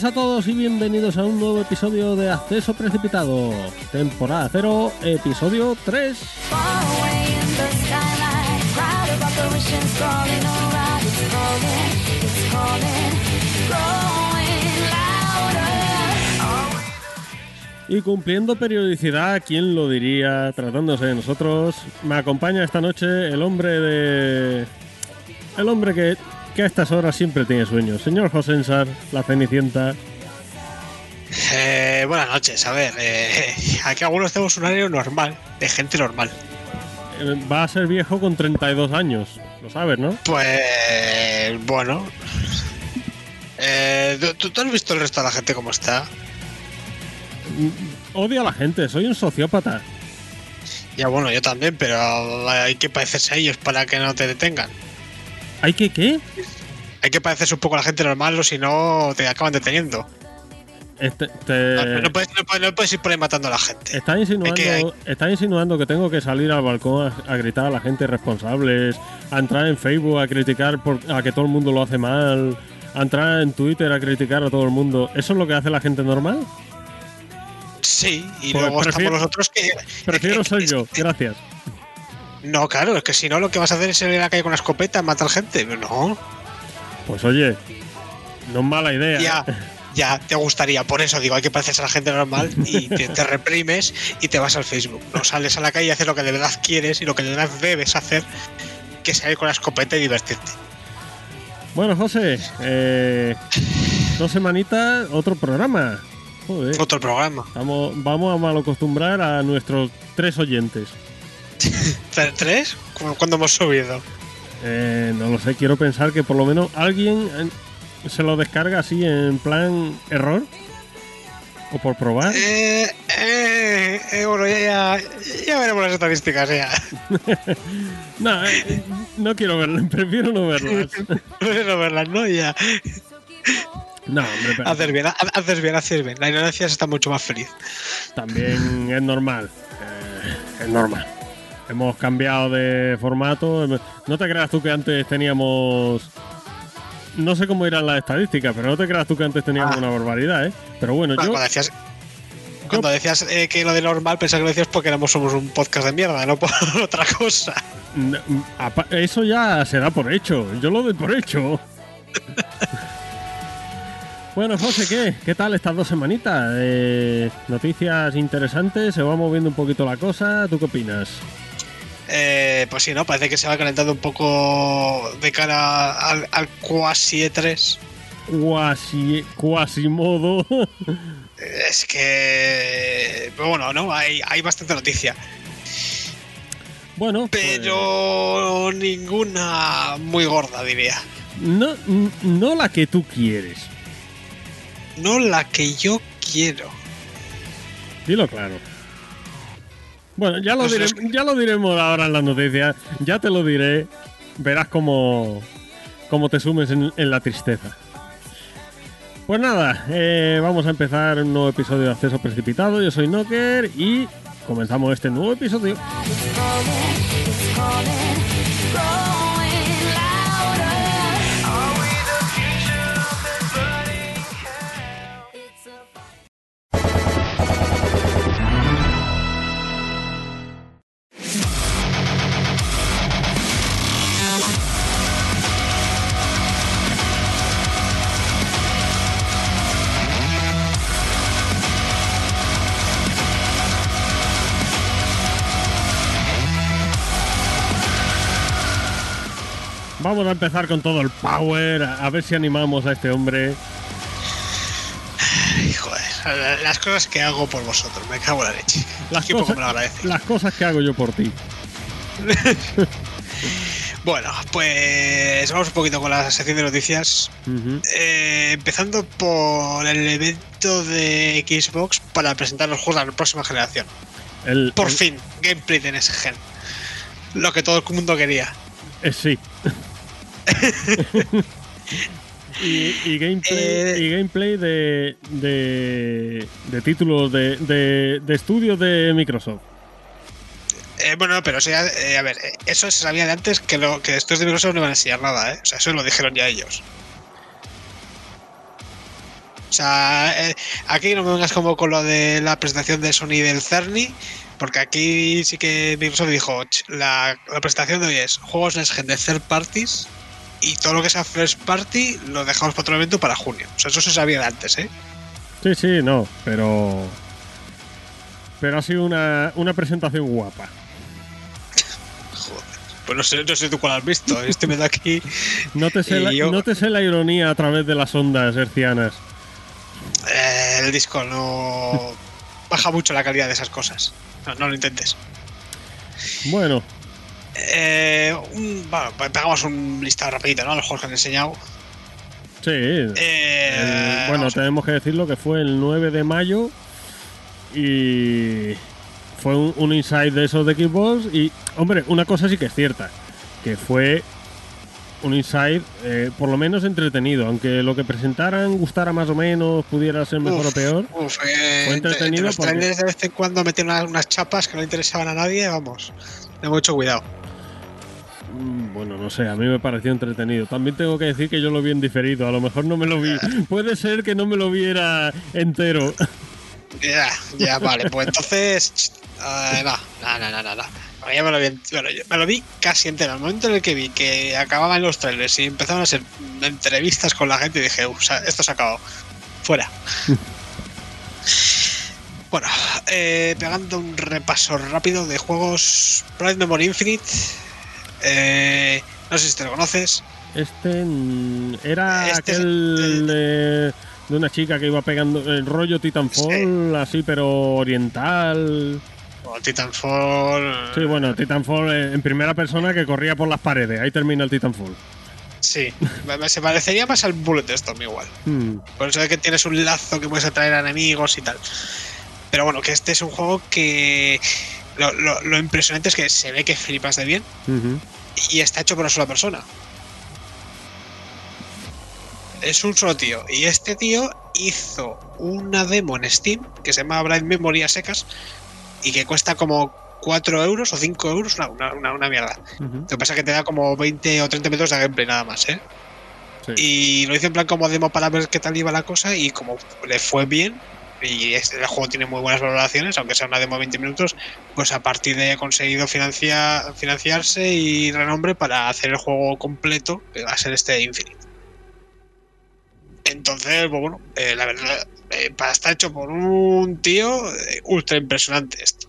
buenas a todos y bienvenidos a un nuevo episodio de Acceso Precipitado, temporada 0, episodio 3. Y cumpliendo periodicidad, ¿quién lo diría? Tratándose de nosotros, me acompaña esta noche el hombre de... El hombre que, que a estas horas siempre tiene sueños. Señor Josensar, la Cenicienta. Eh, buenas noches, a ver, eh, aquí algunos tenemos un horario normal, de gente normal. Eh, Va a ser viejo con 32 años, lo sabes, ¿no? Pues bueno. Eh, ¿tú, tú has visto el resto de la gente cómo está? Odio a la gente, soy un sociópata. Ya bueno, yo también, pero hay que parecerse a ellos para que no te detengan. ¿Hay que qué? Hay que parecerse un poco a la gente normal o si no te acaban deteniendo. Este- No, te- no puedes, no puedes- no puedes ir por ahí matando a la gente. Está insinuando, Hay que- hay- insinuando que tengo que salir al balcón a, a gritar a la gente responsables, a entrar en Facebook a criticar por, a que todo el mundo lo hace mal, a entrar en Twitter a criticar a todo el mundo. ¿Eso es lo que hace la gente normal? Sí, y Pues luego prefiero- estamos nosotros que. Prefiero ser yo, gracias. No, claro, es que si no lo que vas a hacer es salir a la calle con una escopeta, matar gente. No, Pues oye, no es mala idea. ya, ya, te gustaría. Por eso digo, hay que parecerse a la gente normal y te, te reprimes y te vas al Facebook. No sales a la calle y haces lo que de verdad quieres y lo que de verdad debes hacer, que salir con la escopeta y divertirte. Bueno, José, eh, dos semanitas, otro programa. Joder, Otro programa. vamos, vamos a mal acostumbrar a nuestros tres oyentes. ¿Tre- ¿Tres? ¿Cu- ¿Cuándo hemos subido? Eh, no lo sé, quiero pensar que por lo menos alguien eh, se lo descarga así en plan error. O por probar. Eh, eh, eh, bueno, ya, ya, ya veremos las estadísticas ya. No, eh, no quiero verlas, prefiero no verlas. no verlas, ¿no? Ya. No, hombre, pero Haces bien, ha- haces bien, haces bien. La ignorancia está mucho más feliz. también es normal. eh, es normal. Hemos cambiado de formato. No te creas tú que antes teníamos. No sé cómo irán las estadísticas, pero no te creas tú que antes teníamos Ah. una barbaridad, ¿eh? Pero bueno, yo. Cuando decías, cuando decías eh, que lo de normal, pensaba que lo decías porque éramos somos un podcast de mierda, no por otra cosa. Eso ya se da por hecho. Yo lo doy por hecho. Bueno, José, ¿qué? ¿Qué tal estas dos semanitas? Eh, noticias interesantes, se va moviendo un poquito la cosa. ¿Tú qué opinas? Eh, pues sí, ¿no? Parece que se va calentando un poco de cara al, al Quasi E3. Cuasi, Quasimodo. Es que. Bueno, ¿no? Hay, hay bastante noticia. bueno, pues, Pero ninguna muy gorda, diría. no, no la que tú quieres. No la que yo quiero. Dilo claro. Bueno, ya lo, diré- ya lo diremos ahora en las noticias. Ya te lo diré. Verás cómo, cómo te sumes en, en la tristeza. Pues nada, eh, vamos a empezar un nuevo episodio de Acceso Precipitado. Yo soy Knocker y comenzamos este nuevo episodio. Vamos a empezar con todo el power, a ver si animamos a este hombre. Ay, joder, las cosas que hago por vosotros, me cago en la leche. Las Qué poco cosas, me lo agradece. las cosas que hago yo por ti. Bueno, pues vamos un poquito con la sección de noticias. Eh, empezando por el evento de Xbox para presentar los juegos de la próxima generación. El- Por el- fin, gameplay de Next Gen. Lo que todo el mundo quería. Eh, sí. y, y gameplay, Eh. y gameplay de, de, de títulos de, de, de estudios de Microsoft. Eh, bueno, pero o sea, eh, a ver, eso se sabía de antes que, lo, que estos de Microsoft no iban a enseñar nada, ¿eh? O sea, eso lo dijeron ya ellos. O sea, eh, aquí no me vengas como con lo de la presentación de Sony del Cerny, porque aquí sí que Microsoft dijo, "Ch, la, la presentación de hoy es juegos Next Gen de third parties y todo lo que sea first party lo dejamos para otro evento para junio. O sea, eso se sabía de antes, ¿eh? Sí, sí, no, pero. Pero ha sido una, una presentación guapa. Joder. Pues no sé, no sé tú cuál has visto. Este me da aquí. No te sé, la, yo- no te sé la ironía a través de las ondas hercianas. eh, el disco no. Baja mucho la calidad de esas cosas. No, no lo intentes. Bueno, Eh, un- bueno, pues pegamos un listado rapidito, ¿no? Los juegos que han enseñado. sí. Eh, bueno, tenemos que decirlo que fue el 9 de mayo y fue un, un inside de esos de Xbox y, hombre, una cosa sí que es cierta, que fue un inside eh, por lo menos entretenido, aunque lo que presentaran gustara más o menos, pudiera ser mejor Uf, o peor. Uf, eh, Fue entre- entretenido entre los porque- de vez en cuando metieron unas, chapas que no interesaban a nadie, vamos. Tengo mucho cuidado. Mm, Bueno, no sé, a mí me pareció entretenido. También tengo que decir que yo lo vi en diferido, a lo mejor no me lo vi. Puede ser que no me lo viera entero. Ya, ya, vale, pues entonces. eh, no, no, no, no, no, no. Bueno, ya me lo vi, bueno, yo me lo vi casi entero. El momento en el que vi que acababan los trailers y empezaban a ser entrevistas con la gente, dije, "Uf, esto se ha acabado. Fuera. bueno, eh, pegando un repaso rápido de juegos. Bright Memory Infinite. Eh, no sé si te lo conoces. Este mm, era Este es aquel el- de, de una chica que iba pegando el rollo Titanfall, así, pero oriental. O Titanfall. Sí, bueno, Titanfall eh, en primera persona que corría por las paredes. Ahí termina el Titanfall. Sí, se parecería más al Bullet Storm igual. Hmm, Por eso de que tienes un lazo que puedes atraer a enemigos y tal. Pero bueno, que este es un juego que. Lo, lo- lo impresionante es que se ve que flipas de bien y está hecho por una sola persona. Es un solo tío. Y este tío hizo una demo en Steam que se llama Bright Memory a secas y que cuesta como 4 euros o 5 euros, una, una, una- mierda. Lo que pasa es que te da como 20 o 30 minutos de gameplay nada más, ¿eh? sí. Y lo hice en plan como demo para ver qué tal iba la cosa y como le fue bien y este, el juego tiene muy buenas valoraciones, aunque sea una demo de 20 minutos, pues a partir de ahí ha conseguido financiar, financiarse y renombre para hacer el juego completo, que va a ser este Infinite. Entonces, pues bueno, eh, la verdad, eh, para estar hecho por un tío, eh, ultra impresionante esto.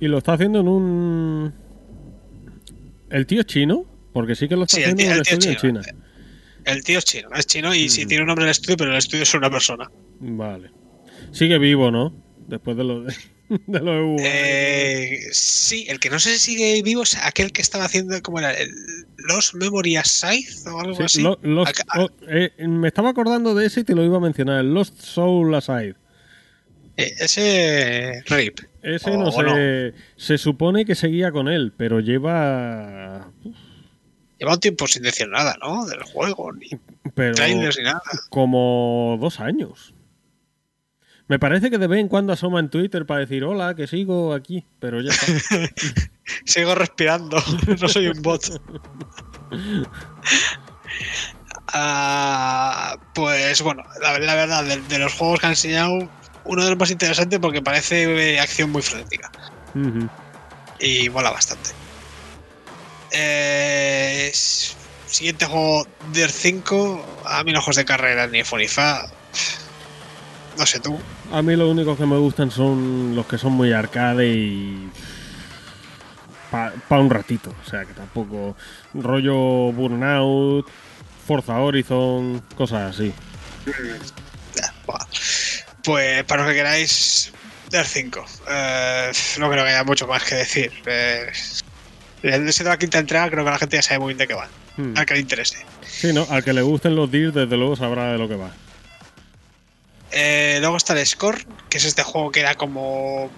Y lo está haciendo en un. ¿El tío es chino? Porque sí que lo está Sí, el haciendo tío- en el estudio en chino. China. El tío es chino, es chino y sí Mm. tiene un nombre en el estudio, pero el estudio es una persona. Vale. Sigue vivo, ¿no? Después de lo de, de lo de. Eh, sí, el que no sé si sigue vivo es aquel que estaba haciendo, ¿cómo era? Los Memory Aside o algo Sí, así. lo- Lost- Acá- oh, eh, me estaba acordando de ese y te lo iba a mencionar. el Lost Soul Aside. Eh, ese RIP. Ese O- no sé. no. Se supone que seguía con él, pero lleva. Lleva un tiempo sin decir nada, ¿no? Del juego, ni Pero trailers ni nada. como dos años. Me parece que de vez en cuando asoma en Twitter para decir hola, que sigo aquí, pero ya está. Sigo respirando, no soy un bot. Ah, pues bueno, la, la verdad, de, de los juegos que han enseñado, uno de los más interesantes porque parece eh, acción muy frenética. Y mola bastante. Eh, siguiente juego, Dirt 5. A mí los juegos de carrera ni fu ni fa. No sé tú. A mí los únicos que me gustan son los que son muy arcade y. para un ratito. O sea, que tampoco. rollo Burnout, Forza Horizon, cosas así. Pues para los que queráis, Dirt 5. Eh, no creo que haya mucho más que decir. Eh, desde la quinta entrega creo que la gente ya sabe muy bien de qué va. Hmm. Al que le interese. Sí, ¿no? Al que le gusten los Dirt, desde luego sabrá de lo que va. Eh, luego está el Score, que es este juego que era como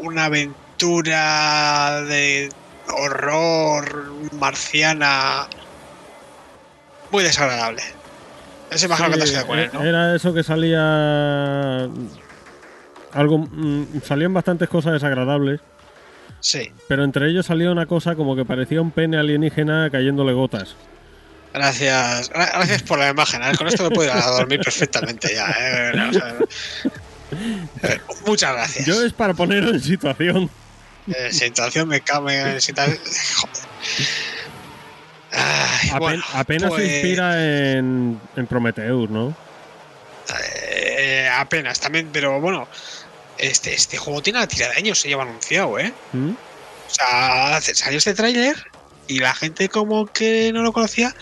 una aventura de horror marciana muy desagradable. Ese imagino que te Sí, con él, ¿no? eh, Era eso que salía. Algo. mm, salían bastantes cosas desagradables. Sí. Pero entre ellos salía una cosa como que parecía un pene alienígena cayéndole gotas. Gracias, gra- gracias por la imagen. ¿eh? Con esto me puedo ir a dormir perfectamente ya. ¿eh? O sea, eh, muchas gracias. Yo es para ponerlo en situación. Eh, situación me cabe. Situación... Joder. Ay, Apen- bueno, apenas pues, se inspira en, en Prometheus, ¿no? eh, apenas también, pero bueno. Este, este juego tiene la tira de años, se lleva anunciado, ¿eh? ¿Mm? O sea, salió este tráiler y la gente como que no lo conocía,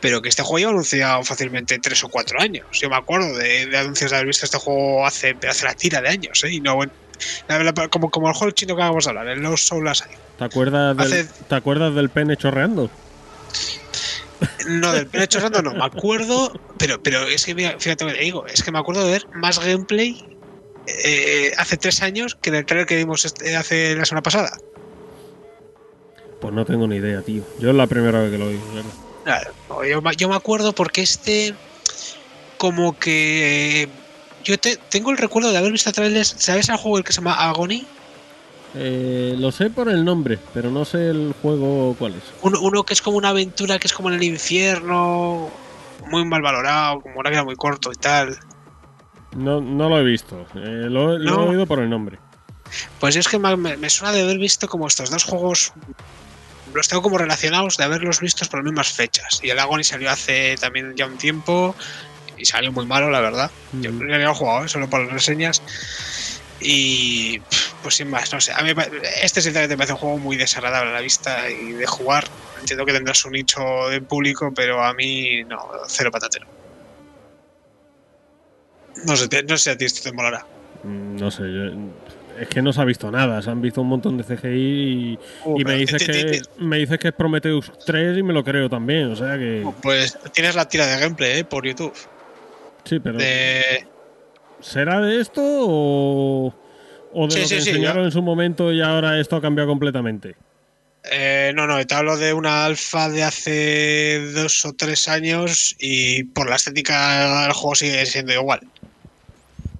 pero que este juego lleva anunciado fácilmente tres o cuatro años. Yo me acuerdo de, de anuncios de haber visto este juego hace, hace la tira de años, ¿eh? Y no, bueno, como, como el juego chino que vamos a hablar, el Lost Soul. ¿Te acuerdas, del, ¿Te acuerdas del pene chorreando? No, del pene chorrando no, me acuerdo, pero, pero es que mira, fíjate lo que te digo, es que me acuerdo de ver más gameplay eh, hace tres años que en el trailer que vimos este- hace la semana pasada. Pues no tengo ni idea, tío. Yo es la primera vez que lo oigo. Claro, no, yo, me- yo me acuerdo porque este, como que. Yo te- tengo el recuerdo de haber visto trailers. ¿Sabes el juego el que se llama Agony? Eh, lo sé por el nombre, pero no sé el juego cuál es. Uno, uno que es como una aventura que es como en el infierno, muy mal valorado, como una vida muy corto y tal. No, no lo he visto. Eh, lo, he oído por el nombre. Pues yo es que me suena de haber visto como estos dos juegos. Los tengo como relacionados de haberlos vistos por las mismas fechas. Y el Agony salió hace también ya un tiempo. Y salió muy malo, la verdad. Yo Mm. no había jugado, ¿eh? solo por las reseñas. Y pues sin más, no sé. A mí este sinceramente me parece un juego muy desagradable a la vista y de jugar. Entiendo que tendrá su nicho de público, pero a mí no, cero patatero. No sé, no sé a ti esto te molará. Mm, No sé, yo- es que no se ha visto nada. Se han visto un montón de CGI y, y me, dices ti- que, me dices que es Prometheus 3 y me lo creo también. O sea que. Pues tienes la tira de gameplay ¿eh? por YouTube. Sí, pero. De... ¿Será de esto o, o de Sí, lo que sí, enseñaron en su momento y ahora esto ha cambiado completamente? Eh, no, no, te hablo de una alfa de hace dos o tres años y por la estética del juego sigue siendo igual.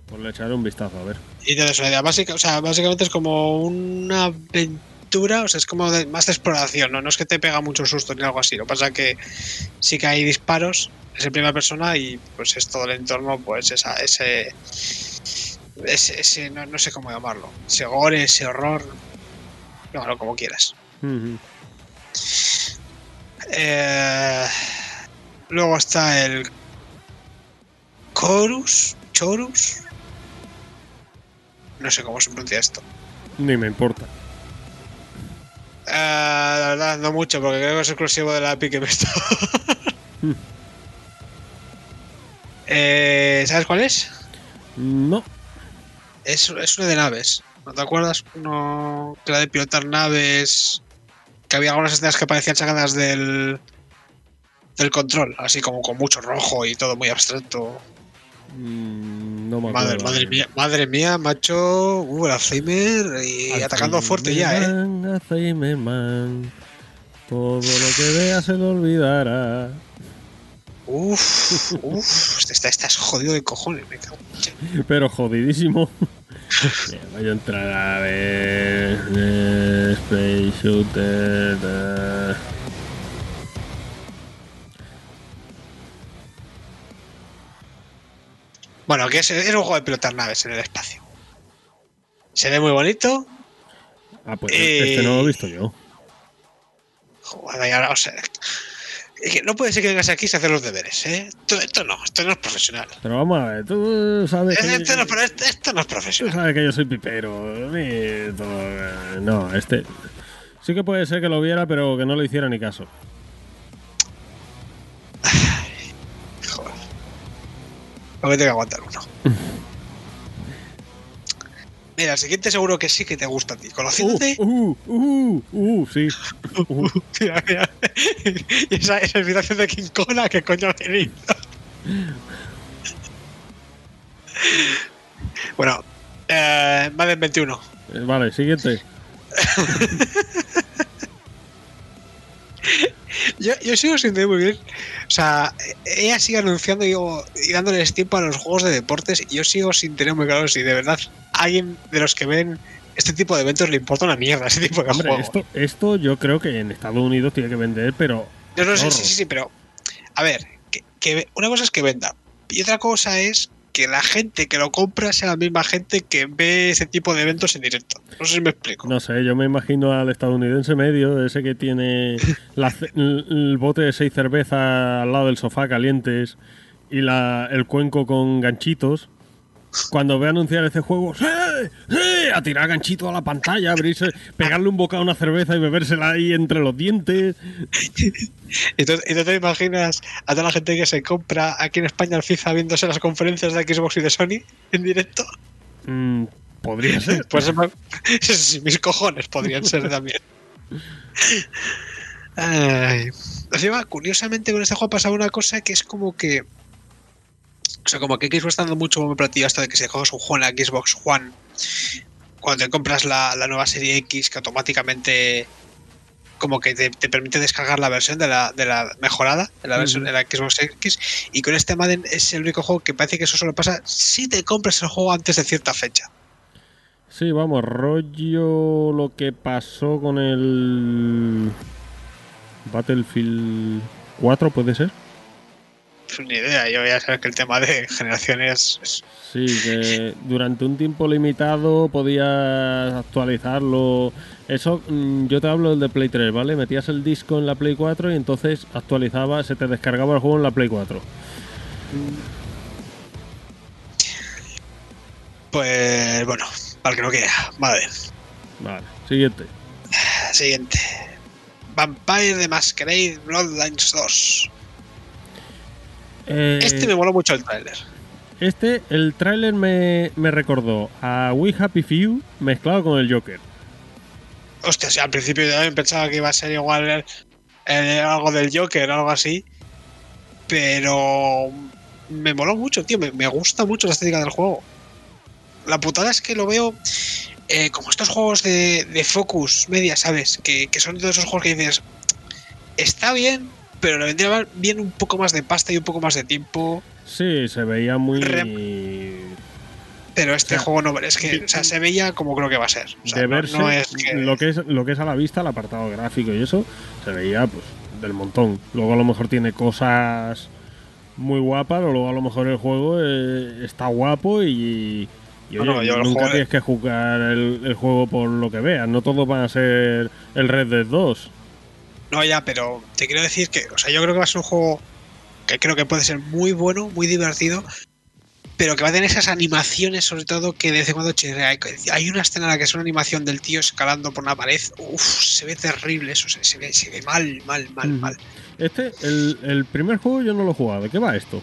Pues le echaré un vistazo, a ver. Y das una idea. Básica- o sea, básicamente es como una aventura, o sea, es como de- más de exploración, ¿no? No es que te pega mucho susto ni algo así. Lo que pasa es que sí que hay disparos, es en primera persona y pues es todo el entorno, pues esa, ese. Ese, ese- no, no sé cómo llamarlo. Ese gore, ese horror. Llámalo como quieras. Eh, luego está el Chorus. Chorus. No sé cómo se pronuncia esto. Ni me importa. Eh, la verdad, no mucho, porque creo que es exclusivo de la Epic Game Store. Hmm. Eh, ¿Sabes cuál es? No. es? Es una de naves. ¿No te acuerdas? Uno que era de pilotar naves. Que había algunas escenas que parecían sacadas del. del control, así como con mucho rojo y todo muy abstracto. Mm, no me Madre, acuerdo. madre mía, madre mía, macho, uh, el Alzheimer y atacando fuerte ya, eh. Alzheimer man. Todo lo que veas se lo olvidará. Uf, uf, este- estás jodido de cojones, me cago. Pero jodidísimo. Voy a entrar a ver. eh, Space Shooter. Bueno, que es, es un juego de pilotar naves en el espacio. Se ve muy bonito. Ah, pues Eh. este no lo he visto yo. Joder, ahora, o sea, no puede ser que vengas aquí sin hacer los deberes, ¿eh? Esto, esto no, esto no es profesional. Pero vamos a ver, tú sabes que. Esto no, pero esto, esto no es Tú profesional. sabes que yo soy pipero. eh, no, este. Sí que puede ser que lo viera, pero que no le hiciera ni caso. Lo que tengo que aguantar uno. Mira, el siguiente seguro que sí que te gusta a ti. Conociéndote. Uh, uh, uh, uh, sí. Uh, Mira, mira. Y esa, esa invitación de Kong, ¿qué coño ha venido? bueno, eh, Madden 21. eh, vale, siguiente. Yo, yo sigo sin entender muy bien. O sea, ella sigue anunciando y, y dándoles tiempo a los juegos de deportes. Y yo sigo sin tener muy claro si de verdad alguien de los que ven este tipo de eventos le importa una mierda ese tipo de Hombre, juego. esto, esto yo creo que en Estados Unidos tiene que vender, pero. No, no, sí, sí, sí, sí, pero a ver, que, que una cosa es que venda y otra cosa es que la gente que lo compra sea la misma gente que ve ese tipo de eventos en directo. No sé si me explico. No sé, yo me imagino al estadounidense medio, ece que tiene la el bote de seis cervezas al lado del sofá calientes y la, el cuenco con ganchitos. Cuando ve anunciar este juego, ¡sí! ¡sí! A tirar ganchito a la pantalla, abrirse, pegarle un bocado a una cerveza y bebérsela ahí entre los dientes. ¿Y tú, y tú te imaginas a toda la gente que se compra aquí en España el FIFA viéndose las conferencias de Xbox y de Sony en directo? Mm, podría ser. Pues sí, mis cojones podrían ser también. Ay. Encima, curiosamente con este juego ha pasado una cosa que es como que. O sea, como que Xbox está dando mucho bombo platillo hasta de que se coges un juego en la Xbox One. Cuando te compras la, la nueva serie X, que automáticamente como que te, te permite descargar la versión de la, de la mejorada, de la versión de la Xbox X. Y con este Madden es el único juego que parece que eso solo pasa si te compras el juego antes de cierta fecha. Sí, vamos, rollo lo que pasó con el Battlefield 4, ¿puede ser? Pues ni idea, yo ya sabes que el tema de generaciones es- Sí, que durante un tiempo limitado podías actualizarlo. Eso, mm, yo te hablo del de Play 3, ¿vale? Metías el disco en la Play 4 y entonces actualizaba, se te descargaba el juego en la Play 4. Pues bueno, para que no quiera. Vale. Vale, siguiente. Siguiente. Vampire the Masquerade Bloodlines 2. Eh, Este me moló mucho el tráiler. este, el tráiler me, me recordó a We Happy Few mezclado con el Joker. Hostia, sí, al principio yo también pensaba que iba a ser igual el- el- algo del Joker o algo así. Pero me moló mucho, tío. Me, me gusta mucho la estética del juego. La putada es que lo veo eh, como estos juegos de, de Focus Media, ¿sabes? Que, que son de esos juegos que dices, está bien, pero le vendría bien un poco más de pasta y un poco más de tiempo. Sí, se veía muy... Pero este O sea, juego no es que o sea, se veía como creo que va a ser. O sea, de verse no es que- lo que es lo que es a la vista el apartado gráfico y eso se veía pues del montón luego a lo mejor tiene cosas muy guapas o luego a lo mejor el juego eh, está guapo y, y, No, oye, no, nunca tienes que jugar el, el juego por lo que veas no todos van a ser el Red Dead 2 No, ya, pero te quiero decir que, o sea, yo creo que va a ser un juego que creo que puede ser muy bueno, muy divertido, pero que va a tener esas animaciones, sobre todo, que de vez en cuando chirrea. Hay, una escena en la que es una animación del tío escalando por una pared. Uf, se ve terrible eso, se, se ve, se ve mal, mal, mal, mal. este el, el primer juego yo no lo he jugado ¿de qué va esto?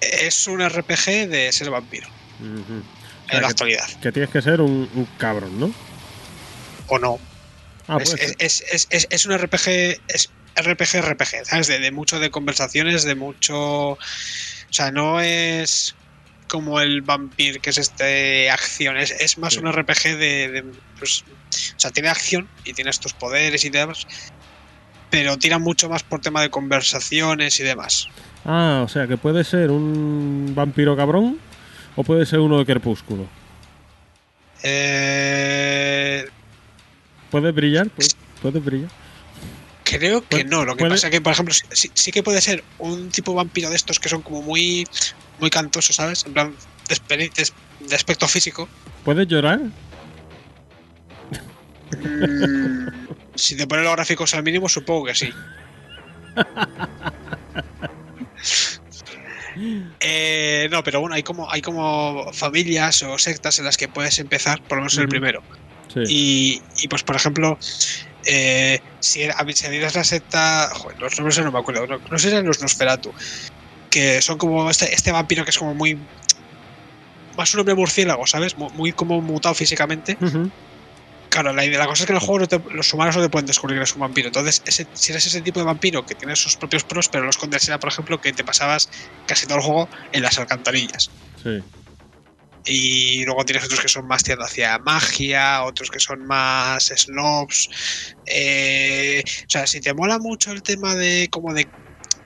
Es un RPG de ser vampiro. O sea, en la que, actualidad. que tienes que ser un, un cabrón ¿no? O no. Ah es, pues es, es, es, es- es un RPG, es RPG, RPG, ¿sabes? De, de mucho de conversaciones, de mucho. O sea, no es como el Vampir, que es este acción, es, es más Sí. un RPG de. de, pues, o sea, tiene acción y tiene estos poderes y demás, pero tira mucho más por tema de conversaciones y demás. Ah, o sea que puede ser un vampiro cabrón o puede ser uno de crepúsculo. Eh, ¿Puede brillar? ¿Puede, puede brillar? Creo que no. Lo que puede- pasa que, por ejemplo, sí, sí que puede ser un tipo vampiro de estos que son como muy, muy cantosos, ¿sabes? En plan, de, de, de aspecto físico. ¿Puede llorar? Mm, si te pones los gráficos al mínimo, supongo que sí. Eh, no, pero bueno, hay como, hay como familias o sectas en las que puedes empezar, por lo menos en el primero. Sí. Y, y, pues, por ejemplo, eh, si, era- la secta. Joder, los nombres no me acuerdo. No, no sé si eran los Nosferatu. Que son como este, este vampiro que es como muy. Más un hombre murciélago, ¿sabes? Muy, muy como mutado físicamente. Claro, la, cosa es que en el juego no te- los humanos no te pueden descubrir que eres un vampiro. Entonces, ese- si eres ese tipo de vampiro que tiene sus propios pros, pero los contras era, por ejemplo, que te pasabas casi todo el juego en las alcantarillas. Sí. Y luego tienes otros que son más tirando hacia magia, otros que son más snobs. Eh, o sea, si te mola mucho el tema de como de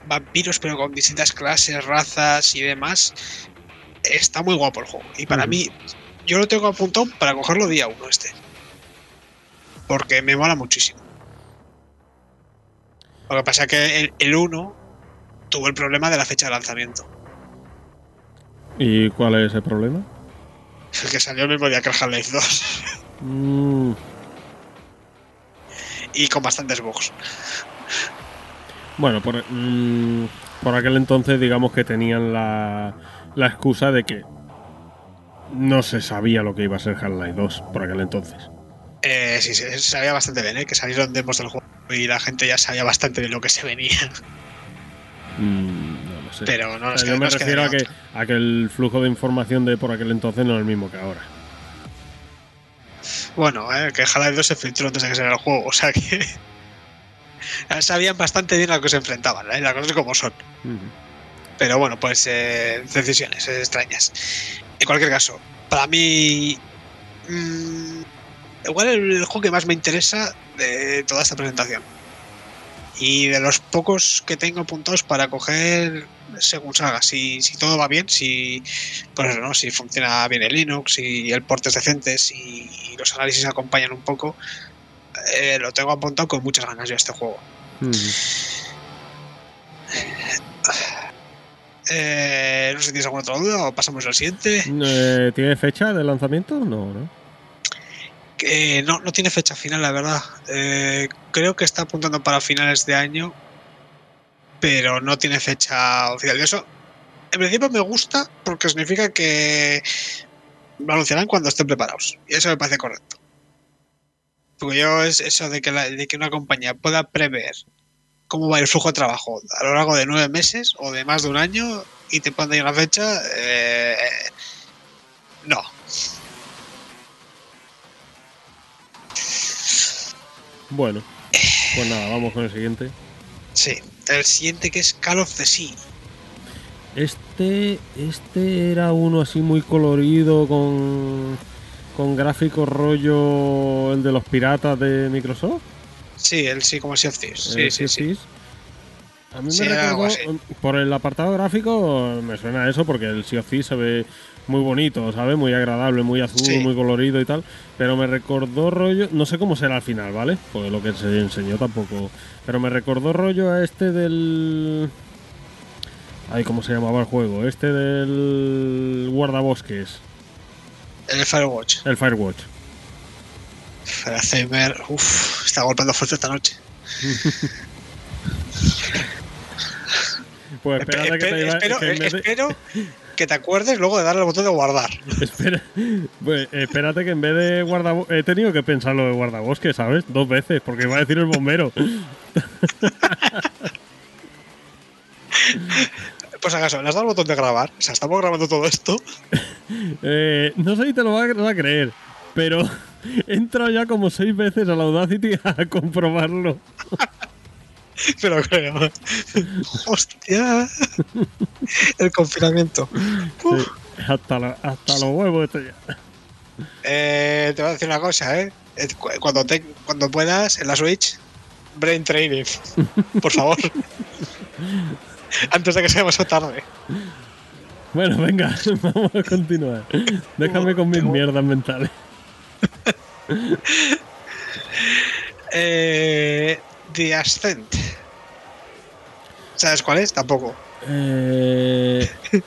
vampiros, pero con distintas clases, razas y demás, está muy guapo el juego. Y para Ujú. mí, yo lo tengo apuntado para cogerlo día uno este. Porque me mola muchísimo. Lo que pasa es que el, el 1 tuvo el problema de la fecha de lanzamiento. ¿Y cuál es el problema? El que salió el mismo día que el Half-Life 2. Mm, y con bastantes bugs. bueno, por, mm, por aquel entonces digamos que tenían la, la excusa de que no se sabía lo que iba a ser Half-Life 2 por aquel entonces. Eh, sí, sí, se sabía bastante bien, ¿eh? que salieron demos del juego y la gente ya sabía bastante bien lo que se venía. Mm, sé. Pero no O sea, yo me refiero a que, a que el flujo de información de por aquel entonces no es el mismo que ahora. Bueno, eh, que Half-Life 2 se filtró antes de que saliera el juego, o sea que. Sabían bastante bien a lo que se enfrentaban, ¿eh? las cosas como son. Pero bueno, pues eh, decisiones extrañas. En cualquier caso, para mí. mm, igual el, el juego que más me interesa de toda esta presentación. Y de los pocos que tengo apuntados para coger según salga. Si, si todo va bien, si. Pues ¿no? Si funciona bien el Linux, si el port es decente, si los análisis acompañan un poco. eh, lo tengo apuntado con muchas ganas yo a este juego. Ujú. Eh, no sé si tienes alguna otra duda o pasamos al siguiente. Eh, ¿Tiene fecha de lanzamiento? No, ¿no? Que no, no tiene fecha final, la verdad. Eh, creo que está apuntando para finales de año, pero no tiene fecha oficial. Y eso, en principio, me gusta porque significa que lo anunciarán cuando estén preparados. Y eso me parece correcto. Porque yo es eso de que, una compañía pueda prever cómo va el flujo de trabajo a lo largo de nueve meses o de más de un año y te ponen una fecha, eh, no. Bueno, pues nada, vamos con el siguiente. Sí, el siguiente que es Call of the Sea. Este, este era uno así muy colorido con, con gráficos rollo el de los piratas de Microsoft. Sí, el sí, como Sea of Thieves. Sí, sí, sí. A mí Sí, me recordó, por el apartado gráfico, me suena a eso porque el Sea of se ve muy bonito, ¿sabes? Muy agradable, muy azul, Sí. muy colorido y tal. Pero me recordó rollo, no sé cómo será al final, ¿vale? Pues lo que se enseñó tampoco. Pero me recordó rollo a este del. Ay, ¿cómo se llamaba el juego? Este del guardabosques, El Firewatch. el Firewatch. Uff, está golpeando fuerte esta noche. Pues espérate que te iba espero, que en vez de- espero que te acuerdes luego de darle al botón de guardar. Espera, pues, espérate que en vez de guardabosques. He tenido que pensarlo de guardabosques, ¿sabes? Dos veces, porque iba a decir el bombero. Pues acaso, ¿le has dado al botón de grabar? O sea, estamos grabando todo esto. Eh, no sé si te lo vas a, vas a creer, pero he entrado ya como seis veces a la Audacity a comprobarlo. Pero creo. Hostia. El confinamiento. Sí, hasta, la- hasta los huevos estoy ya. Eh, te voy a decir una cosa, ¿eh? Eh, cu- Cuando, te, cuando puedas, en la Switch, Brain Training. Por favor. Antes de que sea demasiado tarde. Bueno, venga, vamos a continuar. Déjame con mis mierdas mentales. Eh, The Ascent. ¿Sabes cuál es? Tampoco. Eh,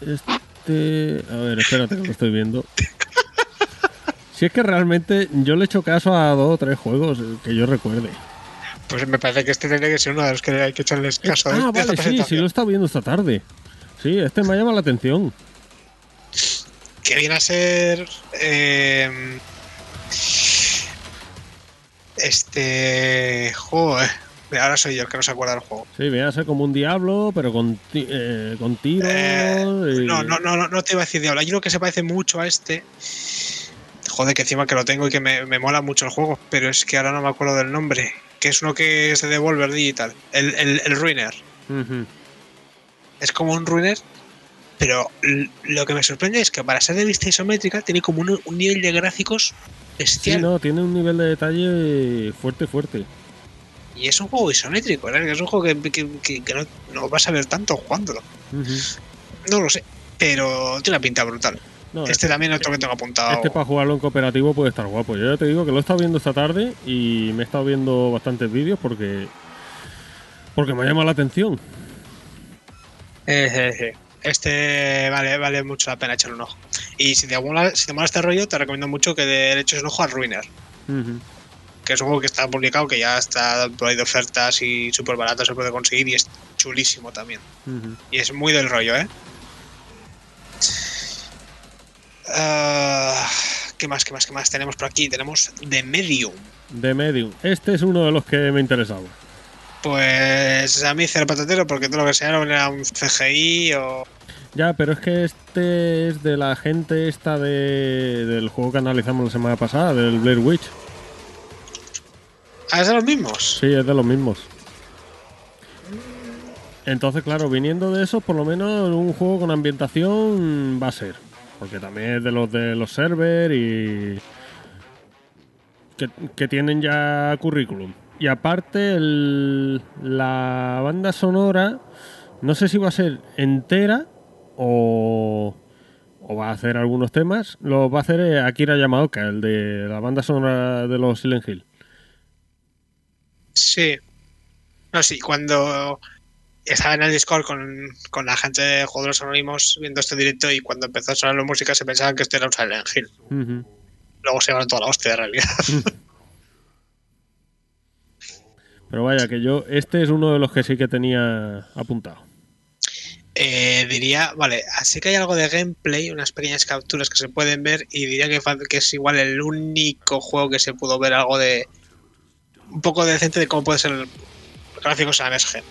este. A ver, espérate que lo estoy viendo. Si es que realmente yo le he hecho caso a dos o tres juegos que yo recuerde. Pues me parece que este tendría que ser uno de los que hay que echarles caso. ah, de esta vale, sí, sí, lo he estado viendo esta tarde. Sí, este me ha llamado la atención. Que viene a ser. eh, este. Joder. Mira, Ahora soy yo el que no se acuerda del juego. Sí, viene a ser como un diablo, pero con, ti- eh, con tiros. Eh, y- No, no, no, no, no te iba a decir diablo. Hay uno que se parece mucho a este. Joder, que encima que lo tengo y que me, me mola mucho el juego, pero es que ahora no me acuerdo del nombre. Que es uno que es de Devolver Digital. El, el, el Ruiner. Es como un Ruiner, pero lo que me sorprende es que para ser de vista isométrica tiene como un, un nivel de gráficos Sí, bestial. no, tiene un nivel de detalle fuerte, fuerte. Y es un juego isométrico, ¿verdad? Que es un juego que, que- que- que no, no vas a ver tanto jugándolo. No lo sé, pero tiene una pinta brutal. No, Este también es otro que tengo apuntado. Este para jugarlo en cooperativo puede estar guapo. Yo ya te digo que lo he estado viendo esta tarde y me he estado viendo bastantes vídeos porque Porque me llama la atención. Eh, eh, eh. Este vale, vale mucho la pena echarle un ojo. Y si te mola, si te mola este rollo, te recomiendo mucho que le eches un ojo a Ruiner, que es un juego que está publicado, que ya está por ahí de ofertas y súper barato se puede conseguir y es chulísimo también. Y es muy del rollo, ¿eh? Ah, ¿Qué más, qué más, qué más tenemos por aquí? Tenemos The Medium. De Medium. Este es uno de los que me interesaba. Pues a mí cero patatero porque todo lo que sea era un CGI o... Ya, pero es que este es de la gente esta de, del juego que analizamos la semana pasada, del Blair Witch. ¿Ah, es de los mismos? Sí, es de los mismos. Entonces, claro, viniendo de eso, por lo menos un juego con ambientación va a ser. Porque también es de los de los servers y. Que, que tienen ya currículum. Y aparte, el- la banda sonora, no sé si va a ser entera o, o va a hacer algunos temas. Lo va a hacer eh, Akira Yamaoka, el de la banda sonora de los Silent Hill. Sí. No, sí, cuando estaba en el Discord con, con la gente de Jugadores Anónimos viendo este directo y cuando empezó a sonar la música se pensaban que este era un Silent Hill. Luego se llevaron toda la hostia de realidad. Pero vaya, que yo, este es uno de los que sí que tenía apuntado. Eh, diría, vale, así que hay algo de gameplay, unas pequeñas capturas que se pueden ver y diría que, es igual el único juego que se pudo ver algo de un poco decente de cómo puede ser el gráficos en MSG.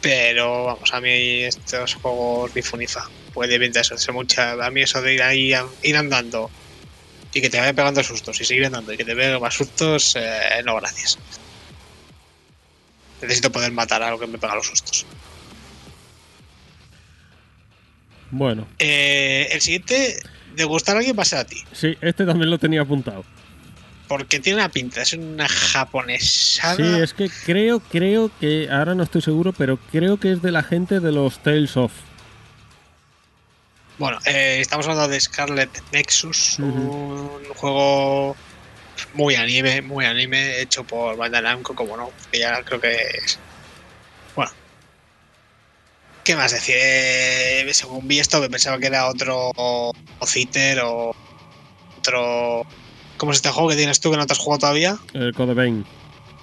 Pero vamos, a mí estos juegos ni funifa. Puede pintar eso, hace mucha. A mí eso de ir ahí a- ir andando y que te vaya pegando sustos y seguir andando y que te peguen más sustos, eh, no gracias. Necesito poder matar a lo que me pega los sustos. Bueno, Eh, el siguiente, de gustar a alguien va a ser a ti. sí, este también lo tenía apuntado. Porque tiene una pinta, es una japonesada. Sí, es que creo, creo que, ahora no estoy seguro, pero creo que es de la gente de los Tales of. Bueno, eh, estamos hablando de Scarlet Nexus, un juego muy anime, muy anime, hecho por Bandai Namco, como no, que ya creo que es. Bueno. ¿Qué más decir? Eh, según vi esto, me pensaba que era otro Citer o otro. ¿Cómo es este juego que tienes tú que no te has jugado todavía? El Code Vein.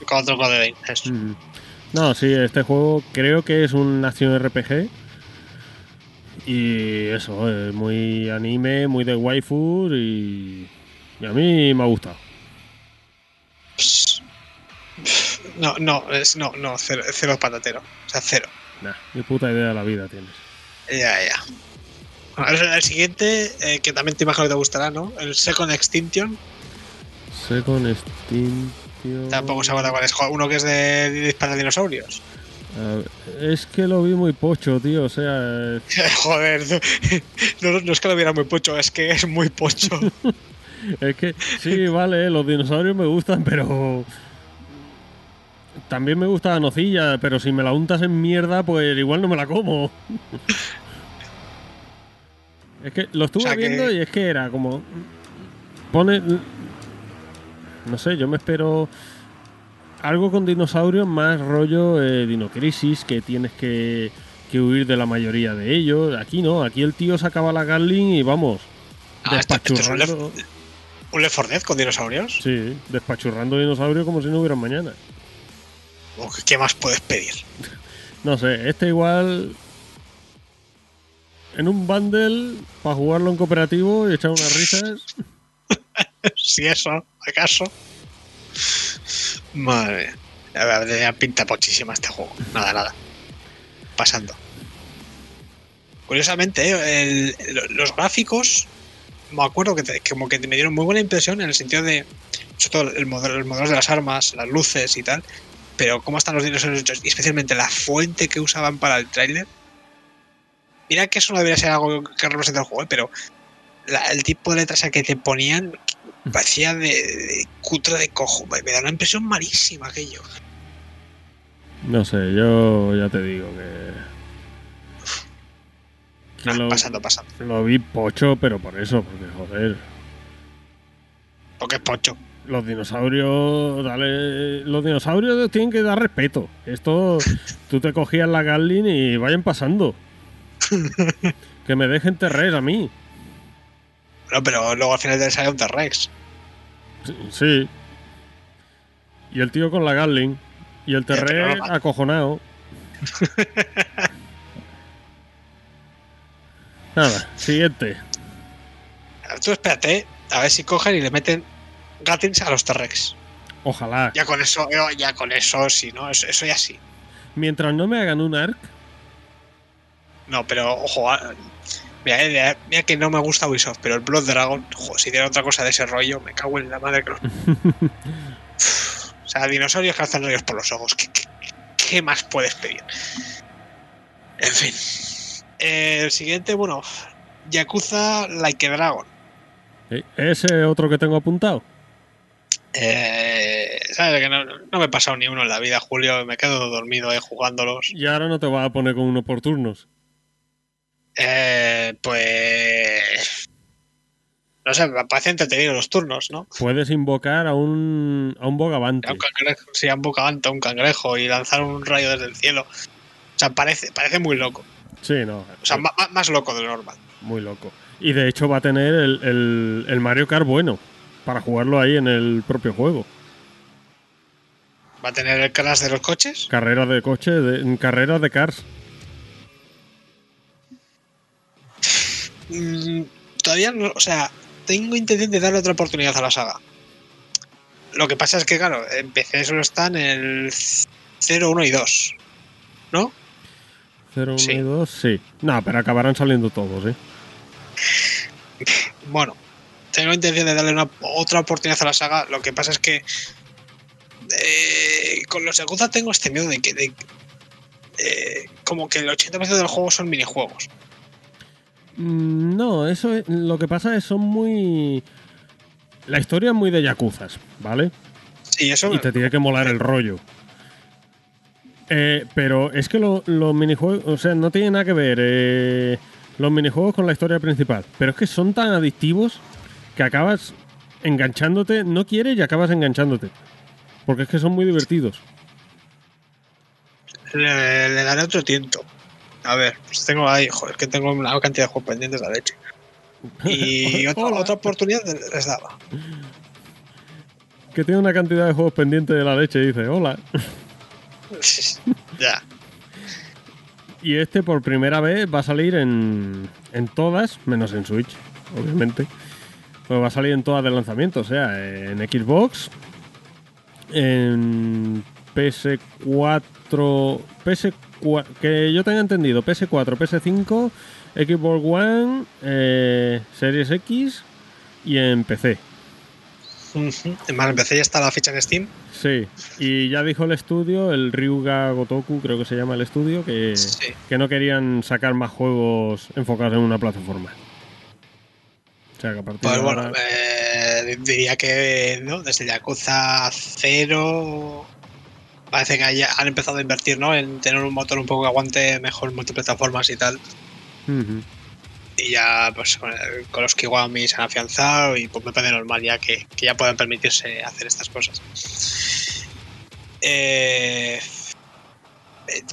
Otro Code Vein, eso. No, sí, este juego creo que es un acción RPG. Y eso, es muy anime, muy de waifu y, y a mí me ha gustado. No, no, es, no, no, cero, cero patatero. O sea, cero. Nah, ni puta idea de la vida tienes. Ya, ya. Bueno, el, el siguiente, eh, que también te imagino que te gustará, ¿no? El Second Extinction. Second Extinction. Tampoco se acuerda cuál es. Uno que es de, de disparar dinosaurios. Ver, es que lo vi muy pocho, tío. O sea, Joder, no, no es que lo viera muy pocho, es que es muy pocho. es que sí, vale, los dinosaurios me gustan, pero. También me gusta la nocilla, pero si me la untas en mierda, pues igual no me la como. es que lo estuve O sea que- viendo y es que era como. Pone. No sé, yo me espero. Algo con dinosaurios más rollo eh, Dinocrisis, que tienes que, que huir de la mayoría de ellos. Aquí no, aquí el tío sacaba la Gatling y vamos. Ah, esto- esto es un despachurrando. ¿Un Left 4 Dead con dinosaurios? Sí, despachurrando dinosaurios como si no hubiera mañana. ¿Qué más puedes pedir? No sé, este igual. En un bundle, para jugarlo en cooperativo y echar unas risas. si eso, acaso. Madre mía. Tenía pinta pochísima este juego. Nada, nada. Pasando. Curiosamente, eh, los gráficos, me acuerdo que, te- como que me dieron muy buena impresión en el sentido de, sobre todo el modelo, los modelos de las armas, las luces y tal, pero cómo están los dinosaurios hechos, y especialmente la fuente que usaban para el tráiler. Mira que eso no debería ser algo que represente el juego, ¿eh? pero el tipo de letras que te ponían parecía de, de cutre de cojo. Me, me da una impresión malísima aquello. No sé, yo ya te digo que. que Ah, lo, pasando, pasando. lo vi pocho, pero por eso, porque joder. Porque es pocho. los dinosaurios, dale, los dinosaurios tienen que dar respeto. Esto, tú te cogías la Gatlin y vayan pasando. que me dejen T-Rex a mí. No, pero luego al final te sale un T-Rex. Sí. Y el tío con la Gatling. Y el T-Rex acojonado. Nada, siguiente. Tú espérate, a ver si cogen y le meten Gatins a los T-Rex. Ojalá. Ya con eso, ya con eso, sí, ¿no? Eso, eso ya sí. Mientras no me hagan un arc. No, pero ojo, mira, mira, que no me gusta Ubisoft, pero el Blood Dragon, si tiene otra cosa de ese rollo, me cago en la madre que. O sea, dinosaurios rollos por los ojos. ¿Qué, qué, qué más puedes pedir? En fin. el siguiente, bueno, Yakuza Like a Dragon. Ese otro que tengo apuntado. Eh, sabes que no, no, me he pasado ni uno en la vida, Julio. Me quedo dormido eh, jugándolos. Y ahora no te vas a poner con uno por turnos. Eh, pues. No sé, me parece entretenido los turnos, ¿no? Puedes invocar a un, a un bogavante. A un cangrejo, sí, a un bogavante, a un cangrejo y lanzar un rayo desde el cielo. O sea, parece, parece muy loco. Sí, no. O sea, más, más loco de lo normal. Muy loco. Y de hecho va a tener el, el, el, Mario Kart bueno para jugarlo ahí en el propio juego. ¿Va a tener el crash de los coches? Carreras de coche, de, carreras de cars. Mm, todavía no, o sea, tengo intención de darle otra oportunidad a la saga. Lo que pasa es que, claro, en PC solo están el 0, 1 y 2. ¿No? 0, 1 sí. y 2, sí. No, pero acabarán saliendo todos, ¿eh? Bueno, tengo intención de darle una, otra oportunidad a la saga. Lo que pasa es que eh, con los Yakuza tengo este miedo de que de, eh, como que el 80% del juego son minijuegos. Mm, No, eso es, lo que pasa es son muy. La historia es muy de Yakuzas, ¿vale? Sí, eso. Y te tiene que molar el rollo. Eh, pero es que los lo minijuegos, o sea, no tiene nada que ver eh, los minijuegos con la historia principal. Pero es que son tan adictivos que acabas enganchándote, no quieres y acabas enganchándote. Porque es que son muy divertidos. Le, le daré otro tiento. A ver, pues tengo ahí, joder, que tengo una cantidad de juegos pendientes de la leche. Y otra, otra, oportunidad les daba. Que tiene una cantidad de juegos pendientes de la leche dice, hola. ya. Y este por primera vez va a salir en, en todas, menos en Switch, obviamente. Pues va a salir en todas de lanzamiento, o sea, en Xbox, en PS4, PS4, que yo tenga entendido, PS4, PS5, Xbox One, eh, Series X y en PC. Además, en PC ya está la ficha en Steam. Sí, y ya dijo el estudio, el Ryuga Gotoku creo que se llama el estudio, que, sí. que no querían sacar más juegos enfocados en una plataforma. O sea, que a partir pues de bueno, ahora... eh, diría que ¿no? desde Yakuza 0 parece que han empezado a invertir ¿no? en tener un motor un poco que aguante mejor multiplataformas y tal. Uh -huh. Y ya pues con, los Kiwami se han afianzado y pues me parece normal ya que, que ya puedan permitirse hacer estas cosas. Eh,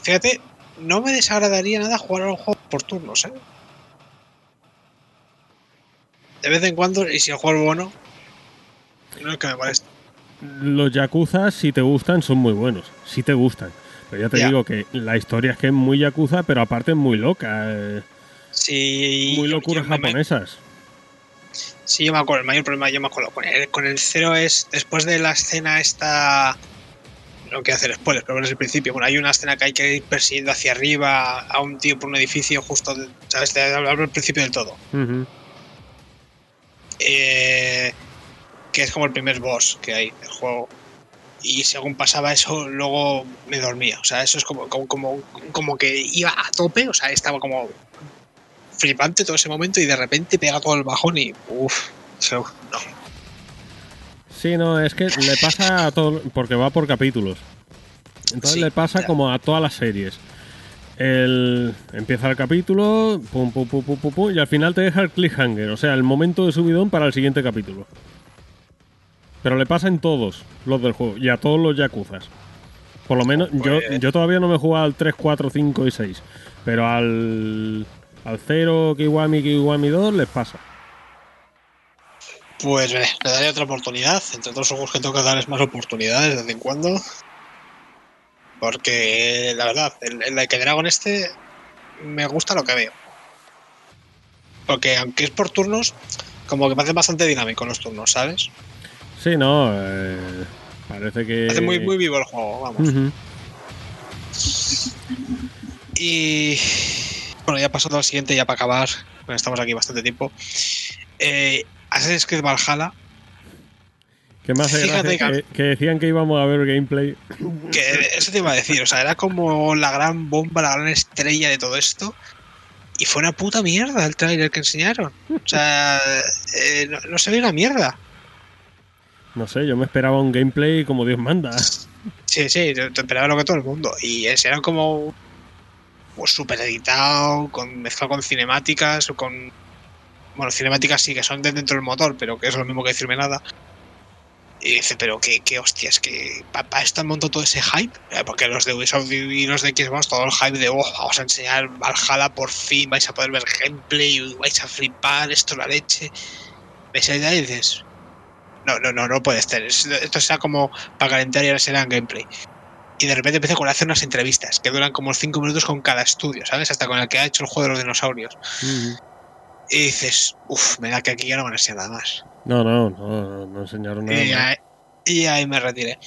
fíjate, no me desagradaría nada jugar a un juego por turnos, ¿eh? De vez en cuando, y si el juego es bueno, no es que me moleste. Los Yakuza, si te gustan, son muy buenos. Si te gustan. Pero ya te yeah. digo que la historia es que es muy Yakuza, pero aparte es muy loca. Eh. Sí. Muy locuras yo, yo japonesas. Me, sí, yo me acuerdo. El mayor problema, yo me acuerdo. Con el, con el cero es después de la escena esta. No quiero hacer spoilers, pero bueno, es el principio. Bueno, hay una escena que hay que ir persiguiendo hacia arriba a un tío por un edificio justo, ¿sabes? Al principio del todo. Uh -huh. eh, que es como el primer boss que hay del juego. Y según pasaba eso, luego me dormía. O sea, eso es como, como, como, como que iba a tope, o sea, estaba como flipante todo ese momento y de repente pega todo el bajón y uff, no. Sí, no, es que le pasa a todo, porque va por capítulos. Entonces sí, le pasa ya. como a todas las series. El, empieza el capítulo, pum, pum, pum, pum, pum, pum, y al final te deja el cliffhanger, o sea, el momento de subidón para el siguiente capítulo. Pero le pasa en todos los del juego y a todos los Yakuzas. Por lo menos, yo, Pues- yo todavía no me he jugado al 3, 4, 5 y 6. Pero al, al 0, Kiwami, Kiwami 2 les pasa. Pues eh, le daré otra oportunidad. Entre otros juegos que tengo que darles más oportunidades de vez en cuando. Porque la verdad, el, el a Dragon este me gusta lo que veo. Porque aunque es por turnos, como que parece bastante dinámico los turnos, ¿sabes? Sí, no. eh, parece que. Parece muy, muy vivo el juego, vamos. Y bueno, ya pasando al siguiente, ya para acabar, porque estamos aquí bastante tiempo. Eh, Assassin's Creed Valhalla, hace Fíjate gracia que, que decían que íbamos a ver gameplay. que eso te iba a decir, o sea, era como la gran bomba, la gran estrella de todo esto. Y fue una puta mierda el tráiler que enseñaron. O sea, eh, no, no se ve una mierda. No sé, yo me esperaba un gameplay como Dios manda. Sí, sí, te te esperaba lo que todo el mundo. Y ese era como pues, súper editado, con, mezclado con cinemáticas, o con. Bueno, cinemáticas sí que son de dentro del motor, pero que es lo mismo que decirme nada. Y dice, pero qué, qué hostias, que para esto han montado todo ese hype. Eh, Porque los de Ubisoft y los de Xbox, todo el hype de, oh, vamos a enseñar Valhalla por fin, vais a poder ver gameplay, vais a flipar, esto es la leche. Ves ahí y dices, no, no, no, no puede ser. Es- Esto sea como para calentar y ahora será en gameplay. Y de repente empieza con hacer unas entrevistas que duran como 5 minutos con cada estudio, ¿sabes? Hasta con el que ha hecho el juego de los dinosaurios. Y dices, uff, me da que aquí ya no van a enseñar nada más. No, no, no, no enseñaron nada. Y ahí, y ahí me retiré.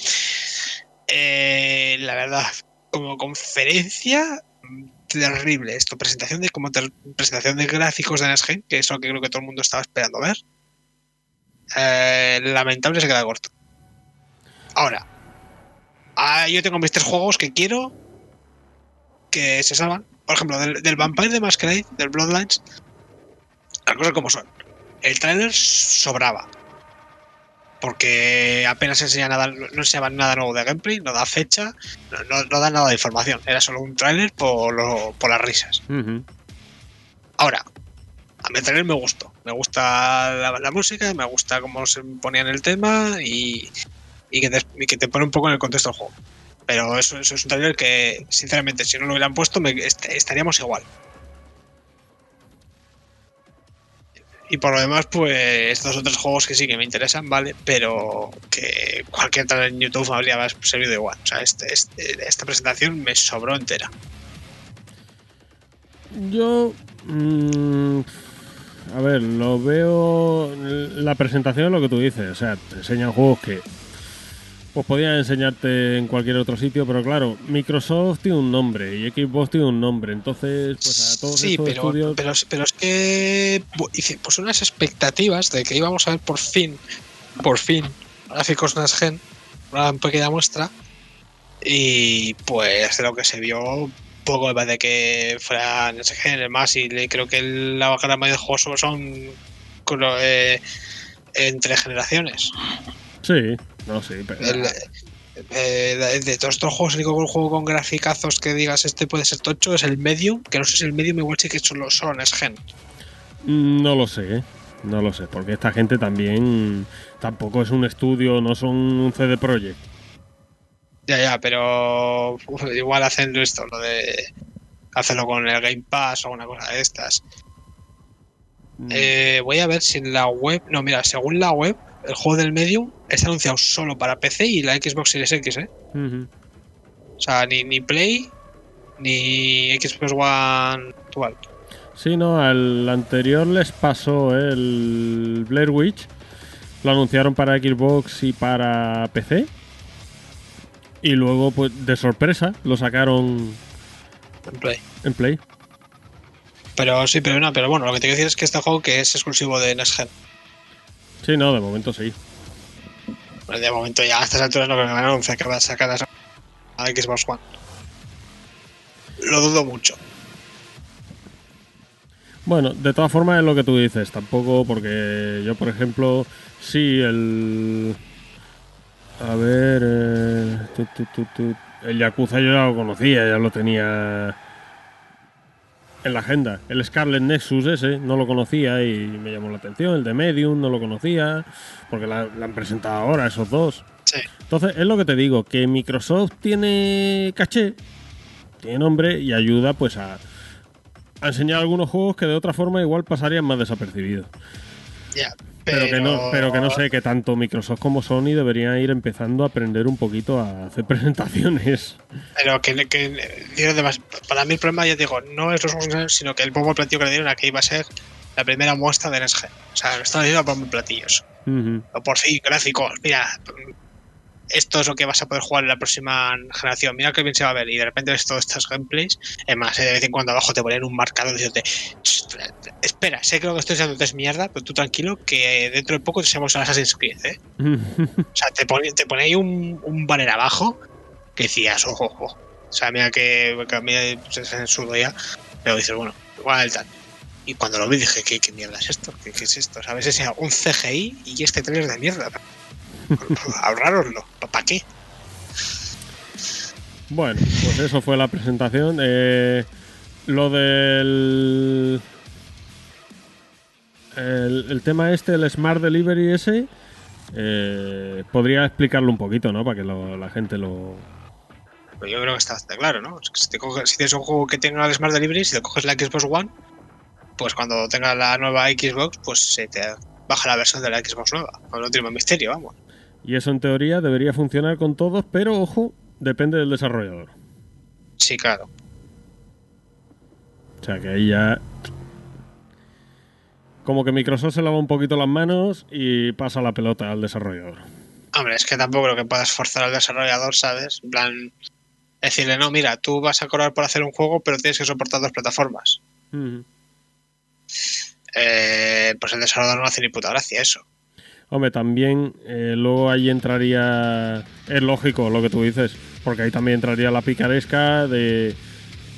Eh, la verdad, como conferencia, terrible esto. Presentación de como presentación de gráficos de Next Gen, que es lo que creo que todo el mundo estaba esperando ver. Eh, lamentable se queda corto. Ahora, ah, yo tengo mis tres juegos que quiero que se salvan. Por ejemplo, del, del Vampire de Masquerade, del Bloodlines, las cosas como son. El trailer sobraba porque apenas enseña nada, no enseñaban nada nuevo de gameplay, no da fecha, no, no, no da nada de información, era solo un tráiler por, lo- por las risas. Ahora, a mi trailer me gustó, me gusta la, música, me gusta cómo se ponía en el tema y, y, que te, pone un poco en el contexto del juego. Pero eso, eso es un trailer que, sinceramente, si no lo hubieran puesto, me- est- estaríamos igual. Y por lo demás, pues estos otros juegos que sí que me interesan, ¿vale? Pero que cualquier trailer en YouTube habría servido igual. O sea, este- este- esta presentación me sobró entera. Yo. mm, a ver, lo veo. La presentación es lo que tú dices. O sea, te enseñan juegos que. Pues podían enseñarte en cualquier otro sitio, pero claro, Microsoft tiene un nombre y Xbox tiene un nombre. Entonces, pues a todos sí, estos pero, estudios. pero, pero es que pues unas expectativas de que íbamos a ver por fin, por fin, gráficos Next Gen, una pequeña muestra, y pues de lo que se vio, poco me parece que fuera Next Gen, es más, y le- creo que la gran mayoría de juegos solo son eh, entre generaciones. Sí, no, sí, pero. El- eh, de- de todos estos juegos, el único juego con graficazos que digas este puede ser tocho es el Medium, que no sé si el Medium igual sí que es solo, solo Next Gen. Mm, No lo sé, no lo sé, porque esta gente también tampoco es un estudio, no son un CD Projekt. Ya, ya, pero igual hacen esto, lo de hacerlo con el Game Pass o una cosa de estas. Mm, Eh, voy a ver si en la web. No, mira, según la web, el juego del Medium está anunciado solo para PC y la Xbox Series X, ¿eh? O sea, ni, ni Play ni Xbox One actual. Sí, no, al anterior les pasó el Blair Witch. Lo anunciaron para Xbox y para PC. Y luego, pues, de sorpresa, lo sacaron En Play. en Play. Pero sí, pero no, pero bueno, lo que te quiero decir es que este juego que es exclusivo de Next Gen. Sí, no, de momento sí. Pues De momento ya a estas alturas no creo que van a anunciar que va a sacar a a Xbox One. Lo dudo mucho. Bueno, de todas formas es lo que tú dices, tampoco porque yo, por ejemplo, sí, el... A ver... eh, tu, tu, tu, tu, el Yakuza yo ya lo conocía, ya lo tenía... en la agenda. El Scarlet Nexus ese, no lo conocía y me llamó la atención. El de Medium no lo conocía, porque la, la han presentado ahora esos dos. Sí. Entonces, es lo que te digo, que Microsoft tiene caché, tiene nombre y ayuda pues a, a enseñar algunos juegos que de otra forma igual pasarían más desapercibidos. Ya. Pero, que no, pero que no sé, que tanto Microsoft como Sony deberían ir empezando a aprender un poquito a hacer presentaciones. Pero que, que dieron demás. Para mí el problema, ya digo, no es los juegos, sino que el bombo platillo que le dieron aquí iba a ser la primera muestra de NSG. O sea, están haciendo a bombo platillos. O por fin, gráficos. Mira, esto es lo que vas a poder jugar en la próxima generación. Mira qué bien se va a ver. Y de repente ves todos estos gameplays. Es más, eh, de vez en cuando abajo te ponen un marcador diciéndote: "Ch, Espera, sé que lo que estoy haciendo es mierda, pero tú tranquilo, que dentro de poco te el Assassin's Creed. ¿eh? O sea, te pone, te pone ahí un, un banner abajo que decías: Ojo, ojo. O sea, mira que, que se censuró ya. Pero dices: Bueno, igual tal. Y cuando lo vi dije: ¿qué, qué mierda es esto? ¿Qué, qué es esto? ¿Sabes? Ese un CGI y este trailer de mierda. Ahorrároslo. ¿Para qué? Bueno, pues eso fue la presentación. Eh, lo del. El, el tema este, el Smart Delivery ese, eh, podría explicarlo un poquito, ¿no? Para que lo- la gente lo. Pues yo creo que está bastante claro, ¿no? Si, te coges- si tienes un juego que tenga el Smart Delivery, si te coges la Xbox One, pues cuando tenga la nueva Xbox, pues se te baja la versión de la Xbox nueva. No tiene más misterio, vamos. Y eso en teoría debería funcionar con todos, pero ojo, depende del desarrollador. Sí, claro. O sea que ahí ya. Como que Microsoft se lava un poquito las manos y pasa la pelota al desarrollador. Hombre, es que tampoco creo que puedas forzar al desarrollador, ¿sabes? En plan, decirle, no, mira, tú vas a cobrar por hacer un juego, pero tienes que soportar dos plataformas. Eh, pues el desarrollador no hace ni puta gracia eso. Hombre, también eh, luego ahí entraría. Es lógico lo que tú dices, porque ahí también entraría la picaresca de.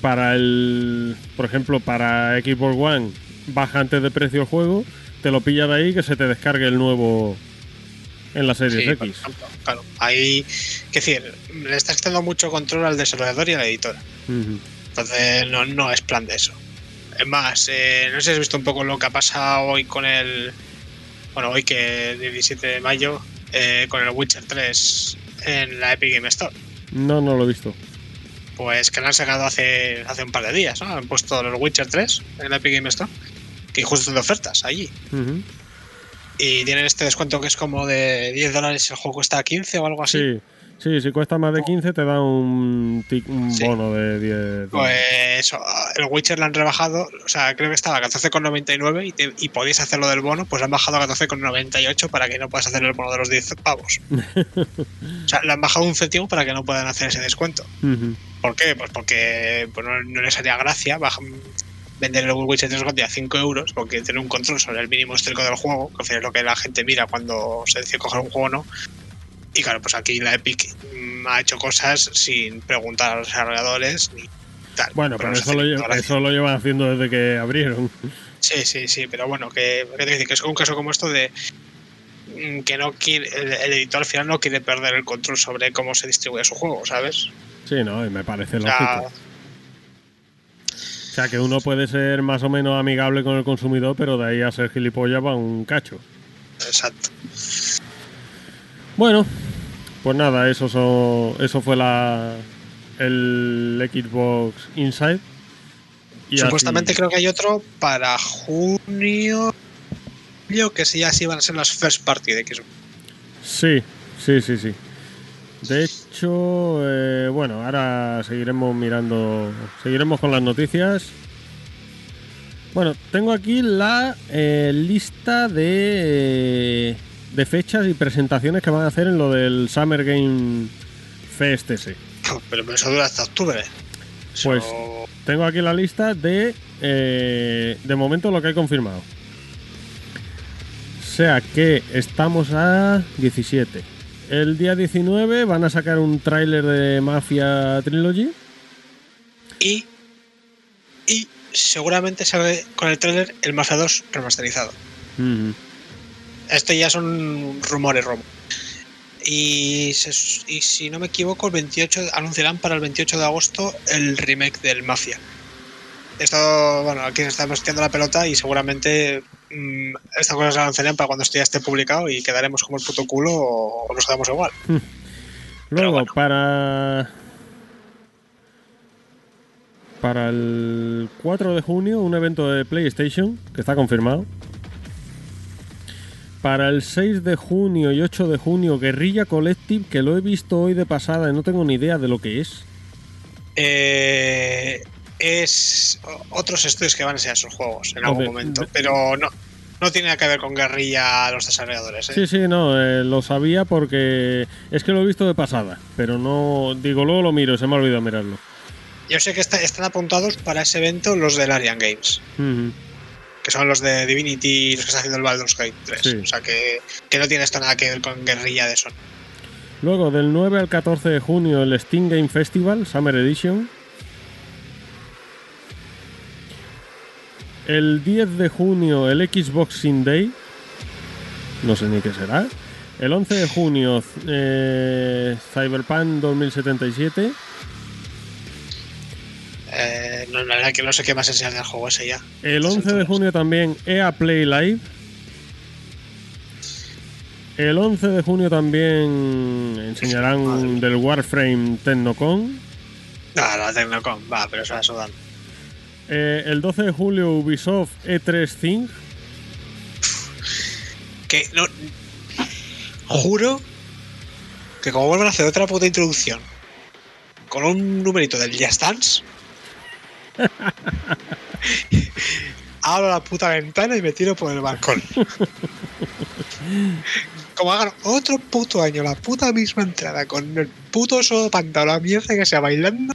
Para el. Por ejemplo, para Xbox One, baja antes de precio el juego, te lo pilla de ahí que se te descargue el nuevo en la Series Sí, X. ejemplo, claro. Ahí, es decir, le estás dando mucho control al desarrollador y a la editora. Entonces no, no es plan de eso. Es más, eh, no sé si has visto un poco lo que ha pasado hoy con el. Bueno, hoy que es 17 de mayo, eh, con el Witcher 3 en la Epic Game Store. No, no lo he visto. Pues que lo han sacado hace, hace un par de días, ¿no? Han puesto el Witcher 3 en la Epic Game Store, que justo de ofertas allí. Y tienen este descuento que es como de 10 dólares, el juego cuesta 15 o algo así. Sí, sí, si cuesta más de 15 te da un, tic- un Sí. bono de 10. Pues eso, el Witcher lo han rebajado, o sea, creo que estaba a 14,99 y, te- y podéis hacerlo del bono, pues lo han bajado a 14,98 para que no puedas hacer el bono de los 10 pavos. o sea, le han bajado un céntimo para que no puedan hacer ese descuento. ¿Por qué? Pues porque pues no, no les haría gracia baja- vender el Witcher 3 gratis a 5 euros, porque tiene un control sobre el mínimo histórico del juego, que es lo que la gente mira cuando se decide coger un juego o no. Y claro, pues aquí la Epic mm, ha hecho cosas sin preguntar a los desarrolladores ni tal. Bueno, pero eso lo, eso lo llevan haciendo desde que abrieron. Sí, sí, sí, pero bueno, que, que te decir, que es un caso como esto de mm, que no quiere, el, el editor al final no quiere perder el control sobre cómo se distribuye su juego, ¿sabes? Sí, no, y me parece O sea, lógico. O sea, que uno puede ser más o menos amigable con el consumidor, pero de ahí a ser gilipollas va un cacho. exacto. Bueno, pues nada, eso, so- eso fue la el Xbox Inside. Y Supuestamente así- creo que hay otro para junio, que sí, ya sí van a ser las first party de Xbox. Sí, sí, sí, sí. De hecho, eh, bueno, ahora seguiremos mirando, seguiremos con las noticias. Bueno, tengo aquí la eh, lista de, de fechas y presentaciones que van a hacer en lo del Summer Game Fest ese. Pero eso dura hasta octubre. Eso- Pues- Tengo aquí la lista de, eh, de momento, lo que he confirmado. O sea que estamos a 17. El día 19 van a sacar un tráiler de Mafia Trilogy. y, y seguramente sale con el trailer el Mafia 2 remasterizado. Esto ya son rumores, rumores. Y, se- y si no me equivoco, el 28 anunciarán para el 28 de agosto el remake del Mafia. Esto, bueno, aquí estamos tirando la pelota y seguramente mm, esta cosa se lanzarían para cuando esto ya esté publicado y quedaremos como el puto culo o, o nos quedamos igual. Luego, bueno. para. Para el 4 de junio, un evento de PlayStation, que está confirmado. Para el 6 de junio y 8 de junio, Guerrilla Collective, que lo he visto hoy de pasada y no tengo ni idea de lo que es. Eh, es otros estudios que van a enseñar sus juegos en algún momento, pero no, no tiene nada que ver con guerrilla los desarrolladores. ¿eh? Sí, sí, no, eh, lo sabía porque es que lo he visto de pasada, pero no. Digo, luego lo miro, se me ha olvidado mirarlo. Yo sé que está- están apuntados para ese evento los del Arian Games, Ujú. Que son los de Divinity y los que está haciendo el Baldur's Gate 3. Sí. O sea que, que no tiene esto nada que ver con guerrilla de Sony. Luego, del 9 al 14 de junio, el Steam Game Festival, Summer Edition. El 10 de junio, el Xboxing Day. No sé ni qué será. El 11 de junio, eh, Cyberpunk 2077. Eh, no, la verdad que no sé qué más enseñar del juego ese ya. El Estas 11 de junio también EA Play Live. El 11 de junio también enseñarán del Warframe Tecnocon. Ah, la Tecnocom, va, pero eso la sudan. Eh, el 12 de julio Ubisoft E3 Thing. Que no. Juro que como vuelvan a hacer otra puta introducción con un numerito del Just Dance. abro la puta ventana y me tiro por el balcón. Como hagan otro puto año la puta misma entrada con el puto solo pantalón a mierda que sea bailando.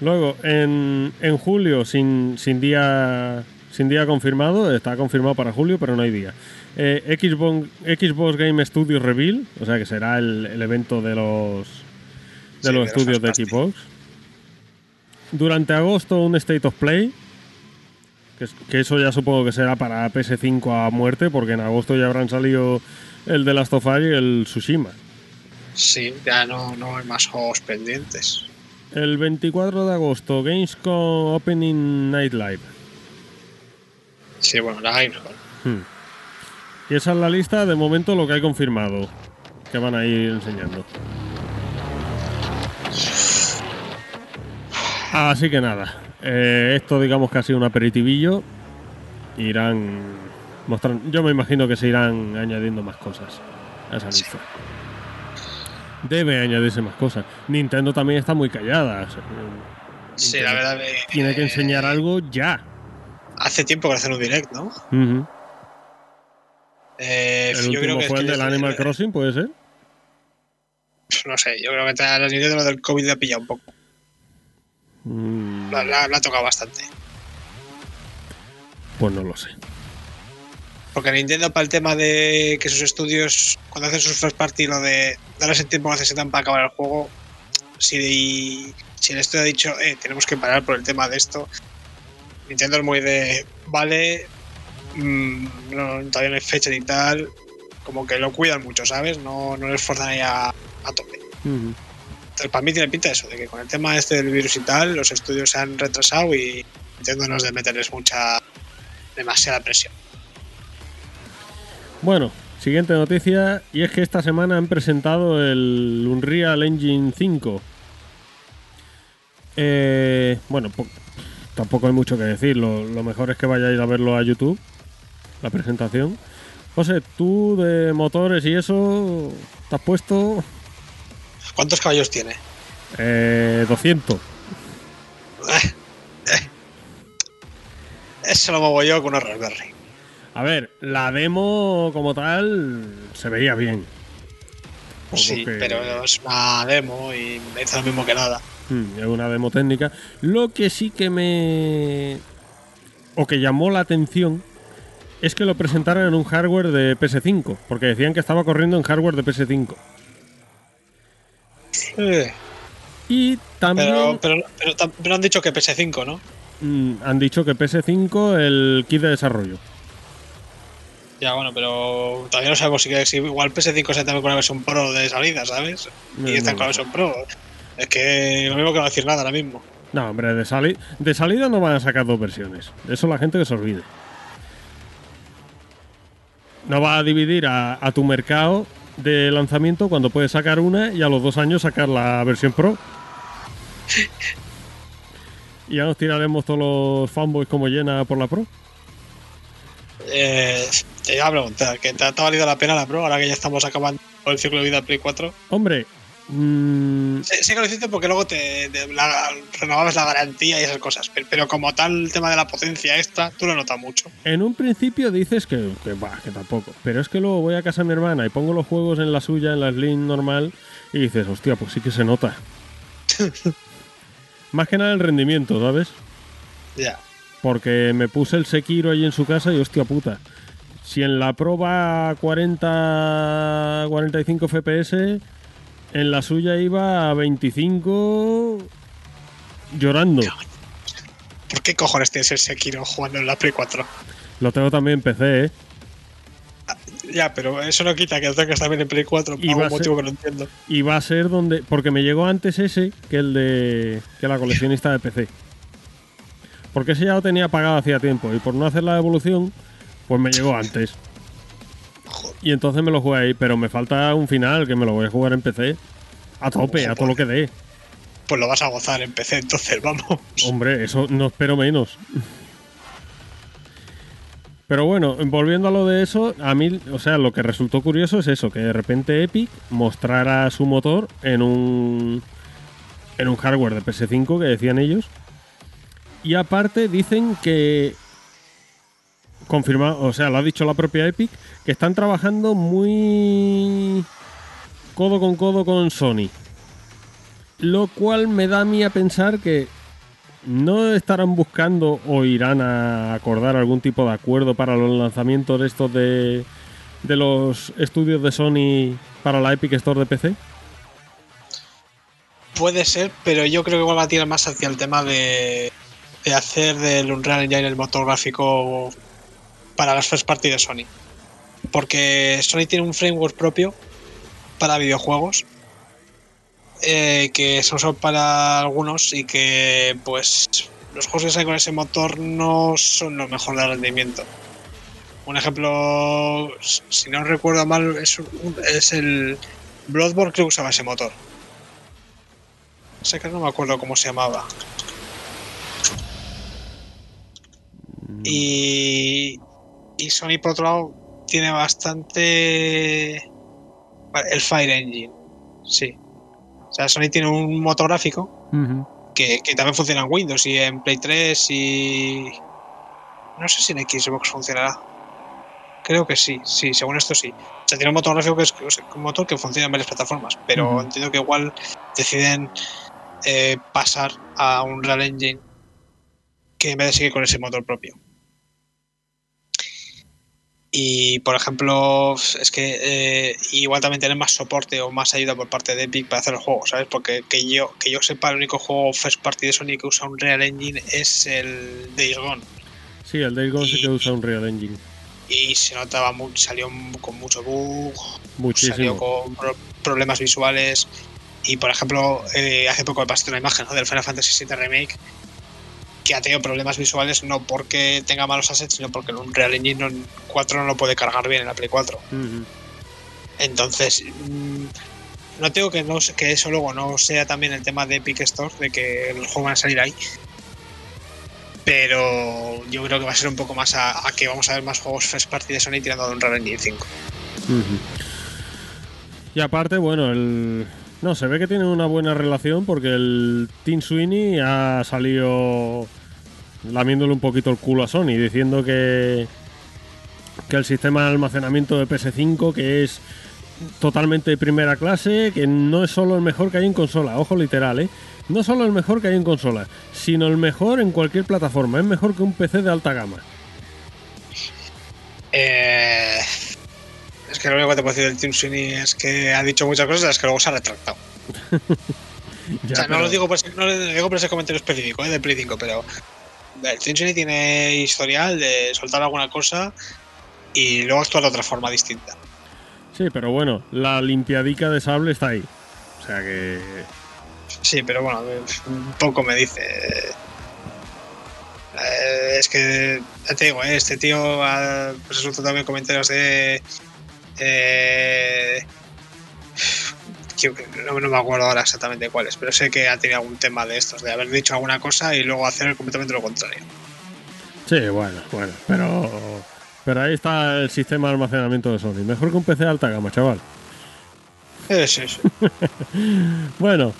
Luego, en, en julio, sin, sin día sin día confirmado, está confirmado para julio, pero no hay día. Eh, Xbox, Xbox Game Studios Reveal, o sea que será el, el evento de los de Sí, los de los estudios de. Xbox. Durante agosto, un State of Play. Que, es- que eso ya supongo que será para PS5 a muerte, porque en agosto ya habrán salido el de Last of Us y el Tsushima. Sí, ya no, no hay más juegos pendientes. El 24 de agosto, Gamescom Opening Night Live. Sí, bueno, la Gamescom. Hmm. Y esa es la lista de momento lo que hay confirmado. Que van a ir enseñando. Así que nada. eh, esto digamos que ha sido un aperitivillo. Irán mostrando. Yo me imagino que se irán añadiendo más cosas a esa lista. Debe añadirse más cosas. Nintendo también está muy callada. Sí, la verdad. eh, Tiene que enseñar algo ya. Hace tiempo que hacen un direct, ¿no? Ujú. Eh, El yo creo último que fue el que del Animal Crossing, puede ser. No sé, yo creo que a la Nintendo lo del COVID le ha pillado un poco. Mm, La, la- la ha tocado bastante. Pues no lo sé. Porque Nintendo, para el tema de que sus estudios, cuando hacen sus first party, lo de darles el tiempo que necesitan para acabar el juego, si, si el estudio ha dicho, eh, tenemos que parar por el tema de esto, Nintendo es muy de, vale, mm, no, todavía no hay fecha ni tal, como que lo cuidan mucho, ¿sabes? No, no les forzan ahí a, a tope. Para mí tiene pinta eso, de que con el tema este del virus y tal, los estudios se han retrasado y Nintendo no es de meterles mucha, demasiada presión. Bueno, siguiente noticia. Y es que esta semana han presentado el Unreal Engine 5. Eh, bueno, po- tampoco hay mucho que decir. Lo, lo mejor es que vayáis a verlo a YouTube, la presentación. José, tú de motores y eso, ¿te has puesto? ¿Cuántos caballos tiene? Eh, 200. Eso lo muevo yo con una Raspberry. A ver, la demo como tal se veía bien. Poco Sí, que- pero es una demo y me dice lo mismo que nada. Mm, es una demo técnica. Lo que sí que me. o que llamó la atención es que lo presentaron en un hardware de PS5, porque decían que estaba corriendo en hardware de PS5. Y también Pero, pero, pero, han dicho que PS5, ¿no? mm, han dicho que PS5 el kit de desarrollo. Ya, bueno, pero todavía no sabemos si, si igual PS5 se también con la versión Pro de salida, ¿sabes? No, Y están no con la versión Pro. Es que lo mismo que no decir nada ahora mismo. No, hombre, de, sali- de salida no van a sacar dos versiones. Eso la gente que se olvide. No va a dividir a, a tu mercado de lanzamiento cuando puedes sacar una y a los dos años sacar la versión Pro. Y ya nos tiraremos todos los fanboys como llena por la Pro. Eh, te iba a preguntar, ¿que te ha valido la pena la Pro ahora que ya estamos acabando el ciclo de vida Play 4? Hombre, mm, Sé, sé que lo hiciste porque luego te, te- la- renovabas la garantía y esas cosas, pero, pero como tal el tema de la potencia extra, tú lo notas mucho. en un principio dices que, que, bah, que tampoco. Pero es que luego voy a casa de mi hermana y pongo los juegos en la suya, en la Slim normal, y dices, hostia, pues sí que se nota. Más que nada el rendimiento, ¿sabes? Ya. Porque me puse el Sekiro ahí en su casa y hostia puta. Si en la Pro va a 40, 45 FPS, en la suya iba a 25 llorando. ¿Por qué cojones tienes el Sekiro jugando en la Play 4? Lo tengo también en PC, ¿eh? Ya, pero eso no quita que lo tengas también en Play 4 por algún ser- motivo que no entiendo. Y va a ser donde. Porque me llegó antes ese que el de. que la coleccionista de PC. Porque ese ya lo tenía pagado hacía tiempo. Y por no hacer la evolución, pues me llegó antes. Y entonces me lo jugué ahí. Pero me falta un final que me lo voy a jugar en PC. A tope, a todo lo que dé. Pues lo vas a gozar en PC, entonces vamos. Hombre, eso no espero menos. Pero bueno, volviendo a lo de eso, a mí, o sea, lo que resultó curioso es eso, que de repente Epic mostrara su motor en un en un hardware de PS5 que decían ellos. Y aparte dicen que confirmado, o sea, lo ha dicho la propia Epic, que están trabajando muy codo con codo con Sony. Lo cual me da a mí a pensar que no estarán buscando o irán a acordar algún tipo de acuerdo para los lanzamientos de estos de, de los estudios de Sony para la Epic Store de PC. Puede ser, pero yo creo que igual va a tirar más hacia el tema de, de hacer del Unreal Engine el motor gráfico para las first party de Sony. Porque Sony tiene un framework propio para videojuegos eh, que son solo para algunos y que pues los juegos que salen con ese motor no son lo mejor de rendimiento. Un ejemplo, si no recuerdo mal, es, un- es el Bloodborne que usaba ese motor. Sé que no me acuerdo cómo se llamaba. Y, y Sony, por otro lado, tiene bastante. El Fire Engine. Sí. O sea, Sony tiene un motor gráfico que, que también funciona en Windows y en Play 3 y. No sé si en Xbox funcionará. Creo que sí, sí, según esto sí. O sea, tiene un motor gráfico que es un motor que funciona en varias plataformas, pero entiendo que igual deciden eh, pasar a un Real Engine que en vez de seguir con ese motor propio. Y por ejemplo, es que eh, igual también tener más soporte o más ayuda por parte de Epic para hacer el juego, ¿sabes? Porque que yo, que yo sepa, el único juego first party de Sony que usa un Real Engine es el Days Gone. Sí, el Days Gone sí que usa un Real Engine. Y se notaba mucho, salió con mucho bug, salió Muchísimo. con pro- problemas visuales. Y por ejemplo, eh, hace poco me pasaste una imagen ¿no? del Final Fantasy VII Remake que ha tenido problemas visuales no porque tenga malos assets, sino porque el Unreal Engine no- 4 no lo puede cargar bien en la Play 4. Ujú. Entonces, mm, no tengo que, no, que eso luego no sea también el tema de Epic Store, de que los juegos van a salir ahí. Pero yo creo que va a ser un poco más a, a que vamos a ver más juegos first party de Sony tirando de un Unreal Engine 5. Ujú. Y aparte, bueno, el. No, se ve que tienen una buena relación porque el Team Sweeney ha salido lamiéndole un poquito el culo a Sony, diciendo que, que el sistema de almacenamiento de PS5, que es totalmente de primera clase, que no es solo el mejor que hay en consola, ojo literal, ¿eh? No solo el mejor que hay en consola, sino el mejor en cualquier plataforma, es mejor que un PC de alta gama. Eh, es que lo único que te puedo decir del Team Sweeney es que ha dicho muchas cosas, es que luego se ha retractado. Ya, o sea, no lo digo por ese, no lo digo por ese comentario específico ¿eh? de Play 5, pero el Team Sweeney tiene historial de soltar alguna cosa y luego actuar de otra forma distinta. Sí, pero bueno, la limpiadica de sable está ahí. O sea que. Sí, pero bueno, un poco me dice. Eh, es que, ya te digo, eh, este tío ha pues también comentarios de. Eh, no, no me acuerdo ahora exactamente cuáles, pero sé que ha tenido algún tema de estos, de haber dicho alguna cosa y luego hacer completamente lo contrario. Sí, bueno, bueno, pero, pero ahí está el sistema de almacenamiento de Sony. Mejor que un PC de alta gama, chaval. Eh, sí, sí. Bueno,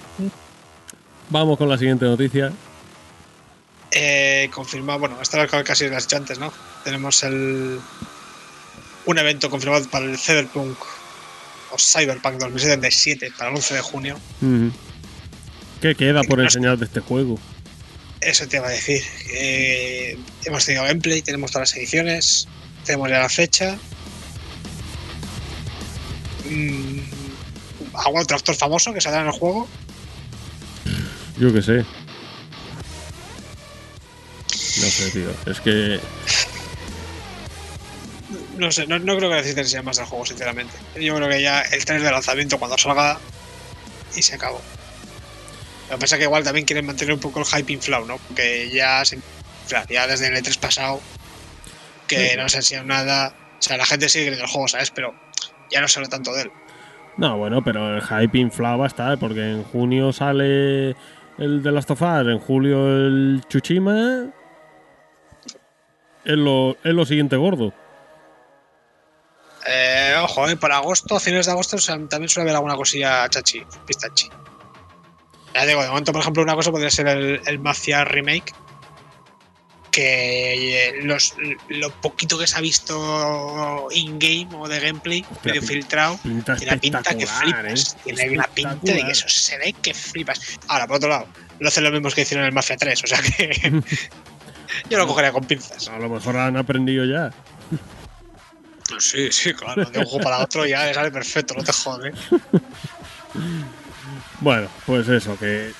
vamos con la siguiente noticia. Eh, confirmado, bueno, esta es casi las antes, ¿no? Tenemos el un evento confirmado para el Cyberpunk o Cyberpunk 2077 para el 11 de junio. ¿Qué queda por enseñar de este juego? Eso te iba a decir. Eh, hemos tenido gameplay, tenemos todas las ediciones, tenemos ya la fecha. Mm, ¿Algún otro actor famoso que saldrá en el juego? Yo qué sé. No sé, tío. Es que. No sé, no, no creo que necesiten enseñar más del juego, sinceramente. Yo creo que ya el trailer de lanzamiento cuando salga y se acabó. Lo que pasa es que igual también quieren mantener un poco el hype inflado, ¿no? Porque ya se ya desde el E3 pasado que Sí. no se ha enseñado nada. O sea, la gente sigue queriendo el juego, ¿sabes? Pero ya no se habla tanto de él. No, bueno, pero el hype inflado va a estar, porque en junio sale el de Last of Us, en julio el Chuchima. Es lo, es lo siguiente gordo. Eh, ojo, eh, para agosto, finales de agosto, también suele haber alguna cosilla chachi, pistachi. Ya digo, de momento, por ejemplo, una cosa podría ser el, el Mafia Remake. Que eh, los, lo poquito que se ha visto in-game o de gameplay, Hostia, medio filtrado, tiene una pinta que flipas. ¿eh? Tiene una pinta de que eso se ve que flipas. Ahora, por otro lado, lo hacen los mismos que hicieron en el Mafia 3, o sea que yo lo cogería con pinzas. A lo mejor han aprendido ya. Sí, sí, claro, de un juego para otro ya le sale perfecto, no te jode. Bueno, pues eso, que.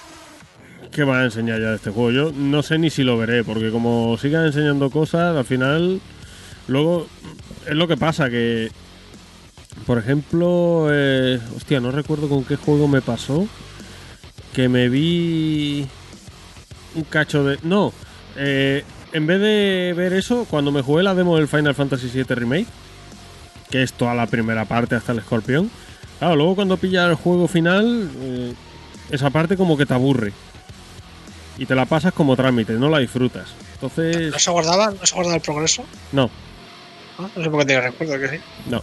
¿Qué va a enseñar ya de este juego? Yo no sé ni si lo veré, porque como sigan enseñando cosas, al final. Luego. Es lo que pasa, que. Por ejemplo. eh, hostia, no recuerdo con qué juego me pasó. Que me vi. Un cacho de. No. eh, en vez de ver eso, cuando me jugué la demo del Final Fantasy VII Remake. Que es toda la primera parte hasta el escorpión. Claro, luego cuando pillas el juego final, eh, esa parte como que te aburre. Y te la pasas como trámite, no la disfrutas. Entonces, ¿No se guardaba? ¿No se guardaba el progreso? no, ¿No? No sé por qué tiene recuerdo que sí. no.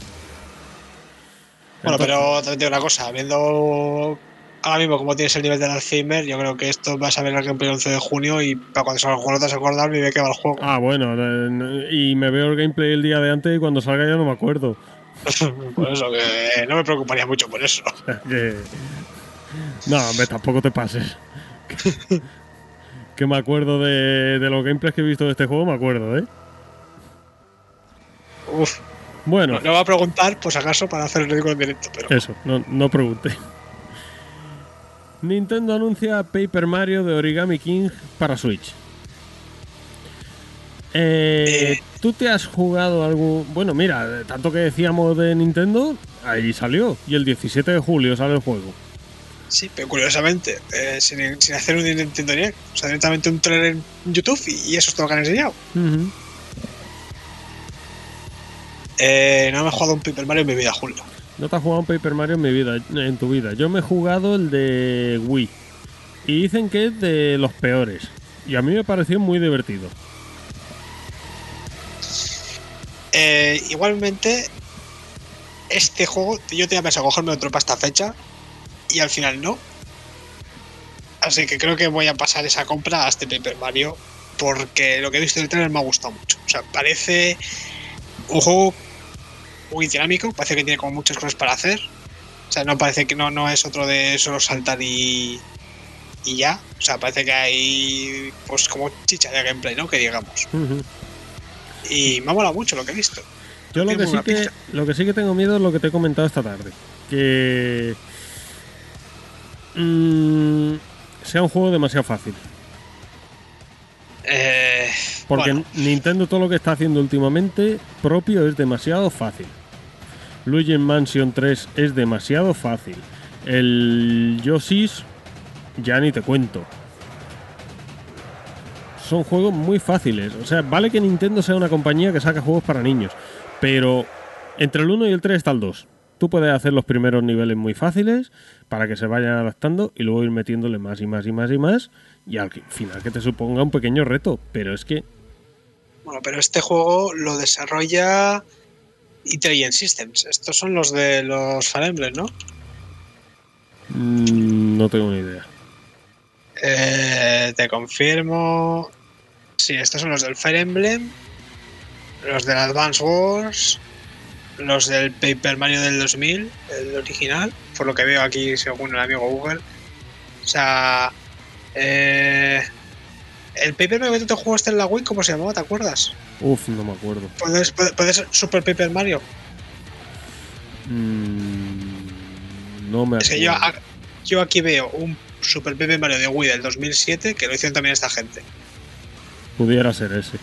Bueno, Entonces- pero también te digo una cosa, viendo ahora mismo cómo tienes el nivel del Alzheimer, yo creo que esto vas a ver el gameplay el 11 de junio y para cuando salga el juego no te vas a acordar ni de qué va el juego. Ah, bueno, eh, y me veo el gameplay el día de antes y cuando salga ya no me acuerdo. por eso que no me preocuparía mucho por eso. O sea que- No, hombre, tampoco te pases. que me acuerdo de, de los gameplays que he visto de este juego, me acuerdo, ¿eh? Uf, Bueno, no, no va a preguntar, pues acaso, para hacer el ridículo en directo, pero Eso, no, no pregunte. Nintendo anuncia Paper Mario de Origami King para Switch. Eh, Eh. ¿Tú te has jugado algo? Bueno, mira, tanto que decíamos de Nintendo, ahí salió. Y el 17 de julio sale el juego. sí, pero curiosamente, eh, sin, sin hacer un Nintendo Direct, o sea, directamente un trailer en YouTube y, y eso es todo lo que han enseñado. Eh, no me he jugado un Paper Mario en mi vida, Julio. No te has jugado un Paper Mario en mi vida, en tu vida. Yo me he jugado el de Wii. Y dicen que es de los peores. Y a mí me pareció muy divertido. Eh, igualmente, este juego, yo tenía pensado cogerme otro para esta fecha y al final no. Así que creo que voy a pasar esa compra a este Paper Mario porque lo que he visto del trailer me ha gustado mucho. O sea, parece un juego muy dinámico, parece que tiene como muchas cosas para hacer. O sea, no parece que no, no es otro de solo saltar y, y ya. O sea, parece que hay pues como chicha de gameplay, ¿no? Que digamos. Y me ha molado mucho lo que he visto. Yo lo que, sí que, lo que sí que tengo miedo es lo que te he comentado esta tarde. Que mm, sea un juego demasiado fácil. Eh, Porque bueno, Nintendo todo lo que está haciendo últimamente propio es demasiado fácil. Luigi Mansion 3 es demasiado fácil. El Yoshi's ya ni te cuento. Son juegos muy fáciles. O sea, vale que Nintendo sea una compañía que saca juegos para niños, pero entre el 1 y el 3 está el 2. Tú puedes hacer los primeros niveles muy fáciles para que se vayan adaptando y luego ir metiéndole más y más y más y más y al final que te suponga un pequeño reto. Pero es que... Bueno, pero este juego lo desarrolla Intelligent Systems. Estos son los de los Fire Emblem, ¿no? Mm, no tengo ni idea. Eh, te confirmo. Sí, estos son los del Fire Emblem, los del Advance Wars, los del Paper Mario del 2000, el original, por lo que veo aquí según el amigo Google. O sea, eh, el Paper Mario que tú te jugaste en la Wii, ¿cómo se llamaba? ¿Te acuerdas? Uf, no me acuerdo. ¿Puedes, puede, puede ser Super Paper Mario? Mm, no me Es que yo, yo aquí veo un Super Paper Mario de Wii del 2007 que lo hicieron también esta gente. Pudiera ser ese.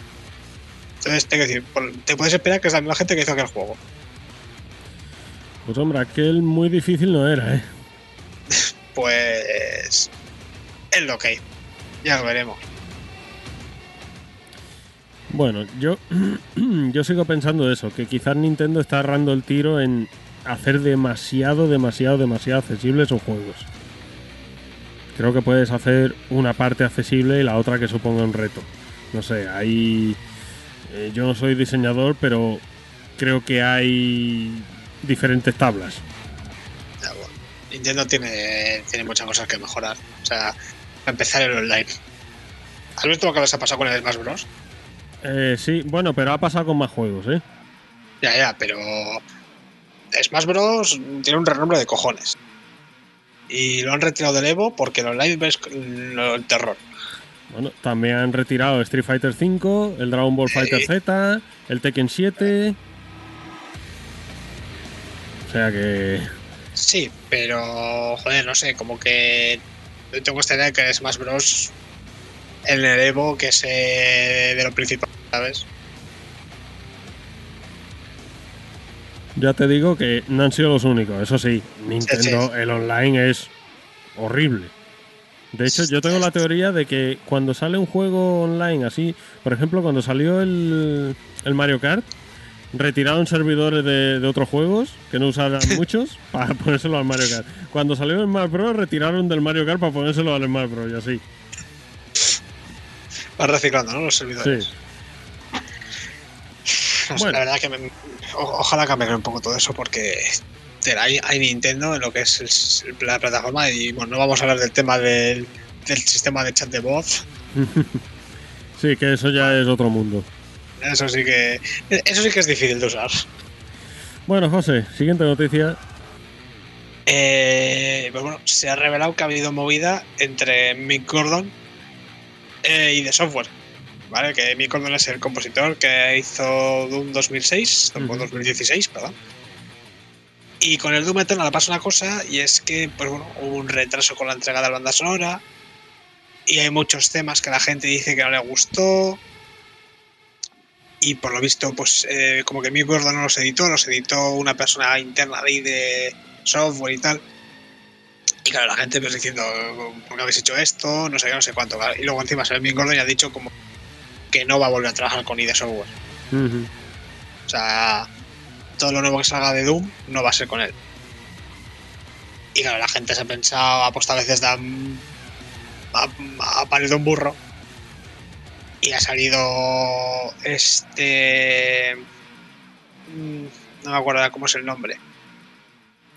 Entonces, tengo que decir, te puedes esperar que es la misma gente que hizo aquel juego. Pues hombre, aquel muy difícil no era, ¿eh? Pues. Es lo que hay. Ya lo veremos. Bueno, yo, yo sigo pensando eso, que quizás Nintendo está errando el tiro en hacer demasiado, demasiado, demasiado accesibles sus juegos. Creo que puedes hacer una parte accesible y la otra que suponga un reto. No sé, hay... eh, yo no soy diseñador, pero creo que hay diferentes tablas. Nintendo tiene, tiene muchas cosas que mejorar. O sea, para empezar el online. ¿Has visto lo que les ha pasado con el Smash Bros? Eh, sí, bueno, pero ha pasado con más juegos, ¿eh? Ya, ya, pero. Smash Bros. tiene un renombre de cojones. Y lo han retirado del Evo porque el online es lo- el terror. Bueno, también han retirado Street Fighter V, el Dragon Ball Fighter. Z, el Tekken 7. O sea que. Sí, pero. Joder, no sé, como que. Idea de que Smash Bros. en el Evo, que es eh, de lo principal, ¿sabes? Ya te digo que no han sido los únicos. Eso sí, Nintendo, Sí, el online es horrible. De hecho, yo tengo la teoría de que cuando sale un juego online así, por ejemplo, cuando salió el, el Mario Kart, retiraron servidores de, de otros juegos que no usaran muchos para ponérselo al Mario Kart. Cuando salió el Smash Bros, retiraron del Mario Kart para ponérselo al Smash Bros. y así. Vas reciclando, ¿no? Los servidores. Sí. Sé, Bueno. La verdad que me- o- ojalá cambie un poco todo eso porque hay Nintendo en lo que es el- la plataforma y bueno, no vamos a hablar del tema del, del sistema de chat de voz. Sí, que eso ya es otro mundo. Eso sí que eso sí que es difícil de usar. Bueno, José, siguiente noticia. Eh, pues bueno, se ha revelado que ha habido movida entre Mick Gordon eh, y The Software. ¿Vale? Que Mick Gordon es el compositor que hizo Doom 2006, Doom Ujú. 2016, perdón. Y con el Doom Eternal pasa una cosa, y es que pues bueno, hubo un retraso con la entrega de la banda sonora, y hay muchos temas que la gente dice que no le gustó. Y por lo visto, pues eh, como que Mick Gordon no los editó, los editó una persona interna de de software y tal. Y claro, la gente pues diciendo, ¿por qué habéis hecho esto? No sé no sé cuánto. Y luego encima se Mick Gordon y ha dicho como que no va a volver a trabajar con ID Software. O sea, todo lo nuevo que salga de Doom no va a ser con él. Y claro, la gente se ha pensado, ha puesto a veces da, ha, ha parido un burro. Y ha salido este. mm, No me acuerdo cómo es el nombre.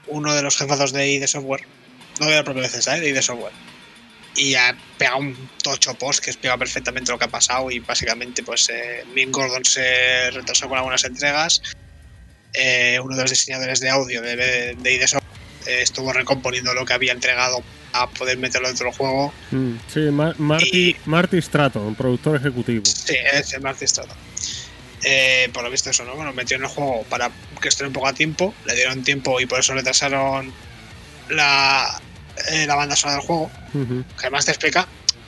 Uno de los jefados de ID Software. No de la propia Bethesda, ¿eh? de ID Software. Y ha pegado un tocho post que explica perfectamente lo que ha pasado. Y básicamente, pues, eh, Gordon se retrasó con algunas entregas. Eh, uno de los diseñadores de audio de, ID Software estuvo recomponiendo lo que había entregado a poder meterlo dentro del juego. Mm, Sí, Ma- Marty, Marty Stratton, productor ejecutivo. Sí, es el Martin Stratton. Eh, por lo visto eso, ¿no? Bueno, metió en el juego para que esté un poco a tiempo, le dieron tiempo y por eso retrasaron la, eh, la banda sonora del juego. Ujú. Que además te explica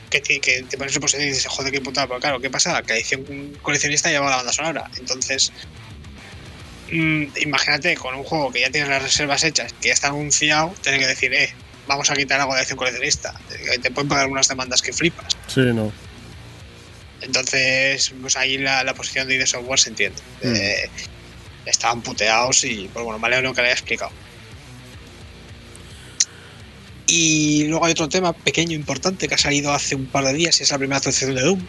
que, ti- que te pones en su posición y dices, joder, qué putada, pero claro, ¿qué pasa? Que la edición coleccionista lleva la banda sonora. Entonces, mm, imagínate con un juego que ya tienes las reservas hechas, que ya está anunciado, tener que decir, eh, vamos a quitar algo de acción coleccionista. Eh, Te pueden pagar algunas demandas que flipas. Sí, no. Entonces, pues ahí la, la posición de ID Software se entiende. Mm. Eh, estaban puteados y, pues bueno, me alegro que le haya explicado. Y luego hay otro tema pequeño, importante, que ha salido hace un par de días y es la primera actualización de Doom.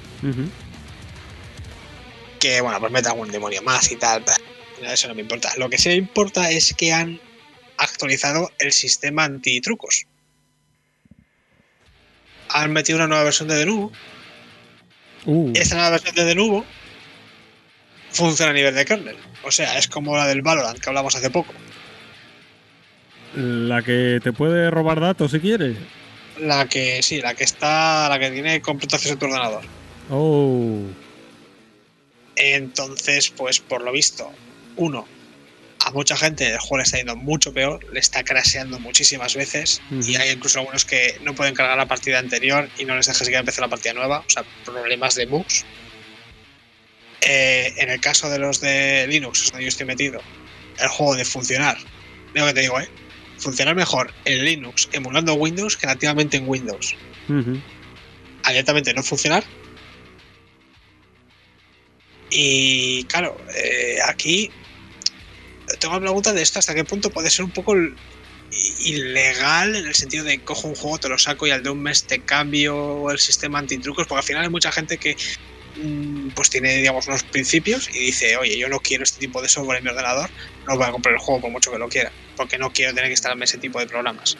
Que bueno, pues mete algún demonio más y tal. bah, Eso no me importa. Lo que sí me importa es que han actualizado el sistema antitrucos. Han metido una nueva versión de Denuvo. Uh, Esta nueva versión de Denuvo funciona a nivel de kernel. O sea, es como la del Valorant que hablamos hace poco. la que te puede robar datos si quieres. La que sí, la que está, la que tiene completo acceso a tu ordenador. Oh. Entonces, pues por lo visto, uno, a mucha gente el juego le está yendo mucho peor, le está craseando muchísimas veces y hay incluso algunos que no pueden cargar la partida anterior y no les deja siquiera empezar la partida nueva, o sea, problemas de bugs. Eh, en el caso de los de Linux, es donde yo estoy metido, el juego de funcionar, lo que te digo, ¿eh? Funcionar mejor en Linux emulando Windows que nativamente en Windows. Abiertamente no funcionar. Y claro, eh, aquí tengo la pregunta de esto, hasta qué punto puede ser un poco ilegal en el sentido de cojo un juego, te lo saco y al de un mes te cambio el sistema antitrucos, porque al final hay mucha gente que mm, pues tiene digamos unos principios y dice, oye, yo no quiero este tipo de software en mi ordenador, no voy a comprar el juego por mucho que lo quiera, porque no quiero tener que instalarme ese tipo de programas.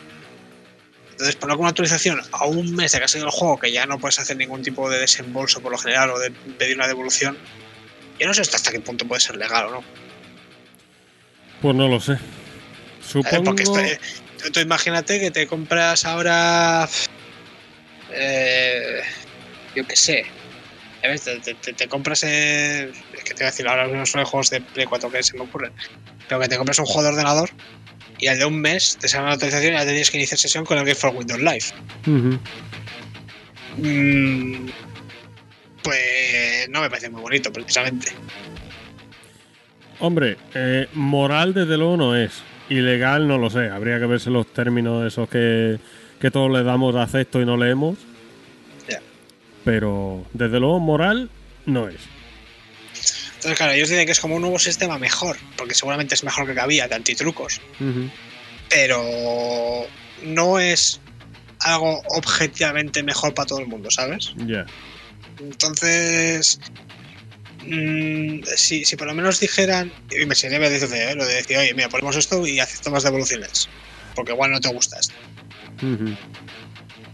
Entonces, poner una actualización a un mes de que ha salido el juego, que ya no puedes hacer ningún tipo de desembolso por lo general o de pedir una devolución, yo no sé hasta qué punto puede ser legal o no. Pues no lo sé. Eh, Supongo. Porque esto, eh, tú, tú imagínate que te compras ahora. eh, yo qué sé. Te, te- te- te compras. eh, es que te voy a decir, ahora no son juegos de Play 4 que se me ocurren. Pero que te compras un juego de ordenador y al de un mes te sale una actualización y ya tienes que iniciar sesión con el Game for Windows Live. Mm, pues no me parece muy bonito, precisamente. Hombre, eh, moral desde luego no es. Ilegal no lo sé. Habría que verse los términos esos que, que todos le damos acepto y no leemos. Ya. Pero desde luego moral no es. Entonces, claro, ellos dicen que es como un nuevo sistema mejor, porque seguramente es mejor que había de antitrucos. Ujú. pero no es algo objetivamente mejor para todo el mundo, ¿sabes? Ya. Entonces, mm, si, si por lo menos dijeran, y me sería bien decir, ¿eh? lo de decir, oye, mira, ponemos esto y acepto más devoluciones, porque igual no te gusta esto.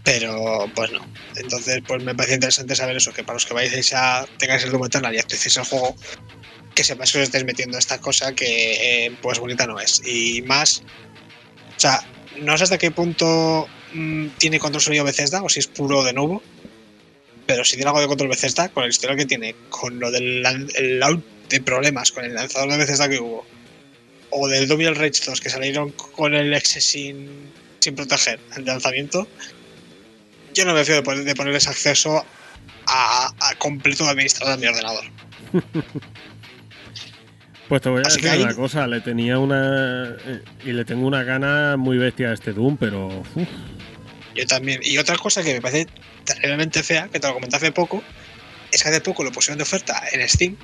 Pero pues no. Entonces, pues me parece interesante saber eso, que para los que vayáis a tengáis el Doom Eternal y actualicéis el juego, que sepáis que os estáis metiendo esta cosa que eh, pues bonita no es. Y más, o sea, no sé hasta qué punto mm, tiene control sonido Bethesda o si es puro de nuevo, pero si tiene algo de control Bethesda, con el historial que tiene, con lo del el de problemas con el lanzador de Bethesda que hubo, o del el Rage 2 que salieron con el exe sin, sin proteger el lanzamiento, yo no me fío de, poner- de ponerles acceso a, a completo de administrador de mi ordenador. Pues te voy a Así decir una cosa, le tenía una. eh, y le tengo una gana muy bestia a este Doom, pero. uf, Yo también. Y otra cosa que me parece terriblemente fea, que te lo comenté hace poco, es que hace poco lo pusieron de oferta en Steam.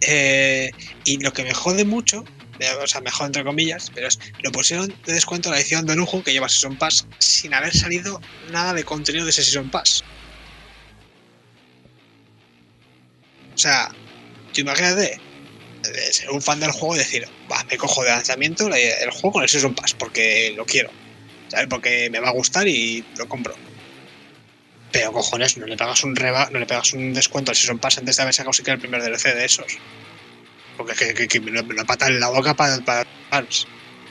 Eh, y lo que me jode mucho, o sea, mejor entre comillas, pero es lo pusieron de descuento la edición de lujo que lleva Season Pass sin haber salido nada de contenido de ese Season Pass. O sea, tú imagínate eh, ser un fan del juego y decir, va, me cojo de lanzamiento la- el juego con el Season Pass porque lo quiero. ¿Sabes? Porque me va a gustar y lo compro. Pero cojones, no le pegas un reba, no le pegas un descuento al Season Pass antes de haber sacado siquiera el primer DLC de esos. Porque que, que, que me, lo, lo pata en la boca para, para fans.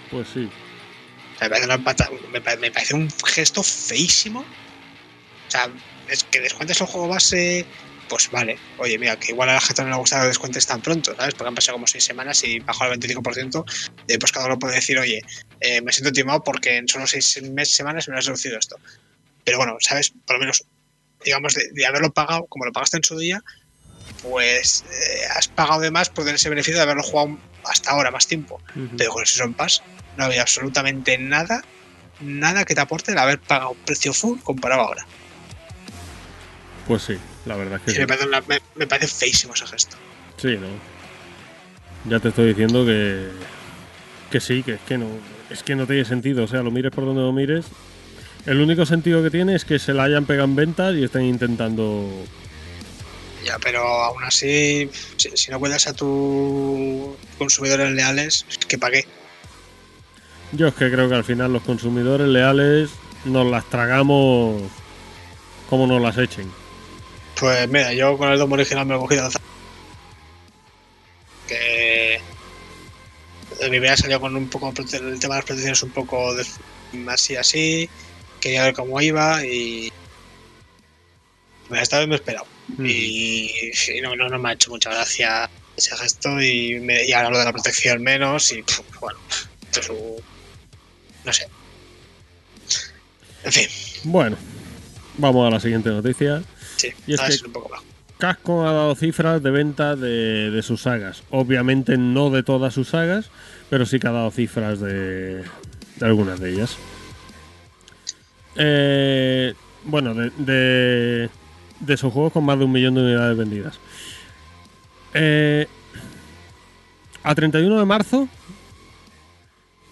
pues sí. O sea, me, parece una pata- me pa- me parece un gesto feísimo. O sea, es que descuentes el juego base, pues vale. Oye, mira, que igual a la gente no le gusta que descuentes tan pronto, ¿sabes? Porque han pasado como seis semanas y bajó al 25%. eh, pues cada uno puede decir, oye, eh, me siento timado porque en solo seis meses, semanas me lo has reducido esto. Pero bueno, ¿sabes? Por lo menos, digamos, de, de haberlo pagado, como lo pagaste en su día, pues eh, has pagado de más por tener ese beneficio de haberlo jugado hasta ahora más tiempo. Ujú. Pero con el Season Pass no había absolutamente nada nada que te aporte el haber pagado un precio full comparado ahora. Pues sí, la verdad es que sí. me, parece una- me- me parece feísimo ese gesto. Sí, ¿no? Ya te estoy diciendo que. Que sí, que es que no. Es que no tiene sentido. O sea, lo mires por donde lo mires. El único sentido que tiene es que se la hayan pegado en ventas y estén intentando. Ya, pero aún así, si, si no cuidas a tus consumidores leales, que pagué. Yo es que creo que al final los consumidores leales nos las tragamos como nos las echen. Pues mira, yo con el domo original me lo he cogido al azar. Que mi vida salió con un poco el tema de las protecciones un poco de, así así. Quería ver cómo iba y mira, esta vez me he esperado. Mm. Y, y no, no, no me ha hecho mucha gracia ese gesto y, me- y ahora lo de la protección menos y bueno, esto es un... no sé. En fin, Bueno, vamos a la siguiente noticia. Sí, Y es a ver que- si un poco más. Capcom ha dado cifras de venta de, de sus sagas. Obviamente no de todas sus sagas, pero sí que ha dado cifras de, de algunas de ellas. Eh, bueno, de, de, de sus juegos con más de un millón de unidades vendidas. Eh, a 31 de marzo,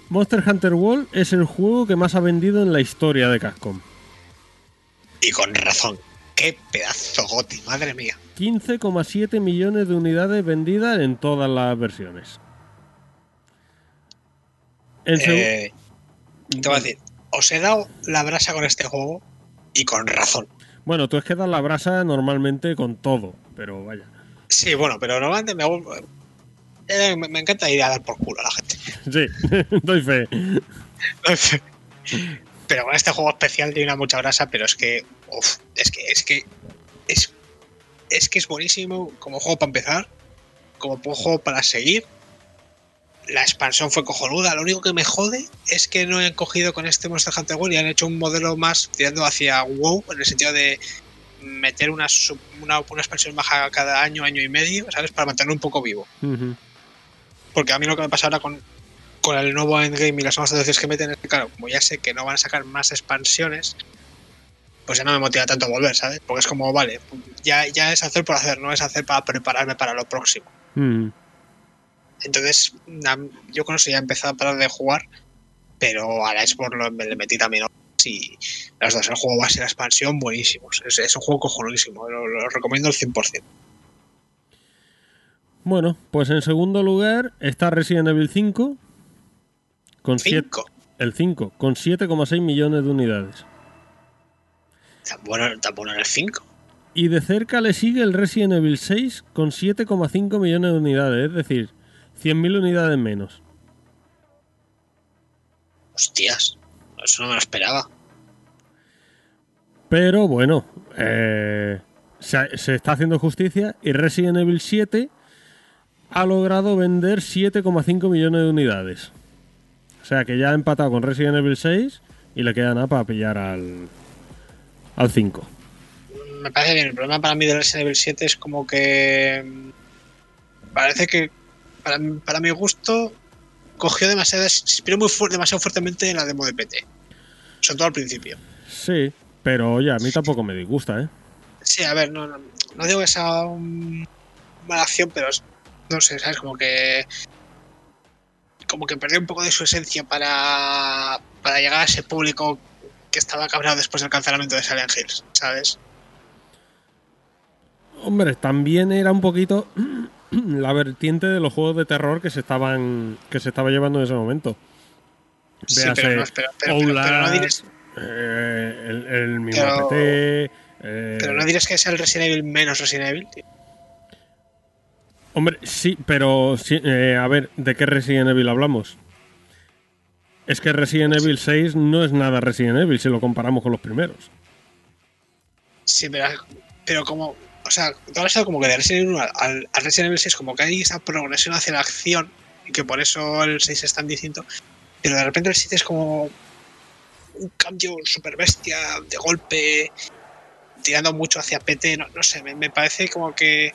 Monster Hunter World es el juego que más ha vendido en la historia de Capcom. Y con razón. Qué pedazo goti, madre mía. 15,7 millones de unidades vendidas en todas las versiones. Eh, te voy a decir, os he dado la brasa con este juego y con razón. Bueno, tú es que das la brasa normalmente con todo, pero vaya. Sí, bueno, pero normalmente me, hago- eh, me, me encanta ir a dar por culo a la gente. Sí, doy fe. Pero con este juego especial tiene una mucha brasa, pero es que, uf, es que, es que, es, es que es buenísimo como juego para empezar, como juego para seguir. La expansión fue cojonuda. Lo único que me jode es que no han cogido con este Monster Hunter World y han hecho un modelo más tirando hacia WoW, en el sentido de meter una, sub- una, una expansión baja cada año, año y medio, ¿sabes? Para mantenerlo un poco vivo. Porque a mí lo que me pasa ahora con, con el nuevo Endgame y las nuevas decisiones que meten claro, como ya sé que no van a sacar más expansiones, pues ya no me motiva tanto volver, ¿sabes? Porque es como, vale, ya, ya es hacer por hacer, no es hacer para prepararme para lo próximo. Mm. Entonces, yo con eso ya he empezado a parar de jugar, pero a la Xbox me le metí también y las dos, el juego base y la expansión, buenísimos. Es, es un juego cojonurísimo, lo, lo recomiendo al 100%. Bueno, pues en segundo lugar está Resident Evil 5 con siete- 5. el 5 con 7,6 millones de unidades. Tan bueno, tan bueno en el 5. Y de cerca le sigue el Resident Evil 6 con 7,5 millones de unidades, es decir, 100.000 unidades menos. Hostias, eso no me lo esperaba. Pero bueno, eh, se, se está haciendo justicia y Resident Evil 7 ha logrado vender 7,5 millones de unidades. O sea que ya ha empatado con Resident Evil 6 y le queda nada para pillar al, al 5. me parece bien. El problema para mí del Resident Evil 7 es como que. mm, Parece que, para, para mi gusto, cogió demasiado. Se inspiró muy fu- demasiado fuertemente en la demo de PT. Sobre todo al principio. Sí, pero oye, a mí tampoco me disgusta, ¿eh? Sí, a ver, no, no, no digo que sea un- mala acción, pero no sé, ¿sabes? Como que. Como que perdió un poco de su esencia para, para llegar a ese público que estaba cabreado después del cancelamiento de Silent Hills, ¿sabes? Hombre, también era un poquito la vertiente de los juegos de terror que se estaban que se estaba llevando en ese momento. Sí, pero no, pero, pero, pero- pero no diréis, eh, el, el mismo Pero- PT. eh, pero no diréis que es el Resident Evil menos Resident Evil. tío. Hombre, sí, pero sí, eh, a ver, ¿de qué Resident Evil hablamos? Es que Resident Evil 6 no es nada Resident Evil si lo comparamos con los primeros. Sí, pero, pero como. O sea, todo ha sido como que de Resident Evil 1 al, al Resident Evil 6, como que hay esa progresión hacia la acción, y que por eso el 6 es tan distinto. Pero de repente el 7 es como. Un cambio super bestia, de golpe, tirando mucho hacia PT. No, no sé, me, me parece como que.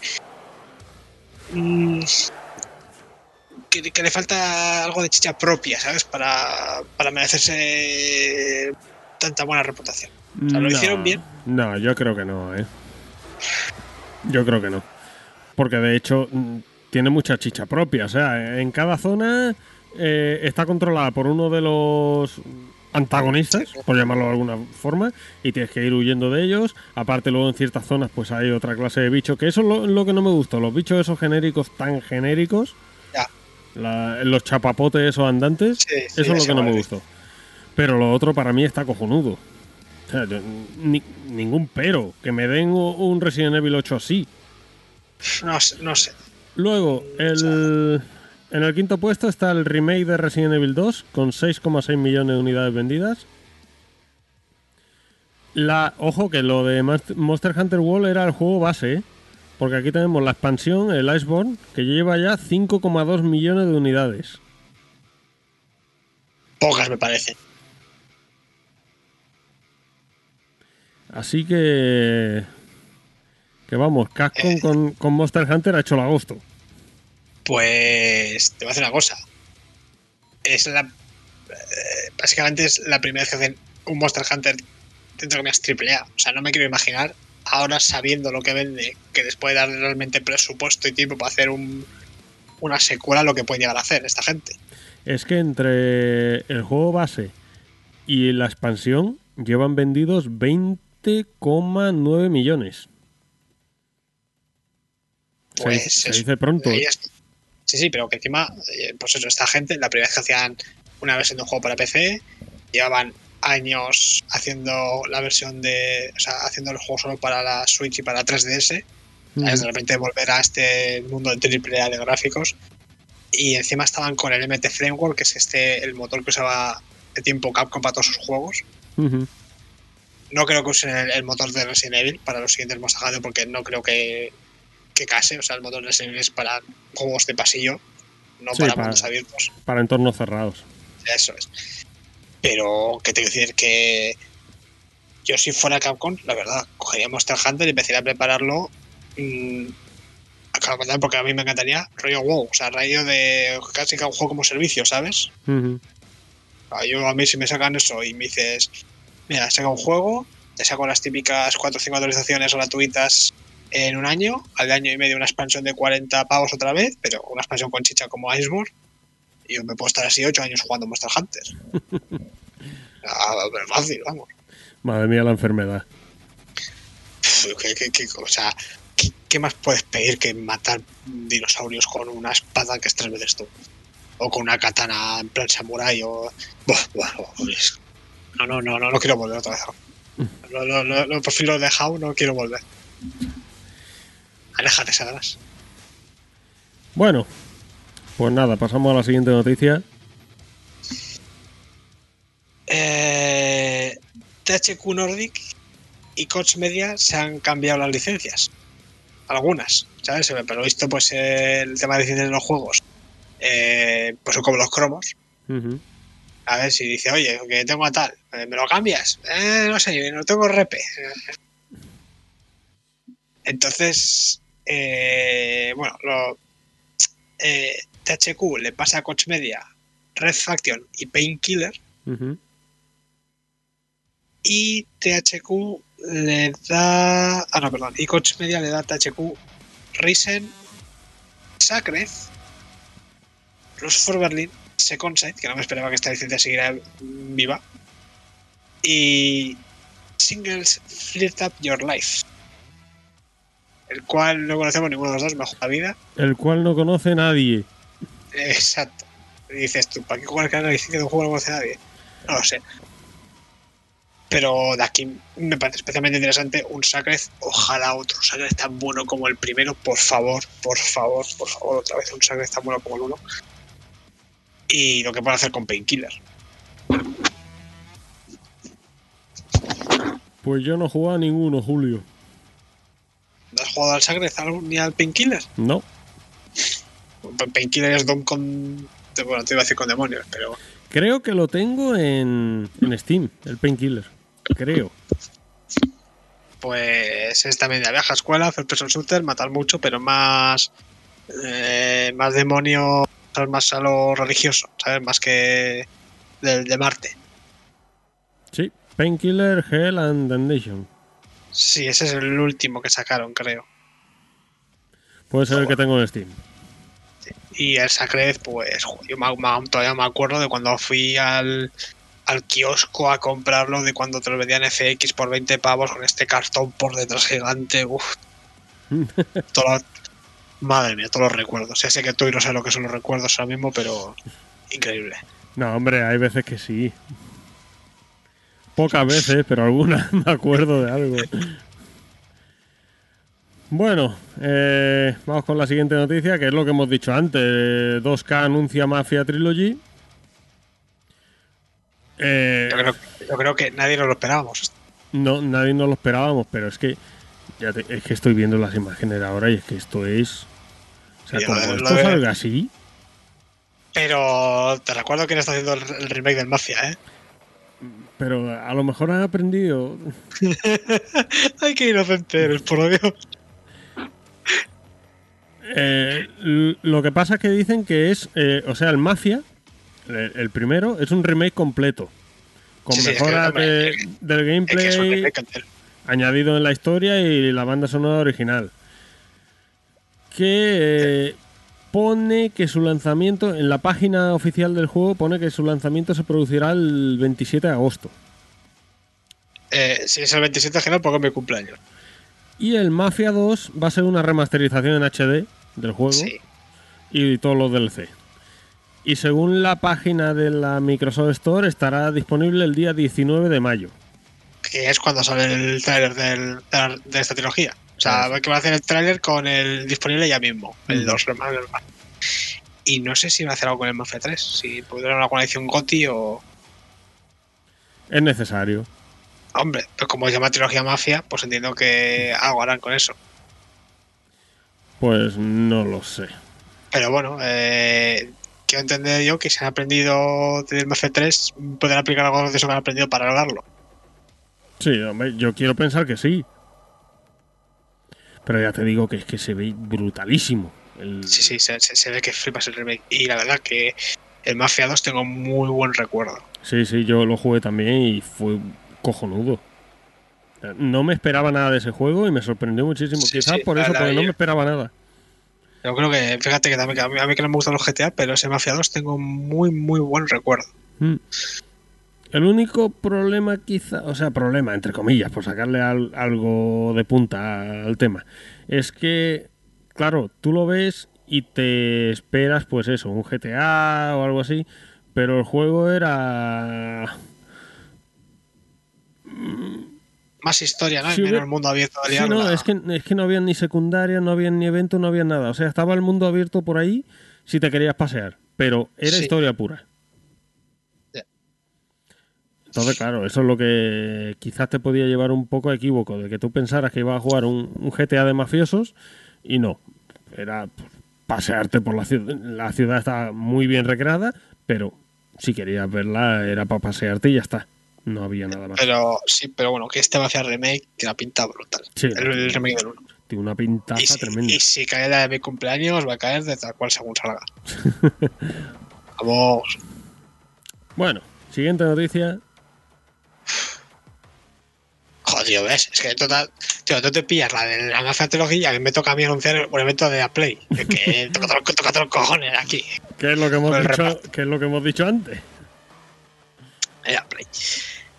Que le falta algo de chicha propia, ¿sabes? Para, para merecerse tanta buena reputación. O sea, ¿lo No, hicieron bien? No, yo creo que no, ¿eh? Yo creo que no. Porque de hecho tiene mucha chicha propia. O sea, en cada zona eh, está controlada por uno de los antagonistas, por llamarlo de alguna forma, y tienes que ir huyendo de ellos. Aparte, luego en ciertas zonas, pues hay otra clase de bicho, que eso es lo, lo que no me gustó. Los bichos esos genéricos tan genéricos, Ya. la- los chapapotes esos andantes, Sí, sí, eso es lo que no me gustó. Pero lo otro para mí está cojonudo. O sea, yo- ni- ningún pero. Que me den un Resident Evil 8 así. No sé, no sé. Luego, el, en el quinto puesto está el remake de Resident Evil 2 con 6,6 millones de unidades vendidas. La, ojo que lo de Monster Hunter World era el juego base, ¿eh? porque aquí tenemos la expansión, el Iceborne, que lleva ya 5,2 millones de unidades. Pocas me parecen. Así que. Que vamos, Capcom Eh. con, con Monster Hunter ha hecho el agosto. Pues te voy a decir una cosa. Es la. eh, básicamente es la primera vez que hacen un Monster Hunter dentro de comillas triple A. O sea, no me quiero imaginar ahora sabiendo lo que vende, que les puede dar realmente presupuesto y tiempo para hacer un, una secuela, lo que pueden llegar a hacer esta gente. Es que entre el juego base y la expansión llevan vendidos 20,9 millones. Se Pues se, eso. dice pronto. Sí, sí, pero que encima, eh, pues eso, esta gente, la primera vez que hacían una versión de un juego para PC, llevaban años haciendo la versión de. O sea, haciendo el juego solo para la Switch y para 3DS. Mm. De repente volver a este mundo de triple A de gráficos. Y encima estaban con el MT Framework, que es este el motor que usaba de tiempo Capcom para todos sus juegos. No creo que usen el, el motor de Resident Evil para los siguientes Monster porque no creo que, que case. O sea, el motor de es para juegos de pasillo, no Sí, para, para- mundos abiertos. Para entornos cerrados. Eso es. Pero que te quiero decir que yo si fuera Capcom, la verdad, cogería Monster Hunter y empezaría a prepararlo mm, a porque a mí me encantaría rollo wow, o sea, rollo de casi que un juego como servicio, ¿sabes? Ah, Yo a mí si me sacan eso y me dices, mira, saca un juego, te saco las típicas 4 o 5 actualizaciones gratuitas en un año, al año y medio una expansión de 40 pavos otra vez, pero una expansión con chicha como Iceborne, y yo me puedo estar así 8 años jugando Monster Hunter. ah, pero fácil, vamos. Madre mía, la enfermedad. Pff, ¿Qué, qué- qué- o sea, ¿qué, qué más puedes pedir que matar dinosaurios con una espada que es tres veces tú? O con una katana en plan samurai o... No, no, no, no, no quiero volver otra vez. No, no, no, no, por fin lo he dejado, no quiero volver. Aléjate, Sagrás. Bueno, pues nada, pasamos a la siguiente noticia. Eh, THQ Nordic y Koch Media se han cambiado las licencias. Algunas, ¿sabes? Pero visto, pues el tema de licencias de los juegos, eh, pues son como los cromos. A ver si dice, oye, que tengo a tal, eh, ¿me lo cambias? Eh, no sé, no tengo RP. Entonces, eh, bueno, lo, eh, THQ le pasa a Koch Media Red Faction y Painkiller y THQ le da. Ah, no, perdón. Y Coach Media le da a THQ Risen, Sacred, Los for Berlin, Second Sight, que no me esperaba que esta licencia siguiera viva, y Singles Flirt Up Your Life, el cual no conocemos ninguno de los dos, jugado la vida. El cual no conoce nadie. Exacto. Y dices tú, ¿para qué jugar con la licencia de un juego que no conoce nadie? No lo sé. Pero de aquí me parece especialmente interesante un Sacred, ojalá otro Sacred tan bueno como el primero, por favor, por favor, por favor, otra vez un Sacred tan bueno como el uno. Y lo que pueden hacer con Painkiller. Pues yo no he jugado a ninguno, Julio. ¿No has jugado al Sacred al- ni al Painkiller? No. Painkiller es Dom con. Bueno, te iba a decir con demonios, pero Creo que lo tengo en, en Steam, el Painkiller. Creo. pues es también de la vieja escuela, hacer person shooter, matar mucho, pero más eh, más demonio más a lo religioso, ¿sabes? Más que del de Marte. Sí, Painkiller, Hell and Damnation. Sí, ese es el último que sacaron, creo. Puede ser el que tengo en Steam. Y el Sacred, pues, yo me- me- todavía me acuerdo de cuando fui al, al kiosco a comprarlo, de cuando te lo vendían FX por 20 pavos con este cartón por detrás gigante. Uf. Todo madre mía, todos los recuerdos. Ya sé que tú y no sé lo que son los recuerdos ahora mismo, pero increíble. No, hombre, hay veces que sí. Pocas veces, pero algunas me acuerdo de algo. Bueno, eh, vamos con la siguiente noticia, que es lo que hemos dicho antes. 2K anuncia Mafia Trilogy. Eh, Yo creo, yo creo que nadie nos lo esperábamos. no, nadie nos lo esperábamos, pero es que ya te- es que estoy viendo las imágenes ahora y es que esto es. O sea, como esto salga así, Pero te recuerdo quién está haciendo el remake del Mafia, ¿eh? Pero a lo mejor han aprendido. Ay, qué inocente eres, por Dios. Eh, lo que pasa es que dicen que es, eh, o sea, el Mafia, el, el primero, es un remake completo. Con Sí, sí, es que, mejoras de- del Es que gameplay añadido en la historia y la banda sonora original. Que eh, pone que su lanzamiento, en la página oficial del juego, pone que su lanzamiento se producirá el 27 de agosto. Eh, si es el 27 de enero, porque es mi cumpleaños. Y el Mafia 2 va a ser una remasterización en HD del juego. Sí. y todos los DLC. Y según la página de la Microsoft Store, estará disponible el día 19 de mayo. Que es cuando sale el del- la- de esta trilogía. O sea, Claro. que va a hacer el tráiler con el disponible ya mismo, el Ujú. 2, normal, normal. Y no sé si va a hacer algo con el Mafia 3, si haber alguna edición GOTI o... Es necesario. Hombre, pues como se llama trilogía Mafia, pues entiendo que algo harán con eso. Pues no lo sé. Pero bueno, eh, quiero entender yo que si han aprendido del Mafia 3, pueden aplicar algo de eso que han aprendido para lograrlo. Sí, hombre, yo quiero pensar que sí. Pero ya te digo que es que se ve brutalísimo. El- Sí, sí, se, se- se ve que flipas el remake. Y la verdad que el Mafia 2 tengo muy buen recuerdo. sí, sí, yo lo jugué también y fue cojonudo. No me esperaba nada de ese juego y me sorprendió muchísimo. Sí, Quizás sí, por eso, porque no me esperaba nada. Yo creo que, fíjate que también, que a mí, a mí que no me gustan los GTA, pero ese Mafia 2 tengo muy, muy buen recuerdo. Mm. El único problema quizá, o sea, problema entre comillas, por sacarle al- algo de punta al tema, es que, claro, tú lo ves y te esperas, pues eso, un GTA o algo así, pero el juego era... Más historia, ¿no? El mundo abierto de Sí, no, es que, es que no había ni secundaria, no había ni evento, no había nada. O sea, estaba el mundo abierto por ahí si te querías pasear, pero era Sí. historia pura. Entonces, claro, eso es lo que quizás te podía llevar un poco a equívoco, de que tú pensaras que ibas a jugar un, un GTA de mafiosos y no. Era pasearte por la ciudad. La ciudad está muy bien recreada, pero si querías verla era para pasearte y ya está. No había nada más. Pero sí, pero bueno, que este Mafia Remake tiene una pinta brutal. Sí. el, el remake del 1. Tiene una pintaza Y si, tremenda. y si cae la de mi cumpleaños, va a caer de tal cual según salga. Vamos. Bueno, siguiente noticia. Es que total, tío, tú te pillas la de la Mafia Trilogía que me toca a mí anunciar un evento de la Play. Que, que toca, toca, toca los cojones aquí. ¿Qué es lo que hemos dicho? ¿Qué es lo que hemos dicho antes? la Play.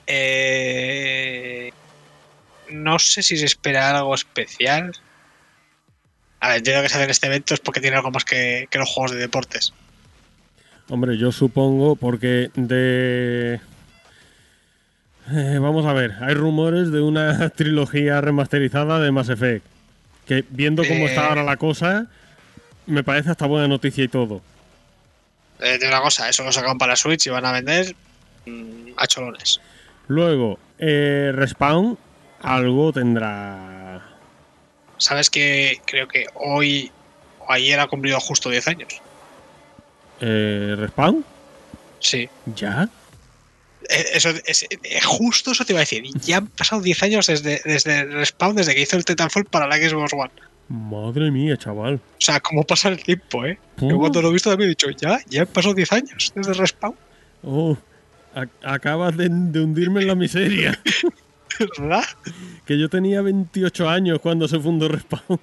Eh, no sé si se espera algo especial. A ver, entiendo que se hace en este evento es porque tiene algo más que, que los juegos de deportes. Hombre, yo supongo porque de Eh, vamos a ver, hay rumores de una trilogía remasterizada de Mass Effect. Que viendo cómo está ahora la cosa, me parece hasta buena noticia y todo. Eh, de una cosa, eso lo sacan para Switch y van a vender mm, a cholones. Luego, eh, Respawn algo tendrá. Sabes que creo que hoy o ayer ha cumplido justo 10 años. Eh, ¿Respawn? Sí. ¿Ya? Eh, Eso es, eh, justo eso te iba a decir. Ya han pasado 10 años desde, desde Respawn, desde que hizo el Titanfall para la Xbox One. Madre mía, chaval. O sea, cómo pasa el tiempo, ¿eh? Yo cuando lo he visto también he dicho, ya, ya han pasado 10 años desde Respawn, Oh, ac- acabas de, de hundirme en la miseria. ¿verdad? Que yo tenía 28 años cuando se fundó Respawn.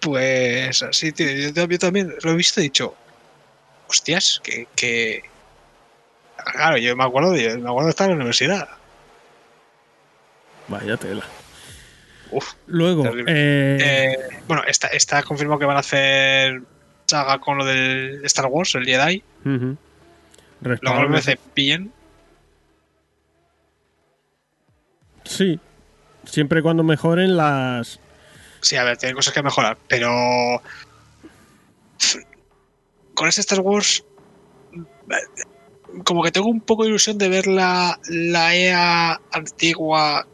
Pues así, tío, yo, yo también lo he visto y he dicho, hostias, que, que... Claro, yo me acuerdo de, me acuerdo de estar en la universidad. Vaya tela. Uf. Luego, eh, Eh, bueno, está, está confirmado que van a hacer saga con lo del Star Wars, el Jedi. Lo Respawn, cual me parece bien. Sí. Siempre y cuando mejoren las. Sí, a ver, tiene cosas que mejorar, pero. Con este Star Wars. Como que tengo un poco de ilusión de ver la, la EA antigua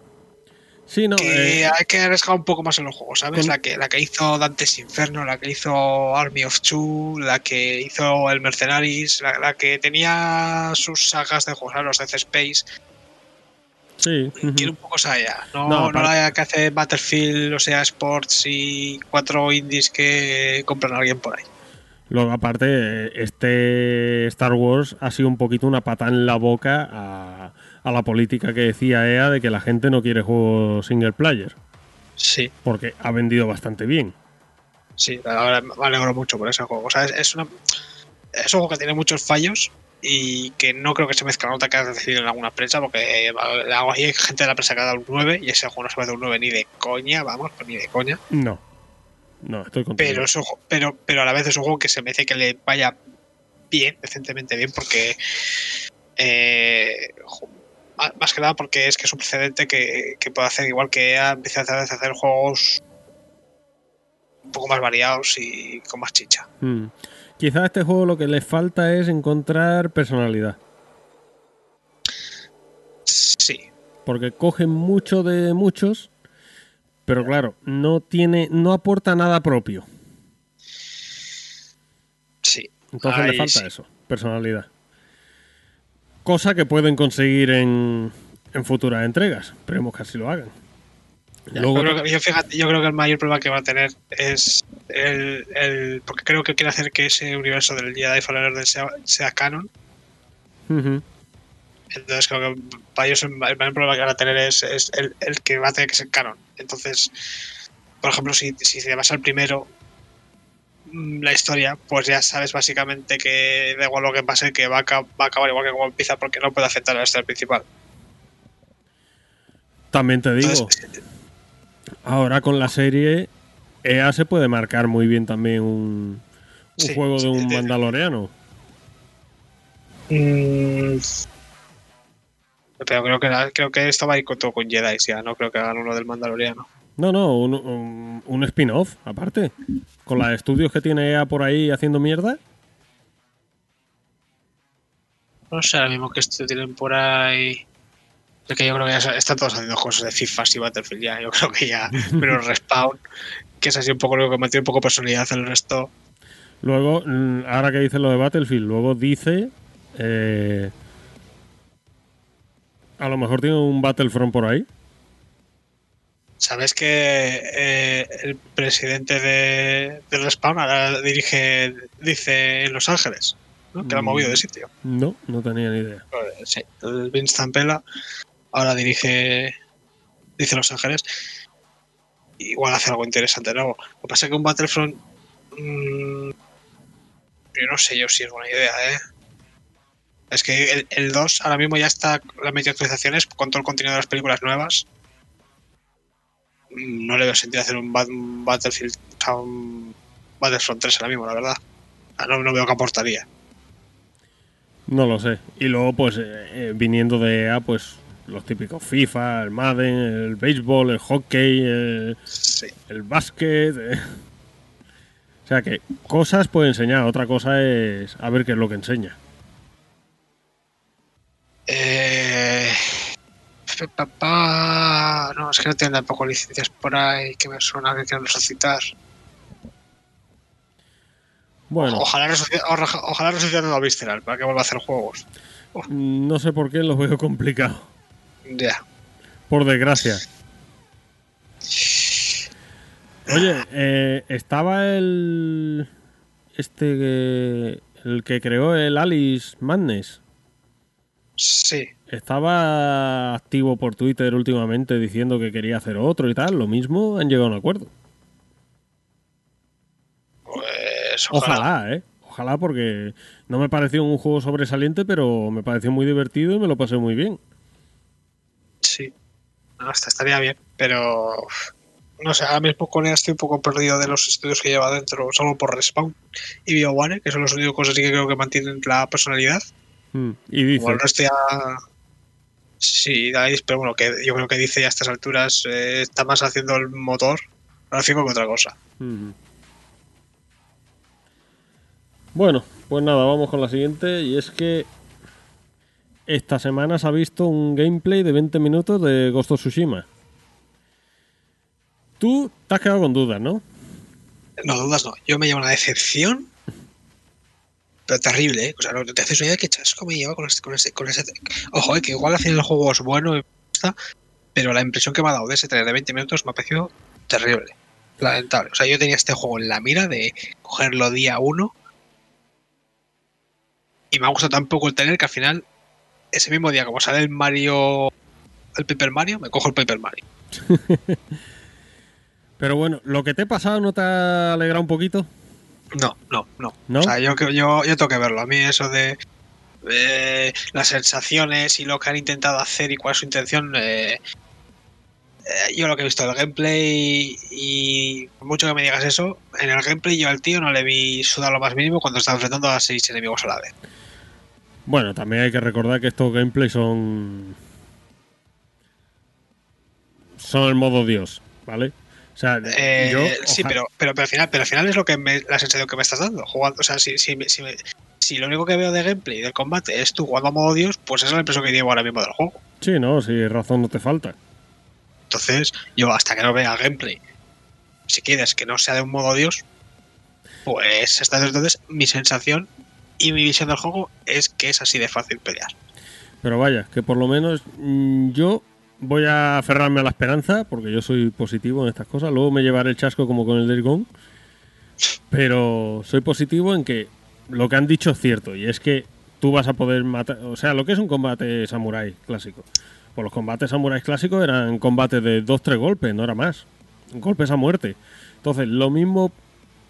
Sí, no. que eh, hay que arriesgar un poco más en los juegos, ¿sabes? con- La que, la que hizo Dante's Inferno, la que hizo Army of Two, la que hizo el Mercenaries, la, la que tenía sus sagas de juegos, los Death Space. sí. Quiero un poco esa EA, no, No, no, la EA que hace Battlefield, o sea, Sports y cuatro indies que compran a alguien por ahí. Luego, aparte, este Star Wars ha sido un poquito una pata en la boca a, a la política que decía EA de que la gente no quiere juegos single player. Sí, Porque ha vendido bastante bien. sí, ahora me alegro mucho por ese juego. O sea, es, es una, es un juego que tiene muchos fallos y que no creo que se mezcla nota que has decidido en alguna prensa, porque eh, hay gente de la prensa que ha dado un 9 y ese juego no se va a dar un 9 ni de coña, vamos, pues ni de coña. No. No, estoy contigo. Pero, es un pero, pero a la vez es un juego que se merece que le vaya bien, decentemente bien, porque. eh, más- que nada porque es que es un precedente que, que puede hacer igual que EA empieza a hacer, juegos un poco más variados y con más chicha. Mm. Quizá a este juego lo que le falta es encontrar personalidad. Sí, Porque coge mucho de muchos, pero claro, no tiene, no aporta nada propio. sí. Entonces le falta sí. eso, personalidad. Cosa que pueden conseguir en, en futuras entregas. Esperemos que así lo hagan. Luego, yo, creo que, yo, fíjate, yo creo que el mayor problema que va a tener es el, el- porque creo que quiere hacer que ese universo del Jedi Fallen Order sea, sea canon. Entonces creo que para ellos el mayor problema que van a tener es, es el, el que va a tener que ser canon. Entonces, por ejemplo, si, si te vas al primero, mm, la historia, pues ya sabes básicamente que da igual lo que pase, que va a, va a acabar igual que como empieza porque no puede afectar a la historia principal. También te digo, Entonces, ahora con la serie, EA se puede marcar muy bien también un, un Sí, juego de sí, un de- mandaloriano. mm, pero creo que, creo que esto va a ir todo con Jedi, ya no creo que hagan uno del Mandaloriano. No, no, un, un- un spin-off, aparte. Con los estudios que tiene EA por ahí haciendo mierda. No sé ahora mismo que esto tienen por ahí. Es que yo creo que ya están todos haciendo cosas de FIFA y Battlefield ya. Yo creo que ya. Pero Respawn, que es así un poco lo que mantiene un poco personalidad el resto. Luego, mm, ahora que dice lo de Battlefield, luego dice. eh, a lo mejor tiene un Battlefront por ahí. ¿Sabes que eh, el presidente de, de Respawn ahora dirige, dice en Los Ángeles? ¿no? Que lo ha Mm. movido de sitio. No, no tenía ni idea. Pues, sí, el Vince Zampella ahora dirige, dice Los Ángeles. Igual hace algo interesante nuevo. Lo que pasa es que un Battlefront. mm, yo no sé yo si es buena idea, ¿eh? Es que el, el 2 ahora mismo ya está la metido actualizaciones con todo el contenido de las películas nuevas. No le veo sentido hacer un, Bat- un Battlefield. un Battlefront 3 ahora mismo, la verdad. No, no veo que aportaría. No lo sé. Y luego, pues, eh, eh, viniendo de EA, pues, los típicos FIFA, el Madden, el béisbol, el hockey, el, Sí. el básquet. eh. O sea que cosas puede enseñar, otra cosa es a ver qué es lo que enseña. Eh, no, es que no tienen tampoco licencias por ahí que me suena que quieren resucitar. Bueno, Ojalá, resucite- oja- ojalá resuciten a Visceral para que vuelva a hacer juegos. no sé por qué lo veo complicado. Ya. Por desgracia. Oye, eh, estaba el. Este que. El que creó el Alice Madness. Sí. Estaba activo por Twitter últimamente diciendo que quería hacer otro y tal. Lo mismo, han llegado a un acuerdo. Pues ojalá. Ojalá, ¿eh? Ojalá porque no me pareció un juego sobresaliente, pero me pareció muy divertido y me lo pasé muy bien. Sí. No, hasta estaría bien, pero no sé, ahora mismo con él estoy un poco perdido de los estudios que lleva dentro, solo por Respawn y BioWare, que son los únicos cosas que creo que mantienen la personalidad. Mm, Y dice. Como el resto ya. Sí, Dice, pero bueno, que yo creo que dice ya a estas alturas eh, está más haciendo el motor gráfico que otra cosa. Ujú. Bueno, pues nada, vamos con la siguiente. Y es que esta semana se ha visto un gameplay de 20 minutos de Ghost of Tsushima. Tú te has quedado con dudas, ¿no? No dudas, no. Yo me llevo una decepción. Pero terrible, ¿eh? O sea, no te haces una idea de qué chasco me lleva con ese, con ese, con ese. Ojo, eh, que igual al el juego es bueno, está, pero la impresión que me ha dado de ese trailer de 20 minutos me ha parecido terrible. Lamentable. O sea, yo tenía este juego en la mira de cogerlo día uno. Y me ha gustado tan poco el trailer que al final, ese mismo día, como sale el Mario. El Paper Mario, me cojo el Paper Mario. Pero bueno, ¿lo que te he pasado no te ha alegrado un poquito? No, no, no. ¿No? O sea, yo, yo, yo tengo que verlo. A mí eso de eh, las sensaciones y lo que han intentado hacer y cuál es su intención, eh, eh, yo lo que he visto del gameplay y por mucho que me digas eso, en el gameplay yo al tío no le vi sudar lo más mínimo cuando estaba enfrentando a seis enemigos a la vez. Bueno, también hay que recordar que estos gameplays son. Son el modo Dios, ¿vale? O sea, Eh, yo. sí, oja- pero, pero, pero al final, pero al final es lo que me- la sensación que me estás dando. Jugando, o sea, si, si, si, me- si lo único que veo de gameplay del combate es tú jugando a modo Dios, pues esa es la impresión que llevo ahora mismo del juego. Sí, no, si razón no te falta. Entonces, yo hasta que no vea gameplay, si quieres que no sea de un modo Dios, pues hasta entonces mi sensación y mi visión del juego es que es así de fácil pelear. Pero vaya, que por lo menos mm, yo voy a aferrarme a la esperanza, porque yo soy positivo en estas cosas. Luego me llevaré el chasco como con el Gone. Pero soy positivo en que lo que han dicho es cierto, y es que tú vas a poder matar. O sea, lo que es un combate samurái clásico. Pues los combates samuráis clásicos eran combates de 2-3 golpes, no era más. Golpes a muerte. Entonces, lo mismo,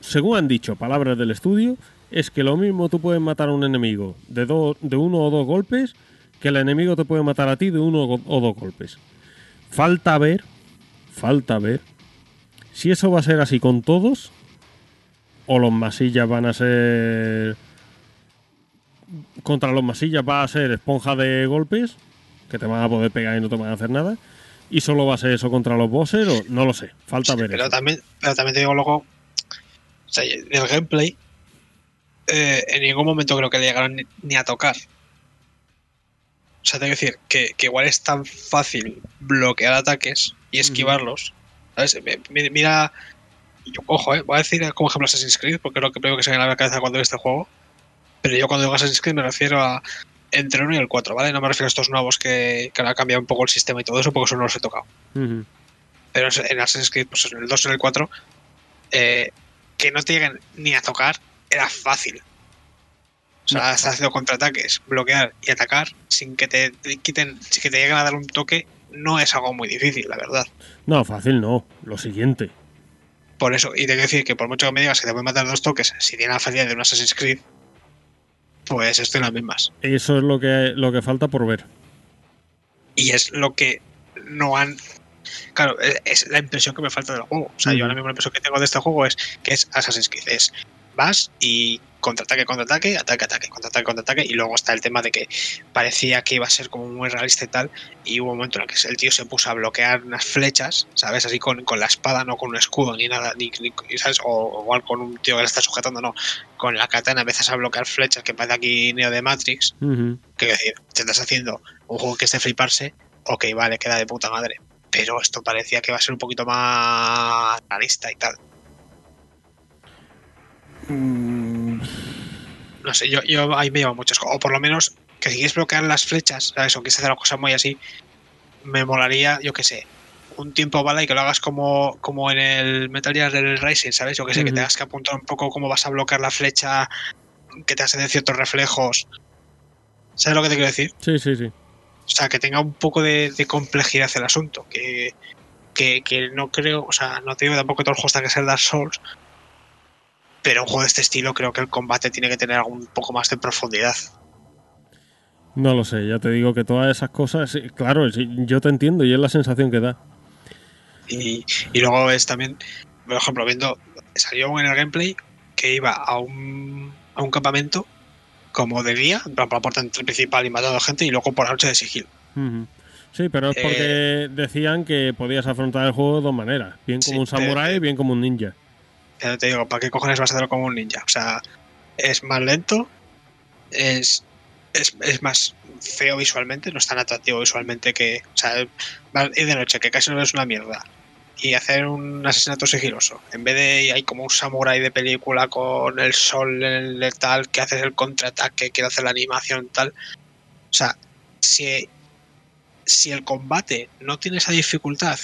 según han dicho palabras del estudio, es que lo mismo tú puedes matar a un enemigo de, dos de uno o dos golpes que el enemigo te puede matar a ti de uno o dos golpes. Falta ver, falta ver si eso va a ser así con todos o los masillas van a ser contra los masillas va a ser esponja de golpes que te van a poder pegar y no te van a hacer nada y solo va a ser eso contra los bosses o no lo sé, falta ver pero eso. también, pero también te digo luego, o sea, gameplay, eh, en ningún momento creo que le llegaron ni, ni a tocar. O sea, tengo que decir que, que igual es tan fácil bloquear ataques y esquivarlos. ¿Sabes? Mi- mi- Mira, yo- ojo, eh, voy a decir como ejemplo Assassin's Creed, porque es lo que primero que se me viene a la cabeza cuando veo este juego. Pero yo cuando digo Assassin's Creed me refiero a entre el 1 y el 4, ¿vale? No me refiero a estos nuevos que, que han cambiado un poco el sistema y todo eso, porque eso no los he tocado pero en Assassin's Creed, pues en el 2 y en el 4, eh, que no te lleguen ni a tocar era fácil. O sea, estás haciendo contraataques, bloquear y atacar sin que te quiten, sin que te lleguen a dar un toque, no es algo muy difícil, la verdad. No, fácil no, lo siguiente. Por eso, y tengo que decir que por mucho que me digas que te pueden matar dos toques, si tiene la facilidad de un Assassin's Creed, pues estoy en las mismas. Eso es lo que, lo que falta por ver. Y es lo que no han. Claro, es- es la impresión que me falta del juego. O sea, yo ahora mismo la impresión que tengo de este juego es que es Assassin's Creed. Es vas y contraataque, contraataque, ataque, ataque, contraataque, contraataque. Y luego está el tema de que parecía que iba a ser como muy realista y tal. Y hubo un momento en el que el tío se puso a bloquear unas flechas, ¿sabes? Así con, con la espada, no con un escudo ni nada, ni, ni- ¿sabes? O, igual con un tío que le está sujetando, no. Con la katana empiezas a bloquear flechas que parece aquí Neo de Matrix. Ujú. Que decir, te estás haciendo un juego que esté fliparse, ok, vale, queda de puta madre. Pero esto parecía que iba a ser un poquito más realista y tal. Mm, No sé, yo, yo ahí me llevo muchas cosas. O por lo menos que si quieres bloquear las flechas, ¿sabes? O quieres hacer una cosa muy así, me molaría, yo qué sé, un tiempo bala y que lo hagas como, como en el Metal Gear Rising, ¿sabes? Yo que sé, que tengas que apuntar un poco cómo vas a bloquear la flecha, que te hacen ciertos reflejos. ¿Sabes lo que te quiero decir? Sí, sí, sí. O sea, que tenga un poco de, de complejidad el asunto. Que, que, que no creo, o sea, no te digo tampoco que todos los juegos que ser Dark Souls. Pero un juego de este estilo creo que el combate tiene que tener un poco más de profundidad. No lo sé, ya te digo que todas esas cosas, claro, yo te entiendo y es la sensación que da. Y, y luego es también, por ejemplo, viendo, salió en el gameplay que iba a un, a un campamento como de día, por la puerta principal y matando gente, y luego por la noche de sigilo. Sí, pero es Eh, porque decían que podías afrontar el juego de dos maneras, bien como Sí, un samurái, pero- bien como un ninja. Ya te digo, ¿para qué cojones vas a hacerlo como un ninja? O sea, es más lento, es, es, es más feo visualmente, no es tan atractivo visualmente que. O sea, ir de noche, que casi no ves una mierda. Y hacer un asesinato sigiloso. En vez de hay como un samurái de película con el sol letal, que haces el contraataque, quiere hacer la animación tal. O sea, si, si el combate no tiene esa dificultad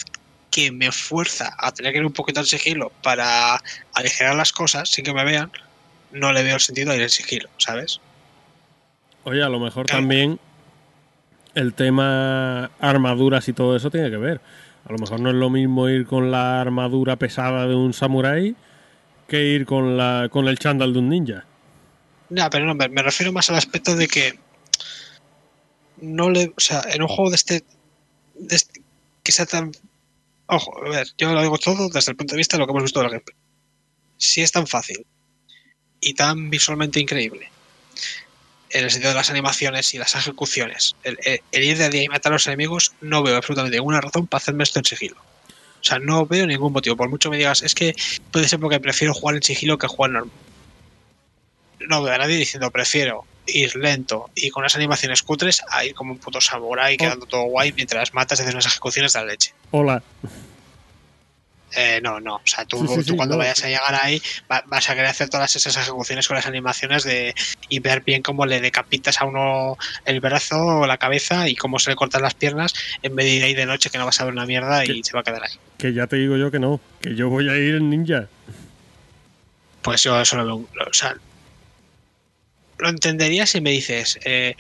que me fuerza a tener que ir un poquito al sigilo para aligerar las cosas sin que me vean, no le veo sentido a ir en sigilo, ¿sabes? Oye, a lo mejor Claro. también el tema armaduras y todo eso tiene que ver. A lo mejor no es lo mismo ir con la armadura pesada de un samurái que ir con la con el chándal de un ninja. No, pero no, me, me refiero más al aspecto de que no le. O sea, en un juego de este. De este- que sea tan. Ojo, a ver, yo lo digo todo desde el punto de vista de lo que hemos visto del gameplay. Si es tan fácil y tan visualmente increíble, en el sentido de las animaciones y las ejecuciones, el, el- el ir de día y matar a los enemigos, no veo absolutamente ninguna razón para hacerme esto en sigilo. O sea, no veo ningún motivo. Por mucho me digas, es que puede ser porque prefiero jugar en sigilo que jugar normal. No veo a nadie diciendo prefiero ir lento y con unas animaciones cutres a ir como un puto samurái quedando todo guay mientras matas y haces unas ejecuciones de la leche. Hola. Eh, no, no. O sea, tú, Sí, sí, tú sí, cuando no. vayas a llegar ahí va- vas a querer hacer todas esas ejecuciones con las animaciones de y ver bien cómo le decapitas a uno el brazo o la cabeza y cómo se le cortan las piernas en vez de ir ahí de noche que no vas a ver una mierda y se va a quedar ahí. Que ya te digo yo que no, que yo voy a ir en ninja. Pues yo eso lo veo. O sea, lo entendería si me dices, eh,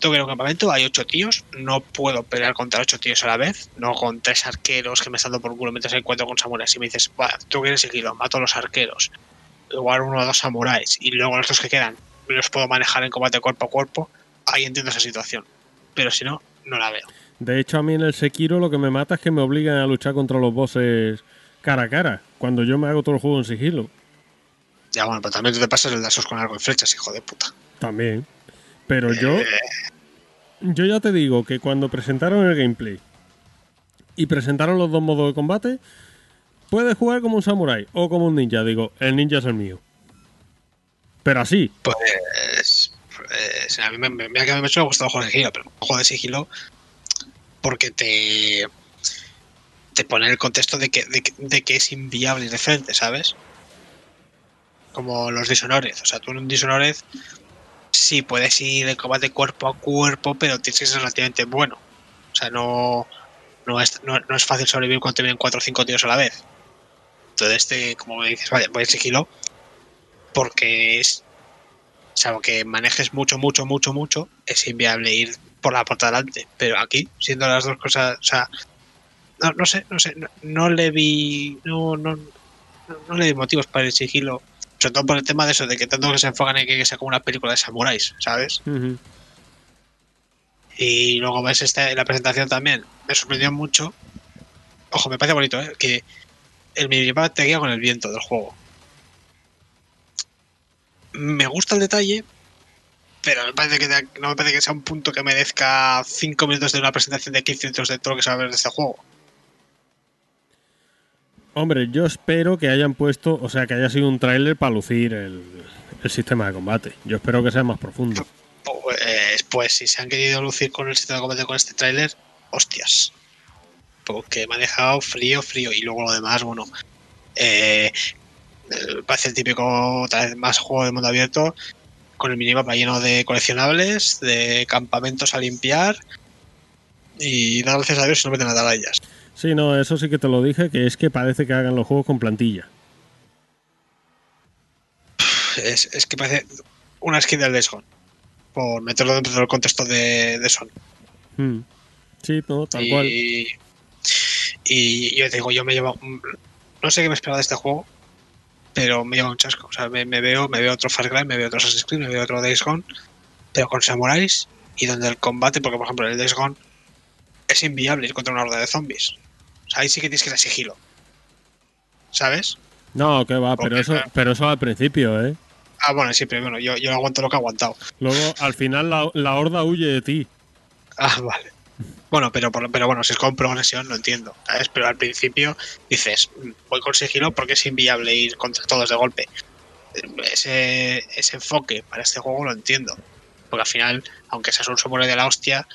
tengo que ir a un campamento, hay ocho tíos, no puedo pelear contra ocho tíos a la vez, no con tres arqueros que me están dando por culo mientras encuentro con samuráis. Si me dices, "Buah, tengo que ir en sigilo, mato a los arqueros, igual uno o dos samuráis, y luego los dos que quedan los puedo manejar en combate cuerpo a cuerpo, ahí entiendo esa situación. Pero si no, no la veo. De hecho, a mí en el Sekiro lo que me mata es que me obligan a luchar contra los bosses cara a cara, cuando yo me hago todo el juego en sigilo. Ya bueno, pero también tú te pasas el Dasos con arco y flechas, hijo de puta. También. Pero yo, Eh, yo ya te digo que cuando presentaron el gameplay y presentaron los dos modos de combate, puedes jugar como un samurái o como un ninja. Digo, el ninja es el mío. Pero así, Pues, pues, a mí me, me, me, me ha gustado jugar de sigilo, pero juego de sigilo porque te te pone en el contexto de que, de, que- de que es inviable de frente, ¿sabes? Como los Dishonored. O sea, tú en un Dishonored sí puedes ir de combate cuerpo a cuerpo, pero tienes que ser relativamente bueno. O sea, no, no, es, no, es fácil sobrevivir cuando te vienen 4 o 5 tíos a la vez. Entonces, este, como me dices, vale, voy en sigilo porque es salvo que manejes mucho, mucho, mucho, mucho, es inviable ir por la puerta delante. Pero aquí, siendo las dos cosas, o sea, no, no sé, no sé, no, le vi, no, no, no, le vi motivos para el sigilo. Sobre todo por el tema de eso, de que tanto que se enfocan en que sea como una película de samuráis, ¿sabes? Y luego ves esta, la presentación también, me sorprendió mucho. Ojo, me parece bonito, ¿eh? Que el minimapa te guía con el viento del juego. Me gusta el detalle, pero me parece que no me parece que sea un punto que merezca 5 minutos de una presentación de 15 minutos de todo lo que se va a ver de este juego. Hombre, yo espero que hayan puesto, o sea, que haya sido un tráiler para lucir el, sistema de combate. Yo espero que sea más profundo. Pues, pues si se han querido lucir con el sistema de combate con este tráiler, hostias. Porque me ha dejado frío, frío. Y luego lo demás, bueno. eh, eh, parece el típico, otra vez más juego de mundo abierto. Con el minimapa lleno de coleccionables, de campamentos a limpiar. Y dar gracias a Dios si no meten atalayas. Sí, no, eso sí que te lo dije, que es que parece que hagan los juegos con plantilla. Es, es que parece una skin del Days Gone, por meterlo dentro del contexto de, de Sony. Mm. Sí, no, tal y, cual. Y yo te digo, yo me llevo. No sé qué me esperaba de este juego, pero me lleva un chasco. O sea, me, me veo, me veo otro Far Cry, me veo otro Assassin's Creed, me veo otro Days Gone, pero con samuráis y donde el combate, porque por ejemplo el Days Gone es inviable ir contra una horda de zombies. O sea, ahí sí que tienes que a sigilo. ¿Sabes? No, que va, pero eso, claro. pero eso al principio, ¿eh? Ah, bueno, sí, pero bueno, yo, yo aguanto lo que he aguantado. Luego, al final, la, la horda huye de ti. Ah, vale. Bueno, pero, pero bueno, si es con progresión, lo entiendo. ¿sabes? Pero al principio dices, "Mm, voy con sigilo porque es inviable ir contra todos de golpe. Ese, ese enfoque para este juego lo entiendo. Porque al final, aunque seas un samurai de la hostia,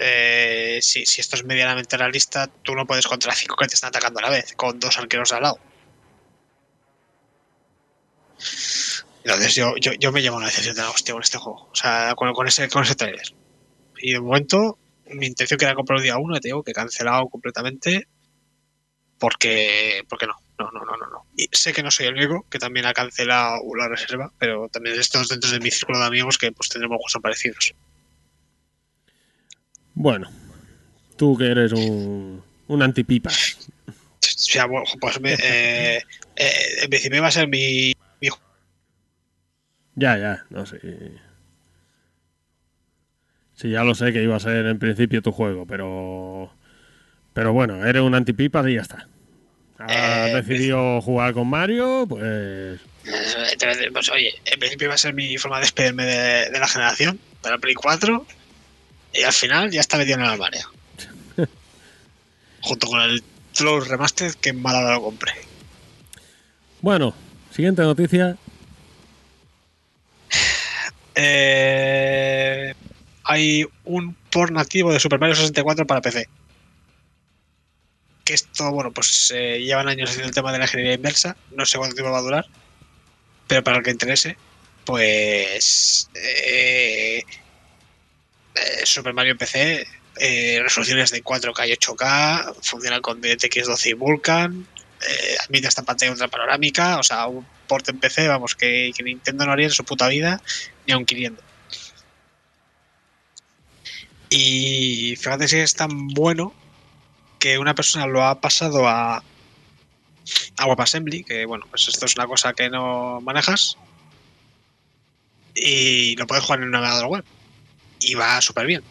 eh, si, esto es medianamente realista, tú no puedes contra cinco que te están atacando a la vez, con dos arqueros al lado. Entonces yo, yo, yo me llevo una decepción de la hostia con este juego. O sea, con, con ese, con ese trailer. Y de momento, mi intención que era comprar el día uno, te digo que he cancelado completamente. Porque, porque no, no, no, no, no, no. Y sé que no soy el único que también ha cancelado la reserva, pero también estos dentro de mi círculo de amigos que pues tendremos gustos parecidos. Bueno, tú que eres un, un antipipas. O sea, bueno, pues me- eh, eh, en principio va a ser mi, mi Ya, ya, no sé. Sí, ya lo sé que iba a ser en principio tu juego, pero. Pero bueno, eres un antipipas y ya está. Has Eh, decidido jugar con Mario, pues. Pues oye, en principio va a ser mi forma de despedirme de, de la generación, para Play 4, y al final ya está metido en el armario. Junto con el Flow Remastered, que en mala hora lo compré. Bueno, siguiente noticia. Eh, hay un port nativo de Super Mario 64 para PC. Que esto, bueno, pues eh, llevan años haciendo el tema de la ingeniería inversa. No sé cuánto tiempo va a durar. Pero para el que interese, pues. eh, eh, Super Mario PC, eh, resoluciones de 4K y 8K, funciona con DirectX 12 y Vulkan, eh, admite esta pantalla ultra panorámica, o sea, un port en PC, vamos, que, que Nintendo no haría en su puta vida, ni aun queriendo. Y fíjate si es tan bueno que una persona lo ha pasado a, a WebAssembly, que bueno, pues esto es una cosa que no manejas, y lo puedes jugar en un navegador web. Y va súper bien.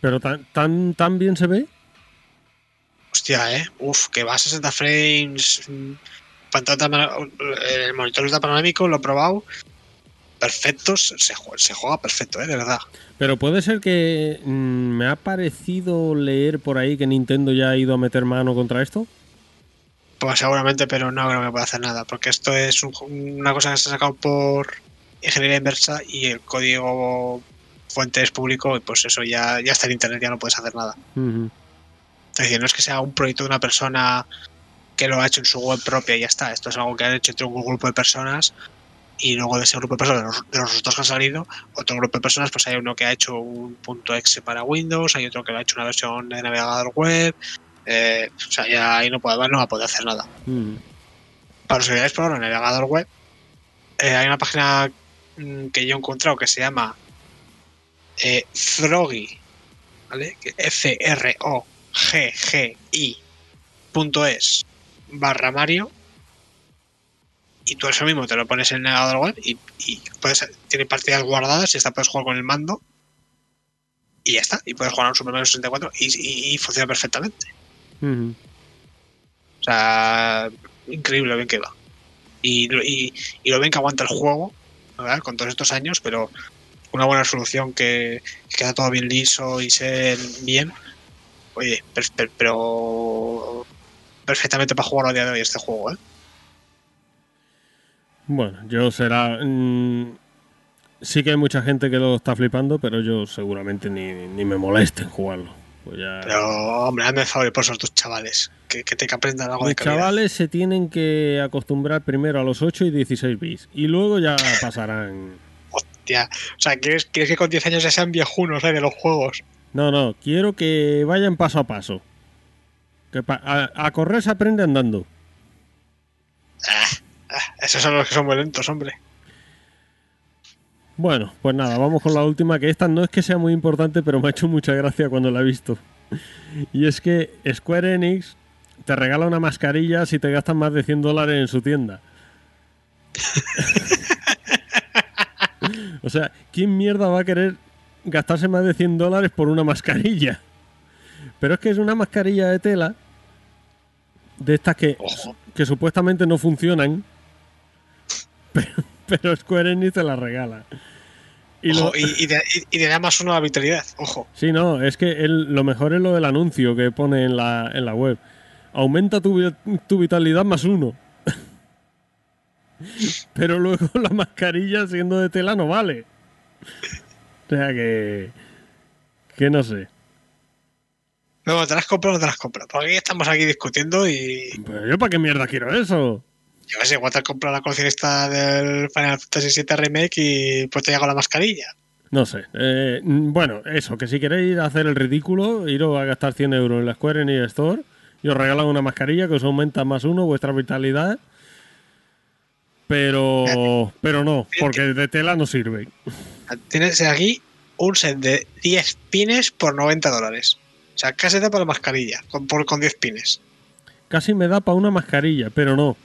Pero tan, tan, tan bien se ve. Hostia, eh. Uf, que va a 60 frames. mm, El monitor ultra panorámico lo he probado. Perfectos. Se, jue- se juega perfecto, eh, de verdad. Pero puede ser que mm, me ha parecido leer por ahí que Nintendo ya ha ido a meter mano contra esto. Pues seguramente, pero no creo que pueda hacer nada. Porque esto es un- una cosa que se ha sacado por ingeniería inversa y el código fuente es público y pues eso ya, ya está en internet, ya no puedes hacer nada. Es decir, no es que sea un proyecto de una persona que lo ha hecho en su web propia y ya está. Esto es algo que han hecho entre un grupo de personas y luego de ese grupo de personas, de los, de los dos que han salido, otro grupo de personas, pues hay uno que ha hecho un punto .exe para Windows, hay otro que lo ha hecho una versión de navegador web. Eh, o sea, ya ahí no, puede, no va a poder hacer nada. Ujú. Para los que queráis probar el navegador web, eh, hay una página mm, que yo he encontrado que se llama eh, Froggy, ¿vale? Que F-R-O-G-G-I punto es barra Mario y tú eso mismo te lo pones en el navegador web y, y puedes, tiene partidas guardadas y esta puedes jugar con el mando y ya está, y puedes jugar a un Super Mario 64 y, y- y funciona perfectamente. O sea, increíble lo bien que va. Y, lo- y, y lo bien que aguanta el juego, ¿verdad? Con todos estos años, pero una buena solución que, que queda todo bien liso y ser bien. Oye, per- per- pero perfectamente para jugar a día de hoy este juego, ¿eh? Bueno, yo será. mm, sí que hay mucha gente que lo está flipando, pero yo seguramente ni, ni me moleste en jugarlo. Pues ya. Pero, hombre, hazme el favor por esos tus chavales, que, que te que aprendan algo de Los calidad. chavales se tienen que acostumbrar primero a los 8 y 16 bits y luego ya pasarán. Hostia. O sea, ¿quieres, quieres que con 10 años ya sean viejunos eh, de los juegos? No, no, quiero que vayan paso a paso. Que pa- a, a correr se aprende andando. Ah, esos son los que son muy lentos, hombre. Bueno, pues nada, vamos con la última, que esta no es que sea muy importante, pero me ha hecho mucha gracia cuando la he visto. Y es que Square Enix te regala una mascarilla si te gastas más de 100 dólares en su tienda. o sea, ¿quién mierda va a querer gastarse más de 100 dólares por una mascarilla? Pero es que es una mascarilla de tela, de estas que, que supuestamente no funcionan, pero, pero Square Enix te la regala. Y lo- Ojo, y, y, te, y- y te da más uno a la vitalidad. Ojo. Sí, no, es que el- lo mejor es lo del anuncio que pone en la, en la web. Aumenta tu, tu vitalidad más uno. Pero luego la mascarilla siendo de tela no vale. O sea que... Que no sé. Luego, ¿te las compras o no te las compras? Porque aquí estamos aquí discutiendo y Pero yo para qué mierda quiero eso. Yo qué sé, igual te has comprado la coleccionista del Final Fantasy VII Remake y pues te llega la mascarilla. No sé. Eh, bueno, eso, que si queréis hacer el ridículo, iros a gastar 100 euros en la Square Enix Store y os regalan una mascarilla que os aumenta más uno vuestra vitalidad. Pero, pero no, porque de tela no sirve. Tienes aquí un set de 10 pines por 90 dólares. O sea, casi te para la mascarilla con, por, con 10 pines. Casi me da para una mascarilla, pero no.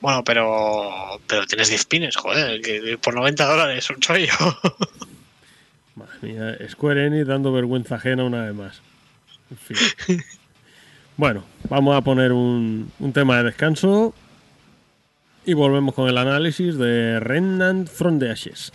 Bueno, pero pero tienes 10 pines, joder, que por 90 dólares, un chollo. Madre mía, Square Enix dando vergüenza ajena una vez más. En fin. Bueno, vamos a poner un, un tema de descanso y volvemos con el análisis de Remnant from the Ashes.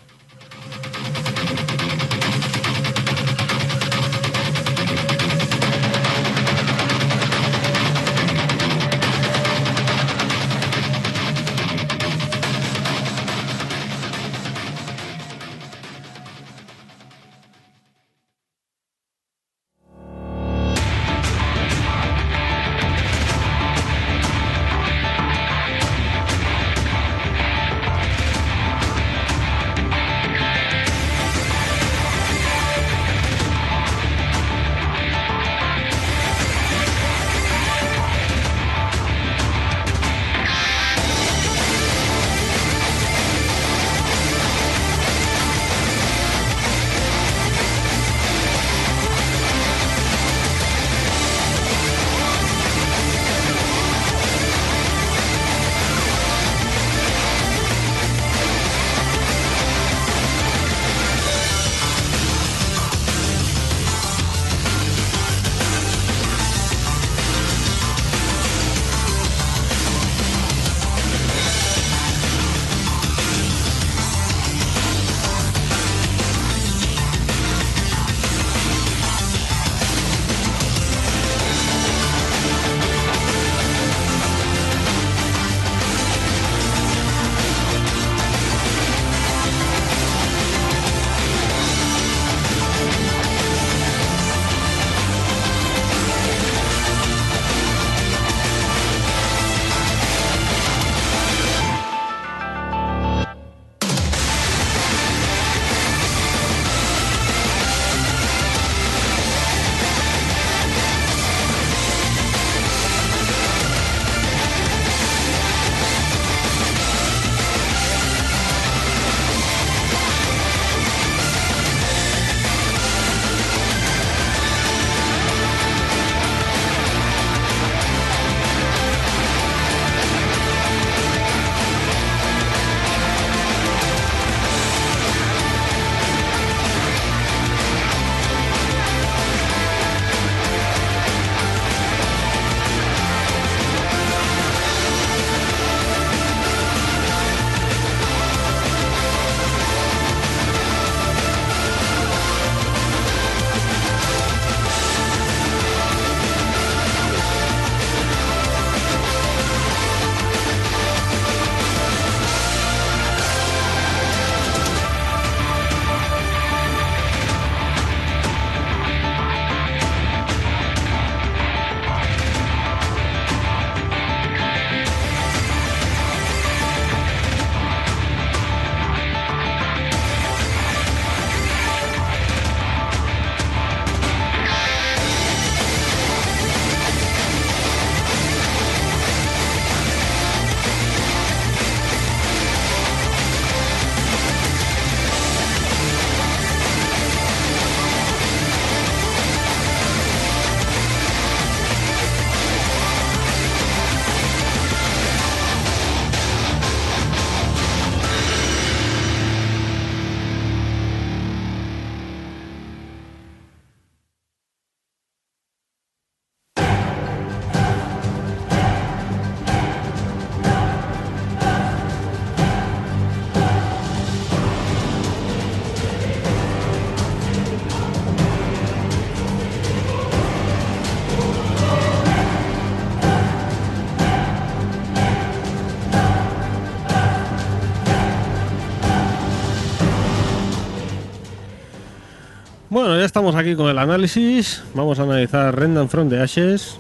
Estamos aquí con el análisis. Vamos a analizar Random from the Ashes.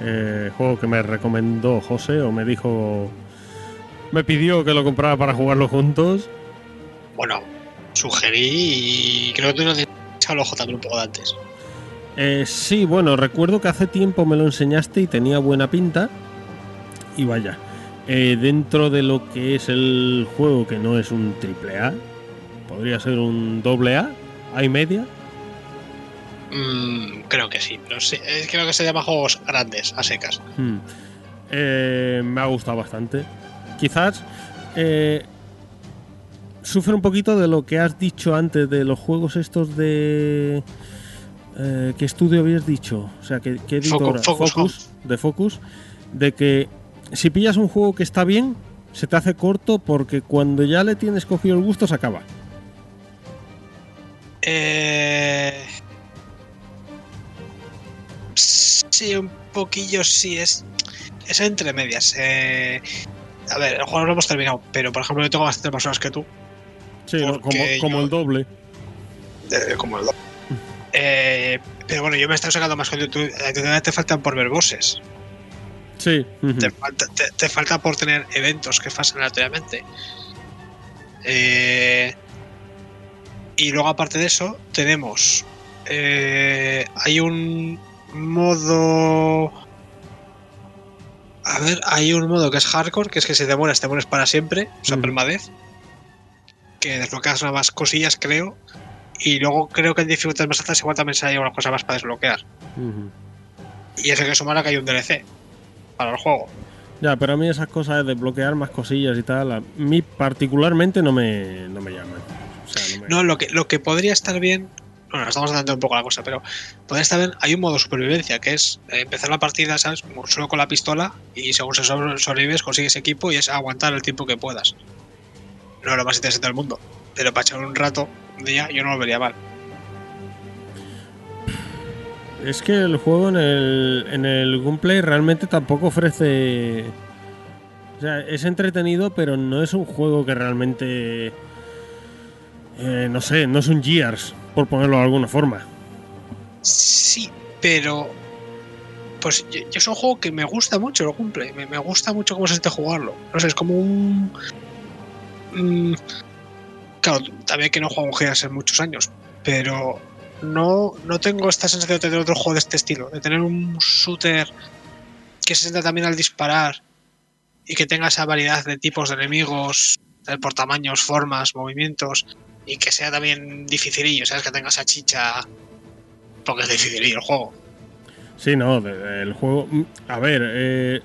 eh, juego que me recomendó José o me dijo. Me pidió que lo comprara para jugarlo juntos. Bueno, sugerí y creo que tú no te has echado el ojo también un poco de antes. Eh, sí, bueno, recuerdo que hace tiempo me lo enseñaste y tenía buena pinta. Y vaya, eh, dentro de lo que es el juego, que no es un triple A, podría ser un doble A, A y media. Mm, creo que sí, pero sí, creo que se llama juegos grandes, a secas. Hmm. Eh, me ha gustado bastante. Quizás eh, sufre un poquito de lo que has dicho antes de los juegos estos de. eh, ¿Qué estudio habías dicho? O sea, ¿qué, qué editora? Focus, Focus de Focus. De que si pillas un juego que está bien, se te hace corto porque cuando ya le tienes cogido el gusto se acaba. Eh... Sí, un poquillo sí, es, es entre medias. Eh... A ver, el juego no lo hemos terminado, pero por ejemplo yo tengo bastantes personas que tú, Sí, ¿no? como, Porque como yo- el doble. eh, como el do- Eh, pero bueno, yo me estoy sacando más contenido. Tú- todavía te faltan por ver bosses. Sí. Te, falta, te, te falta por tener eventos que pasan aleatoriamente. Eh, y luego, aparte de eso, tenemos. eh, hay un modo. A ver, hay un modo que es hardcore, que es que si te mueres, te mueres para siempre, o sea, Ujú. permadez. Que desbloqueas nuevas cosillas, creo. Y luego creo que en dificultades más altas igual también se hay alguna cosa más para desbloquear. Y eso que sumar a que hay un DLC para el juego. Ya, pero a mí esas cosas de desbloquear más cosillas y tal, a mí particularmente no me, no me llaman. O sea, no me- No, lo que, lo que podría estar bien. Bueno, estamos dando un poco la cosa, pero estar bien. Hay un modo supervivencia que es eh, empezar la partida, ¿sabes? Solo con la pistola y según se sobre- sobrevives, consigues equipo y es aguantar el tiempo que puedas. No es lo más interesante del mundo, pero para echar un rato, un día, yo no lo vería mal. Es que el juego en el, en el gameplay realmente tampoco ofrece... O sea, es entretenido, pero no es un juego que realmente... eh, no sé, no es un Gears, por ponerlo de alguna forma. Sí, pero. Pues yo, es un juego que me gusta mucho, lo cumple. Me, gusta mucho cómo se siente jugarlo. No sé, es como un. mm, claro, también que no juego un Gears en muchos años, pero no, no tengo esta sensación de tener otro juego de este estilo, de tener un shooter que se sienta también al disparar y que tenga esa variedad de tipos de enemigos, por tamaños, formas, movimientos, y que sea también dificilillo, ¿sabes? Que tenga esa chicha porque es dificilillo el juego. Sí, no, el juego... A ver, eh,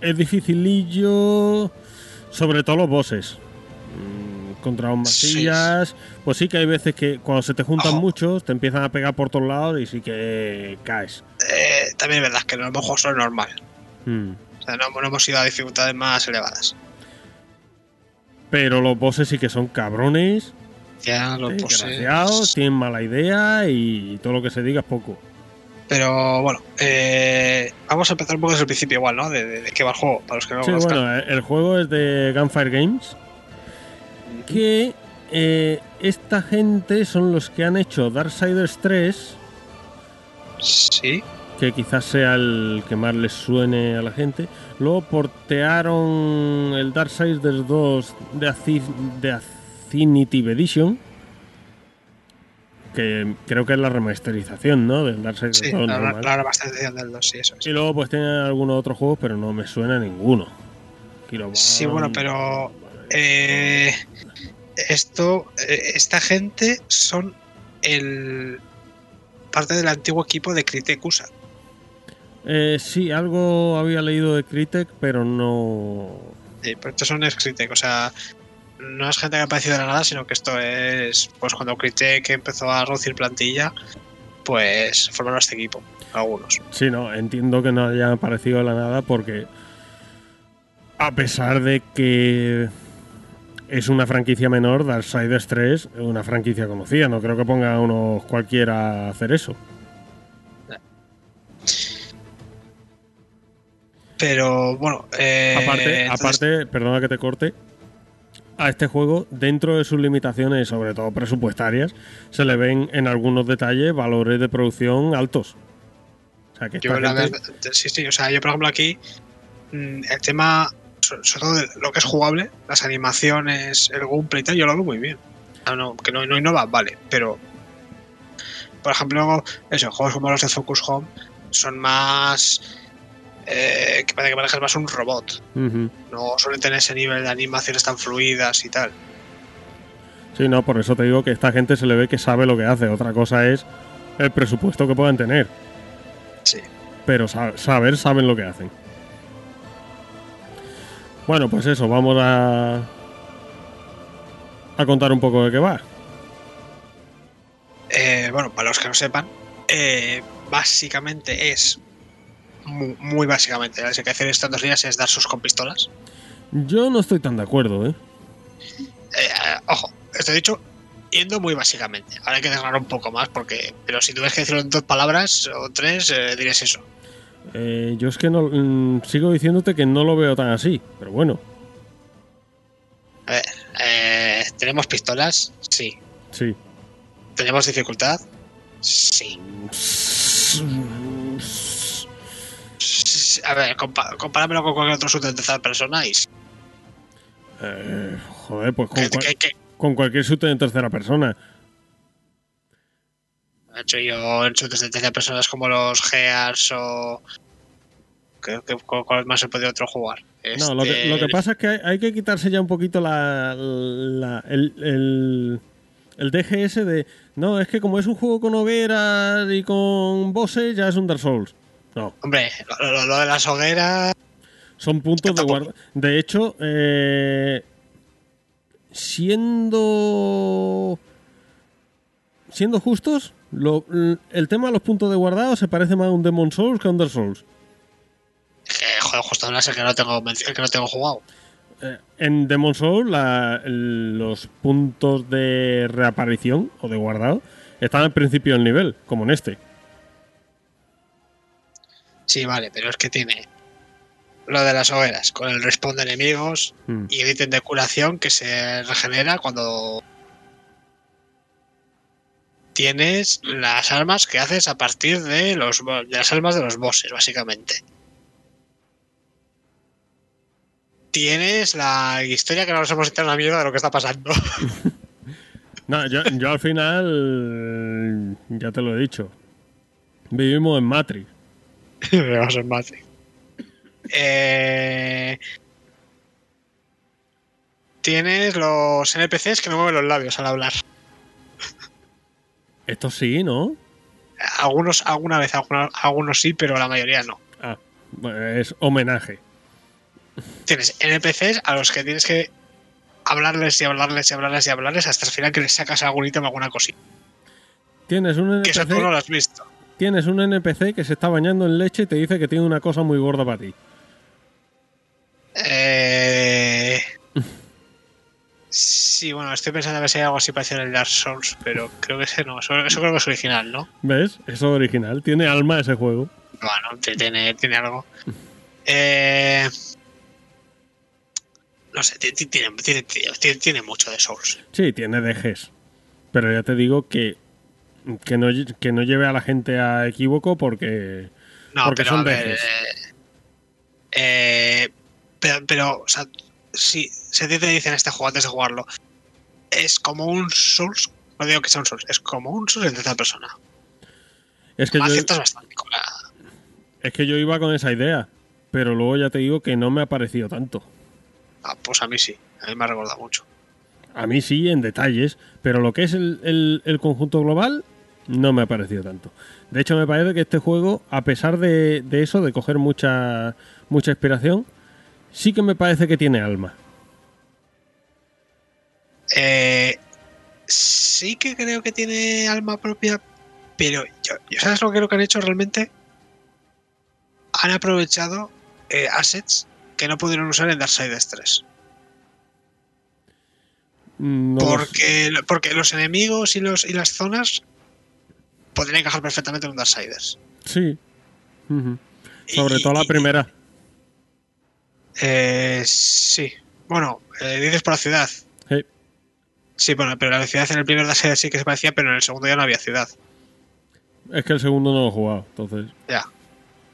es dificilillo, sobre todo los bosses. Mm, Contra un masillas, pues sí que hay veces que cuando se te juntan Ojo. muchos te empiezan a pegar por todos lados y sí que caes. Eh, también es verdad que los juegos son normal. Mm. O sea, no, no hemos ido a dificultades más elevadas. Pero los bosses sí que son cabrones, Ya desgraciados, tienen mala idea y todo lo que se diga es poco. Pero bueno, eh, vamos a empezar un poco desde el principio igual, ¿no? De, de- de qué va el juego, para los que no lo Sí, conozcan. bueno, el juego es de Gunfire Games, que eh, esta gente son los que han hecho Darksiders 3, Sí, que quizás sea el que más les suene a la gente. Luego portearon el Darksiders 2 de, Aci- de Affinity Edition, que creo que es la remasterización, ¿no? Del Darksiders sí, 2 la, la remasterización del 2, sí, eso es. Y luego pues tienen algunos otros juegos, pero no me suena ninguno. Kiloban, Sí, bueno, pero eh, esto, eh, esta gente son el parte del antiguo equipo de Critekusa. Eh, sí, algo había leído de Crytek, pero no. Sí, pero estos son ex Crytek, o sea, no es gente que ha aparecido de la nada, sino que esto es, pues cuando Crytek empezó a reducir plantilla, pues formaron este equipo, algunos. Sí, no, entiendo que no haya aparecido de la nada porque. A pesar de que es una franquicia menor, Darksiders 3 es una franquicia conocida. No creo que ponga a unos cualquiera a hacer eso. Pero bueno, eh, aparte, entonces- aparte, perdona que te corte. A este juego, dentro de sus limitaciones, sobre todo presupuestarias, se le ven en algunos detalles valores de producción altos. O sea, que yo, la verdad, sí, sí, o sea, yo por ejemplo aquí, mm, el tema, sobre todo lo que es jugable, las animaciones, el gameplay y tal, yo lo veo muy bien. No, que no, no innova, vale, pero por ejemplo, eso, juegos como los de Focus Home son más eh, que parece que manejas más un robot. No suelen tener ese nivel de animaciones tan fluidas y tal. Sí, no, por eso te digo que esta gente se le ve que sabe lo que hace. Otra cosa es el presupuesto que puedan tener. Sí. Pero saber, saben lo que hacen. Bueno, pues eso, vamos a. a contar un poco de qué va. Eh, bueno, para los que no sepan, eh, básicamente es muy, básicamente. Lo que hacer estas dos líneas es dar sus con pistolas. Yo no estoy tan de acuerdo, ¿eh? ¿eh? ojo, esto he dicho yendo muy básicamente. Ahora hay que desgranar un poco más, porque. Pero si tuvieras que decirlo en dos palabras o tres, eh, dirías eso. Eh, yo es que no mm, sigo diciéndote que no lo veo tan así, pero bueno. A ver, eh, ¿tenemos pistolas? Sí. Sí. ¿Tenemos dificultad? Sí. A ver, compáramelo con cualquier otro shooter de tercera persona y. Eh, joder, pues con, con cualquier shooter en tercera persona. De hecho, yo en shooters de tercera persona como los Gears o. Creo que ¿Cuál más se puede otro jugar? No, lo que, lo que, este, pasa es que hay, que quitarse ya un poquito la, el, el, el, DGS de. No, es que como es un juego con hogueras y con bosses, ya es un Dark Souls. Hombre, lo, de las hogueras. Son puntos de guarda. De hecho, eh, siendo. Siendo justos, el tema de los puntos de guardado se parece más a un Demon Souls que a un Dark Souls. Joder, justo ahora es el que no tengo, que no tengo jugado. Eh, en Demon Souls, los puntos de reaparición o de guardado están al principio del nivel, como en este. Sí, vale, pero es que tiene lo de las hogueras, con el respawn de enemigos hmm. y el ítem de curación que se regenera cuando tienes las armas que haces a partir de, los, de las armas de los bosses, básicamente. Tienes la historia que no nos hemos enterado una mierda de lo que está pasando. no, yo, yo al final, ya te lo he dicho, vivimos en Matrix. A ser Matrix. Eh, tienes los NPCs que no mueven los labios al hablar. Esto sí, ¿no? Algunos, alguna vez, algunos, sí, pero la mayoría no. Ah, es homenaje. Tienes NPCs a los que tienes que hablarles y hablarles y hablarles y hablarles hasta el final que les sacas algún ítem, alguna cosita. Tienes un NPC. Que eso tú no lo has visto tienes un NPC que se está bañando en leche y te dice que tiene una cosa muy gorda para ti. Eh... Sí, bueno, estoy pensando a ver si hay algo así parecido en el Dark Souls, pero creo que ese no. Eso, creo que es original, ¿no? ¿Ves? Eso es original. Tiene alma ese juego. Bueno, tiene, tiene algo. Eh... No sé, tiene, tiene, tiene, mucho de Souls. Sí, tiene dejes. Pero ya te digo que que no, que no lleve a la gente a equívoco porque, no, porque son veces. Eh, pero, pero, o sea, si, se te dicen este juego antes de jugarlo, es como un Souls, no digo que sea un Souls, es como un Souls en tercera persona. Es que, yo, es que yo iba con esa idea, pero luego ya te digo que no me ha parecido tanto. Ah, pues a mí sí, a mí me ha recordado mucho. A mí sí, en detalles, pero lo que es el, el conjunto global, no me ha parecido tanto. De hecho, me parece que este juego, a pesar de, eso, de coger mucha, mucha inspiración, sí que me parece que tiene alma. Eh, sí que creo que tiene alma propia, pero yo, ¿sabes lo que creo que han hecho realmente? Han aprovechado eh, assets que no pudieron usar en Darksiders 3. Porque, porque los enemigos y, los, y las zonas podría encajar perfectamente en un Darksiders. Sí. Sobre todo la primera. Eh, sí. Bueno, eh, dices por la ciudad. Sí, bueno, pero la ciudad en el primer Dash sí que se parecía, pero en el segundo ya no había ciudad. Es que el segundo no lo he jugado, entonces. Ya.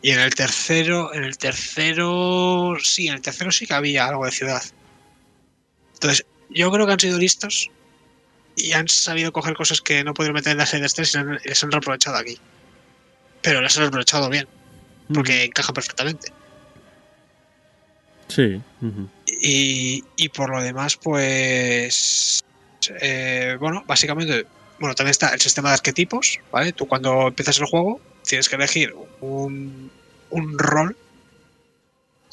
Y en el tercero, en el tercero, sí, en el tercero sí que había algo de ciudad. Entonces, yo creo que han sido listos y han sabido coger cosas que no pudieron meter en la serie de Stress y han- les han reaprovechado aquí. Pero las han reaprovechado bien, porque encajan perfectamente. Sí. Y, y por lo demás, pues. eh, bueno, básicamente. Bueno, también está el sistema de arquetipos, ¿vale? Tú cuando empiezas el juego tienes que elegir un, un rol,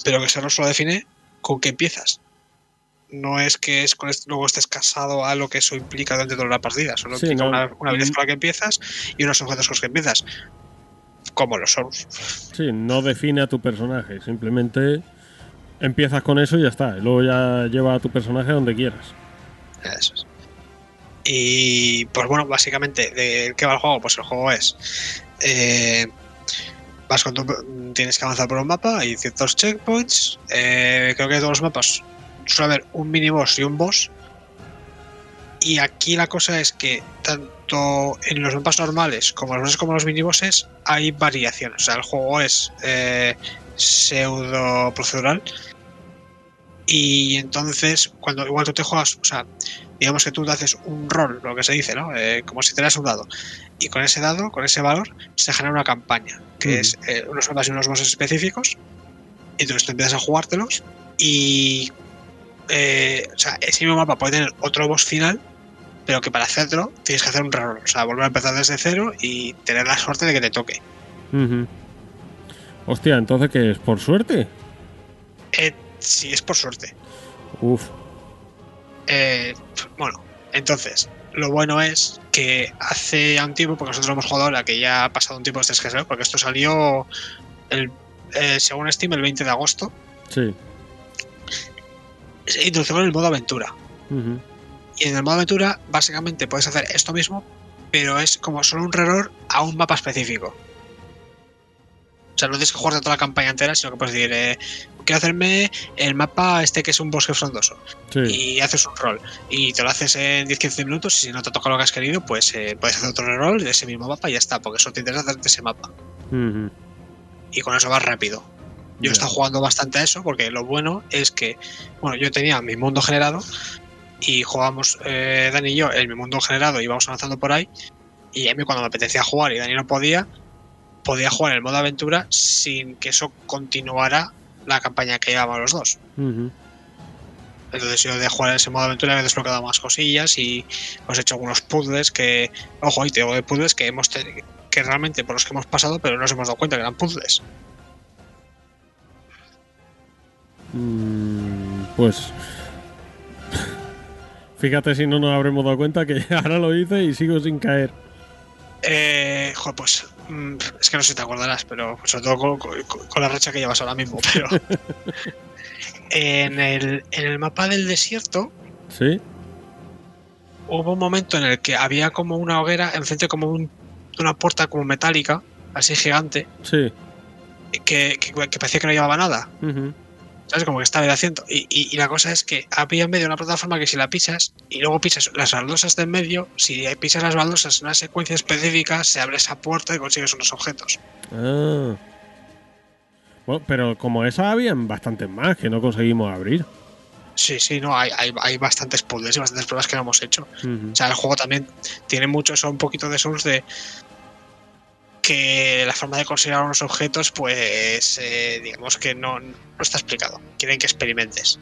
pero que ese rol solo define con qué empiezas. No es que es con esto- luego estés casado a lo que eso implica durante toda la partida. Solo Sí, implica no. una, una habilidad con la que empiezas y unos objetos con los que empiezas. Como los Souls. Sí, no define a tu personaje, simplemente empiezas con eso y ya está. Y luego ya lleva a tu personaje donde quieras. Eso es. Y pues bueno, básicamente, ¿de qué va el juego? Pues el juego es. eh, vas con tu- tienes que avanzar por un mapa, hay ciertos checkpoints. eh, creo que todos los mapas suele haber un mini boss y un boss. Y aquí la cosa es que tanto en los mapas normales como los bosses como los minibosses hay variaciones. O sea, el juego es eh, pseudo procedural. Y entonces, cuando igual tú te juegas, o sea, digamos que tú te haces un rol, lo que se dice, ¿no? Eh, como si tenías un dado. Y con ese dado, con ese valor, se genera una campaña, que Mm. es eh, unos mapas y unos bosses específicos. Y entonces tú empiezas a jugártelos y. eh, o sea, ese mismo mapa puede tener otro boss final, pero que para hacerlo tienes que hacer un reroll. O sea, volver a empezar desde cero y tener la suerte de que te toque. Ujú. Hostia, entonces ¿qué es? ¿Por suerte? Eh, si es por suerte. Uf. Eh, bueno, entonces, lo bueno es que hace un tiempo, porque nosotros hemos jugado ahora, que ya ha pasado un tiempo desde que salió, porque esto salió, el, eh, según Steam, el 20 de agosto, Sí. Se introdujo el modo aventura. Y en el modo aventura, básicamente puedes hacer esto mismo, pero es como solo un error a un mapa específico. O sea, no tienes que jugar toda la campaña entera, sino que puedes decir, eh, quiero hacerme el mapa este que es un bosque frondoso. Sí. y haces un rol y te lo haces en 10-15 minutos y si no te toca lo que has querido pues eh, puedes hacer otro rol de ese mismo mapa y ya está porque eso te interesa hacerte ese mapa y con eso vas rápido yo he estado jugando bastante a eso porque lo bueno es que bueno yo tenía mi mundo generado y jugábamos eh, Dani y yo en mi mundo generado y íbamos avanzando por ahí y a mí cuando me apetecía jugar y Dani no podía podía jugar en el modo aventura sin que eso continuara la campaña que llevábamos los dos. Entonces yo de jugar en ese modo aventura he desbloqueado más cosillas y hemos hecho algunos puzzles que, ojo, y te digo de puzzles que hemos que realmente por los que hemos pasado, pero no nos hemos dado cuenta que eran puzzles. Pues. Fíjate si no nos habremos dado cuenta que ahora lo hice y sigo sin caer. Eh, joder, pues mm, es que no sé si te acordarás, pero sobre todo con, con- con la racha que llevas ahora mismo, pero en el, en el mapa del desierto ¿Sí? hubo un momento en el que había como una hoguera enfrente como un- una puerta como metálica, así gigante, Sí. que, que, que parecía que no llevaba nada. ¿Sabes? Como que estaba de asiento. Y, y- y la cosa es que había en medio una plataforma que si la pisas y luego pisas las baldosas de en medio, si pisas las baldosas en una secuencia específica, se abre esa puerta y consigues unos objetos. Ah. Bueno, pero como esa habían bastantes más que no conseguimos abrir. Sí, sí, no, hay, hay, hay bastantes puzzles y bastantes pruebas que no hemos hecho. O sea, el juego también tiene mucho eso, un poquito de Souls de que la forma de conseguir unos objetos, pues eh, digamos que no, no está explicado. Quieren que experimentes.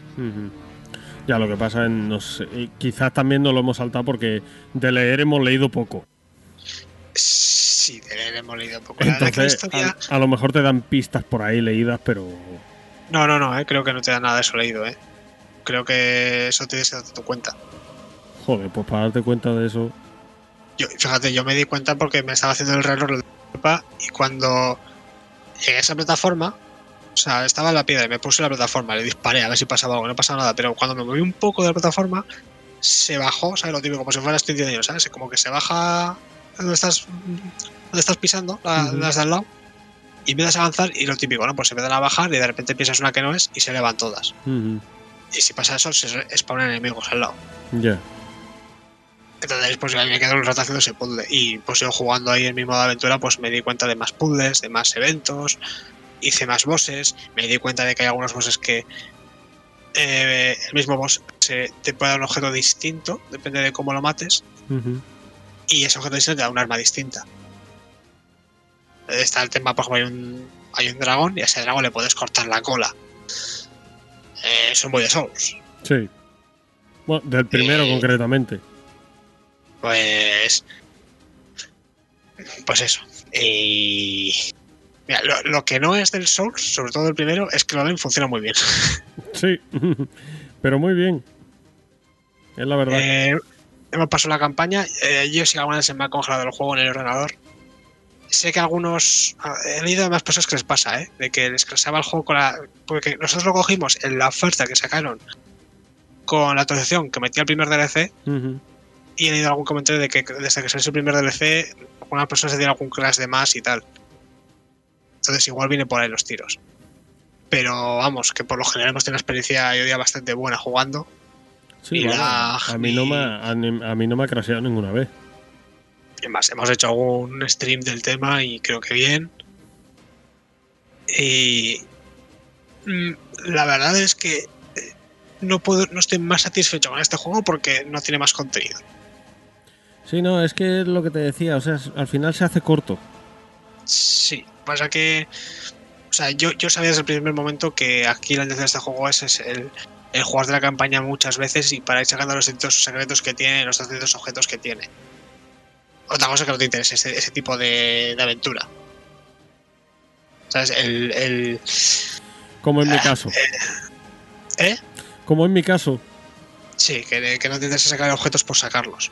Ya lo que pasa es, no sé, y quizás también nos lo hemos saltado porque de leer hemos leído poco. Sí, de leer hemos leído poco. La verdad que la Entonces, historia... a, a lo mejor te dan pistas por ahí leídas, pero No, no, no, eh, creo que no te da nada de eso leído, ¿eh? Creo que eso tienes que darte tu cuenta. joder, pues para darte cuenta de eso. Yo, fíjate, yo me di cuenta porque me estaba haciendo el reloj y cuando llegué a esa plataforma, o sea, estaba en la piedra y me puse en la plataforma, le disparé a ver si pasaba algo, no pasaba nada, pero cuando me moví un poco de la plataforma, se bajó, ¿sabes? Lo típico, como si fuera Street Fighter, ¿sabes? Como que se baja donde estás, donde estás pisando, la- las de al lado, y empiezas a avanzar y lo típico, ¿no? Pues se empiezan a bajar y de repente piensas una que no es y se elevan todas. Ujú. Y si pasa eso, se spawnan enemigos al lado. Ya. Entonces, pues me quedó un rato haciendo ese puzzle. Y pues yo jugando ahí en mi modo aventura, pues me di cuenta de más puzzles, de más eventos, hice más bosses, me di cuenta de que hay algunos bosses que eh, el mismo boss se, te puede dar un objeto distinto, depende de cómo lo mates, y ese objeto distinto te da un arma distinta. Está el tema, por ejemplo, hay un, hay un dragón y a ese dragón le puedes cortar la cola. Eh, son muy de Souls. Sí. Bueno, del primero Eh, concretamente. Pues. Pues eso. Y. Mira, lo, lo que no es del Souls, sobre todo el primero, es que el online funciona muy bien. Sí. Pero muy bien. Es la verdad. Eh, hemos pasado la campaña. eh, yo sí que alguna vez se me ha congelado el juego en el ordenador. Sé que algunos. ah, He leído a más personas que les pasa, ¿eh? De que les crasheaba el juego con la. Porque nosotros lo cogimos en la oferta que sacaron con la actualización que metía el primer DLC. Ujú. Y he leído algún comentario de que desde que salió el primer DLC, algunas personas se dieron algún crash de más y tal. Entonces igual viene por ahí los tiros. Pero vamos, que por lo general hemos tenido una experiencia yo diría bastante buena jugando. Sí, y la- a, mí no y- me, ha- a, mí no me ha crasheado ninguna vez. Es más, hemos hecho algún stream del tema y creo que bien. Y mm, la verdad es que eh, no puedo, no estoy más satisfecho con este juego porque no tiene más contenido. Sí, no, es que es lo que te decía. O sea, al final se hace corto. Sí, pasa que. O sea, yo, yo sabía desde el primer momento que aquí la intención de este juego es, es el, el jugar de la campaña muchas veces y para ir sacando los distintos secretos que tiene, los distintos objetos que tiene. Otra cosa que no te interesa, ese, ese tipo de, de aventura. ¿Sabes? El. el Como en mi Ah, caso. ¿Eh? Como en mi caso. Sí, que, que no te interesa sacar objetos por sacarlos.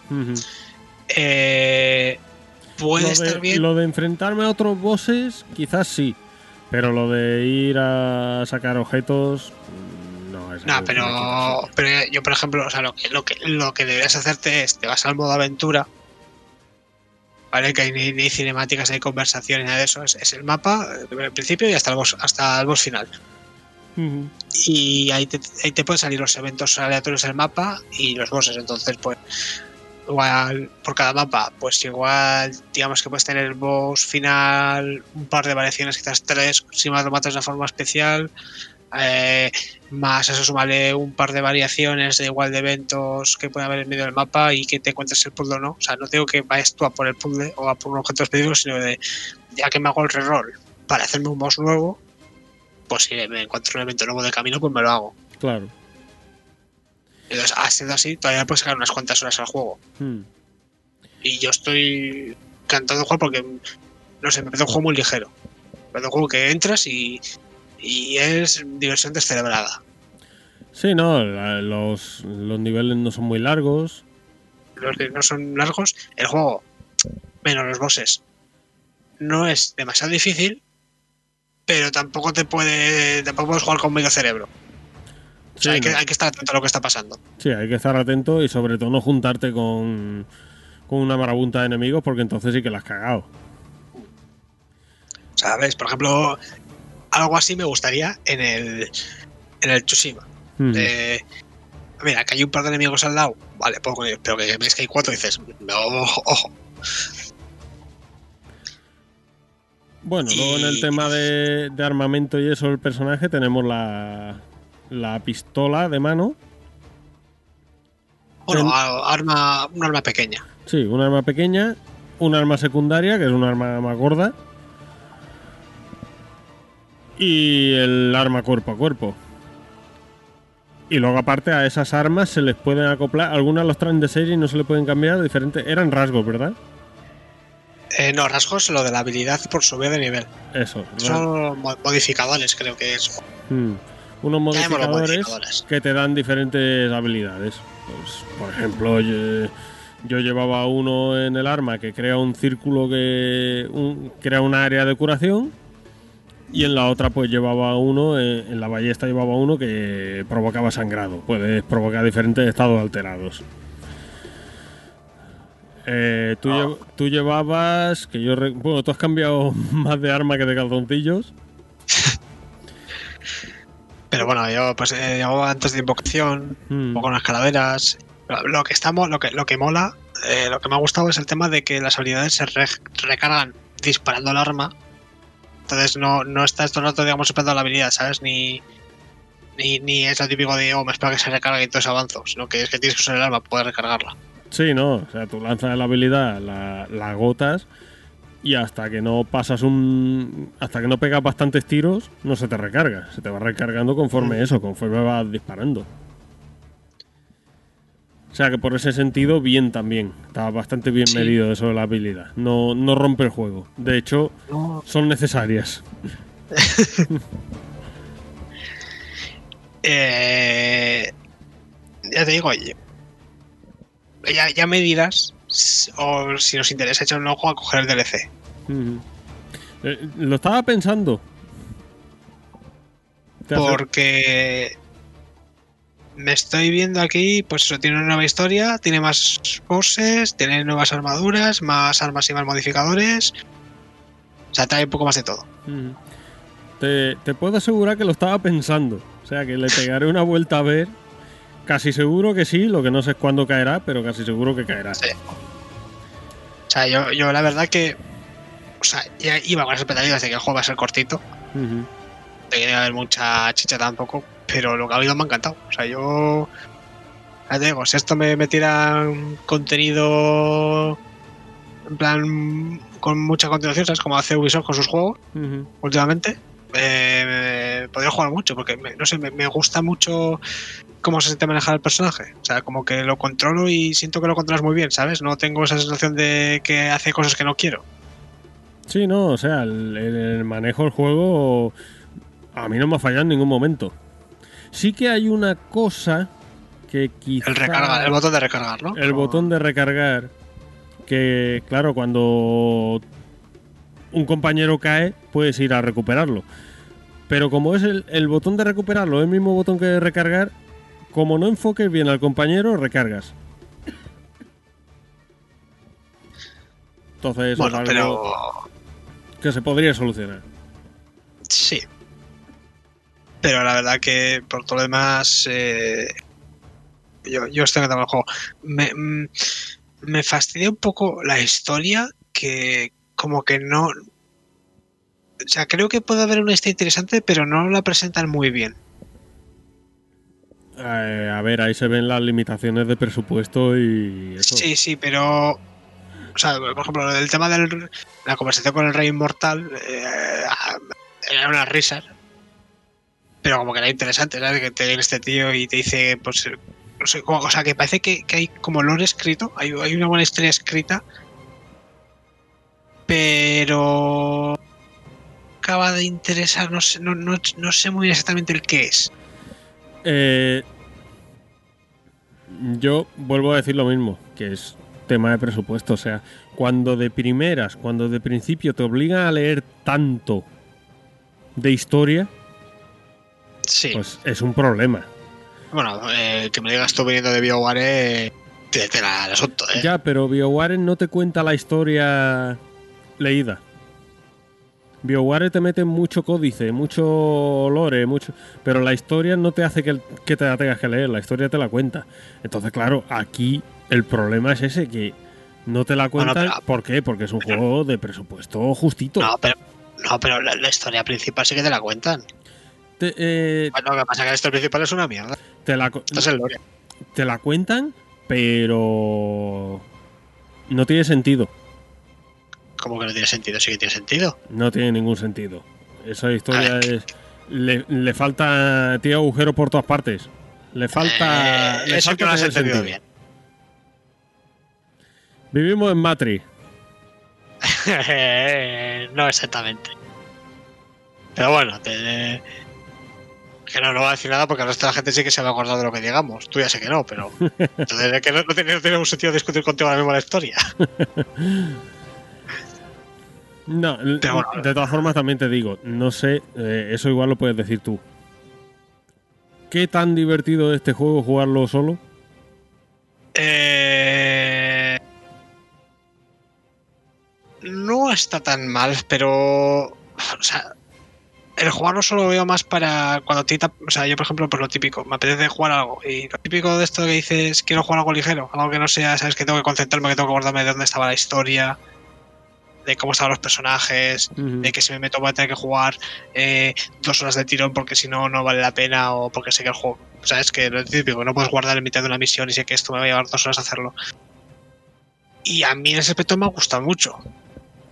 Eh, puede lo, estar de, bien. lo de enfrentarme a otros bosses, quizás sí. Pero lo de ir a sacar objetos. mm, No, es quita pero, pero yo, por ejemplo, o sea, lo que, lo que, lo que deberías hacerte es, te vas al modo aventura, ¿vale? Que hay ni, ni cinemáticas, ni hay conversación, ni nada de eso. Es, es el mapa, eh, el principio y hasta el boss, hasta el boss final. Y ahí te, ahí te pueden salir los eventos aleatorios del mapa y los bosses. Entonces, pues, igual por cada mapa, pues igual, digamos que puedes tener el boss final, un par de variaciones, quizás tres, si más lo matas de forma especial. eh, más eso sumarle un par de variaciones de igual de eventos que puede haber en medio del mapa y que te encuentres el puzzle o no. O sea, no digo que vayas tú a por el puzzle o a por un objeto específico, sino de ya que me hago el reroll para hacerme un boss nuevo, pues si me encuentro un evento nuevo de camino, pues me lo hago. Claro. Entonces, haciendo así, todavía puedes sacar unas cuantas horas al juego. Mm. Y yo estoy encantado de jugar porque, no sé, me parece un juego muy ligero. Me parece un juego que entras y, y es diversión descerebrada. Sí, no, los, los niveles no son muy largos. Los que no son largos. El juego, menos los bosses, no es demasiado difícil, pero tampoco te puede. tampoco puedes jugar con medio cerebro. O sea, Sí, hay, que, no. hay que estar atento a lo que está pasando. Sí, hay que estar atento y sobre todo no juntarte con, con una marabunta de enemigos porque entonces sí que la has cagado. ¿Sabes? Por ejemplo, algo así me gustaría en el, en el Tsushima. Mm. de, mira, que hay un par de enemigos al lado, vale, ellos, pero que ves que hay cuatro y dices, no, ojo, ojo. Bueno, luego en el tema de, de armamento y eso del personaje tenemos la, la pistola de mano. Bueno, Ten- arma, un arma pequeña. Sí, un arma pequeña, un arma secundaria, que es un arma más gorda. Y el arma cuerpo a cuerpo. Y luego aparte a esas armas se les pueden acoplar, algunas los traen de serie y no se le pueden cambiar, diferentes, eran rasgos, ¿verdad? Eh, no, rasgos lo de la habilidad por subir de nivel. Eso. Son mo- modificadores, creo que es. Mm. Unos modificadores modificadores. que te dan diferentes habilidades. Pues, por ejemplo, yo, yo llevaba uno en el arma que crea un círculo que un- crea una área de curación y en la otra pues llevaba uno, eh, en la ballesta llevaba uno que provocaba sangrado. Puedes provocar diferentes estados alterados. Eh, tú, Ah. lle- tú llevabas, que yo, bueno, tú has cambiado más de arma que de calzoncillos. Pero bueno, yo pues eh, antes de invocación, Mm. un poco unas calaveras. Lo que estamos, lo que, lo que mola eh, lo que me ha gustado es el tema de que las habilidades se re- recargan disparando el arma. Entonces no, no estás todo el rato, digamos, esperando la habilidad, ¿sabes? Ni, ni, ni es lo típico de, oh, me espero que se recargue y entonces avanzo, sino que es que tienes que usar el arma para poder recargarla. Sí, no, o sea, tú lanzas la habilidad, la, la agotas y hasta que no pasas un. hasta que no pegas bastantes tiros, no se te recarga. Se te va recargando conforme eso, conforme vas disparando. O sea que por ese sentido, bien también. Está bastante bien Sí. medido eso de la habilidad. No, no rompe el juego. De hecho, No, son necesarias. Eh, ya te digo, oye, ya, ya me dirás o si nos interesa echar un ojo a coger el DLC. Eh, lo estaba pensando. Porque me estoy viendo aquí, pues eso, tiene una nueva historia, tiene más bosses, tiene nuevas armaduras, más armas y más modificadores. O sea, trae un poco más de todo. Te, te puedo asegurar que lo estaba pensando. O sea, que le pegaré una vuelta a ver. Casi seguro que sí, lo que no sé es cuándo caerá, pero casi seguro que caerá. Sí. O sea, yo, yo la verdad que. O sea, ya iba con las expectativas de que el juego va a ser cortito. Ujú. de que no haber mucha chicha tampoco, pero lo que ha habido me ha encantado. O sea, yo. Ya te digo, si esto me metiera contenido. En plan. Con mucha continuación, ¿sabes? Como hace Ubisoft con sus juegos últimamente. Eh, podría jugar mucho, porque me- no sé, me, me gusta mucho cómo se siente manejar el personaje. O sea, como que lo controlo y siento que lo controlas muy bien, ¿sabes? No tengo esa sensación de que hace cosas que no quiero. Sí, no, o sea, el, el manejo del juego a mí no me ha fallado en ningún momento. Sí que hay una cosa que quizá... El recarga, el botón de recargar, ¿no? el botón de recargar que claro cuando un compañero cae puedes ir a recuperarlo pero como es el, el botón de recuperarlo el mismo botón que de recargar como no enfoques bien al compañero recargas entonces es Bueno, algo pero. que se podría solucionar Sí. Pero la verdad que por todo lo demás, eh, yo, yo estoy encantado el juego. Me, mm, me fastidia un poco la historia que como que no... O sea, creo que puede haber una historia interesante, pero no la presentan muy bien. Eh, a ver ahí se ven las limitaciones de presupuesto y eso Sí, sí, pero... O sea, por ejemplo, el tema de la conversación con el rey inmortal eh, era una risa. Pero como que era interesante, ¿sabes? Que te viene este tío y te dice, pues, no sé, como- o sea, que parece que, hay como lore escrito, hay, una buena historia escrita, pero acaba de interesar, no sé, no, no, no sé muy exactamente el qué es. Eh, yo vuelvo a decir lo mismo, que es tema de presupuesto. O sea, cuando de primeras, cuando de principio te obligan a leer tanto de historia, Sí. pues es un problema. Bueno, eh, que me digas tú viniendo de BioWare, eh, te, te la el asunto, ¿eh? Ya, pero BioWare no te cuenta la historia leída. BioWare te mete mucho códice, mucho lore, mucho, pero la historia no te hace que, que te la tengas que leer, la historia te la cuenta. Entonces, claro, aquí el problema es ese, que no te la Bueno, cuentan. pero- ¿Por qué? Porque es un juego de presupuesto justito. No, pero, no, pero la, la historia principal sí que te la cuentan. Te, eh, Bueno, lo que pasa es que la historia principal es una mierda. te la, Esto es el lore. te la cuentan, pero no tiene sentido. Como que no tiene sentido, sí que tiene sentido. No tiene ningún sentido. Esa historia es. Le, le falta. Tiene agujeros por todas partes. Le falta. Eh, le eso falta que no has entendido sentido. bien. Vivimos en Matrix. no exactamente. Pero bueno, te- que no, no voy a decir nada porque el resto de la gente sí que se va a acordar de lo que digamos. Tú ya sé que no, pero. Entonces es que no, no tiene, no tiene un sentido discutir contigo ahora mismo la historia. No, de todas formas también te digo, no sé, eh, eso igual lo puedes decir tú. ¿Qué tan divertido es este juego jugarlo solo? Eh, No está tan mal, pero. O sea, el jugar solo lo veo más para cuando te o sea, yo por ejemplo, por lo típico, me apetece jugar algo y lo típico de esto que dices, quiero jugar algo ligero, algo que no sea, sabes que tengo que concentrarme, que tengo que acordarme de dónde estaba la historia, de cómo estaban los personajes, de que si me meto voy a tener que jugar eh, dos horas de tirón porque si no, no vale la pena o porque sé que el juego, sabes que lo típico, no puedes guardar en mitad de una misión y sé que esto me va a llevar dos horas hacerlo. Y a mí en ese aspecto me ha gustado mucho,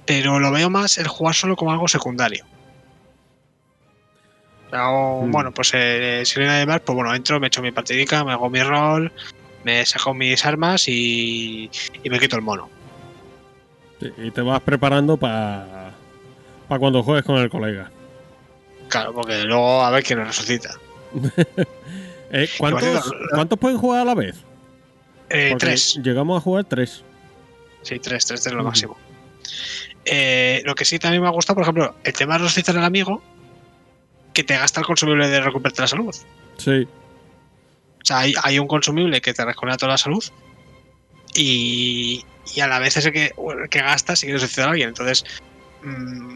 pero lo veo más el jugar solo como algo secundario Mm. Bueno, pues eh, si no hay nada más, pues bueno, entro, me echo mi partidica, me hago mi rol, me saco mis armas y, me quito el mono. Y te vas preparando para cuando juegues con el colega. Claro, porque luego a ver quién resucita. Eh, ¿cuántos, pueden jugar a la vez? Eh, tres. Llegamos a jugar tres. Sí, tres, tres es lo máximo. Eh, lo que sí también me ha gustado, por ejemplo, el tema de resucitar al amigo, que te gasta el consumible de recuperarte la salud. Sí. O sea, hay, un consumible que te recupera toda la salud y, y a la vez es el que, que gastas si quieres resucitar a alguien. Entonces, mm,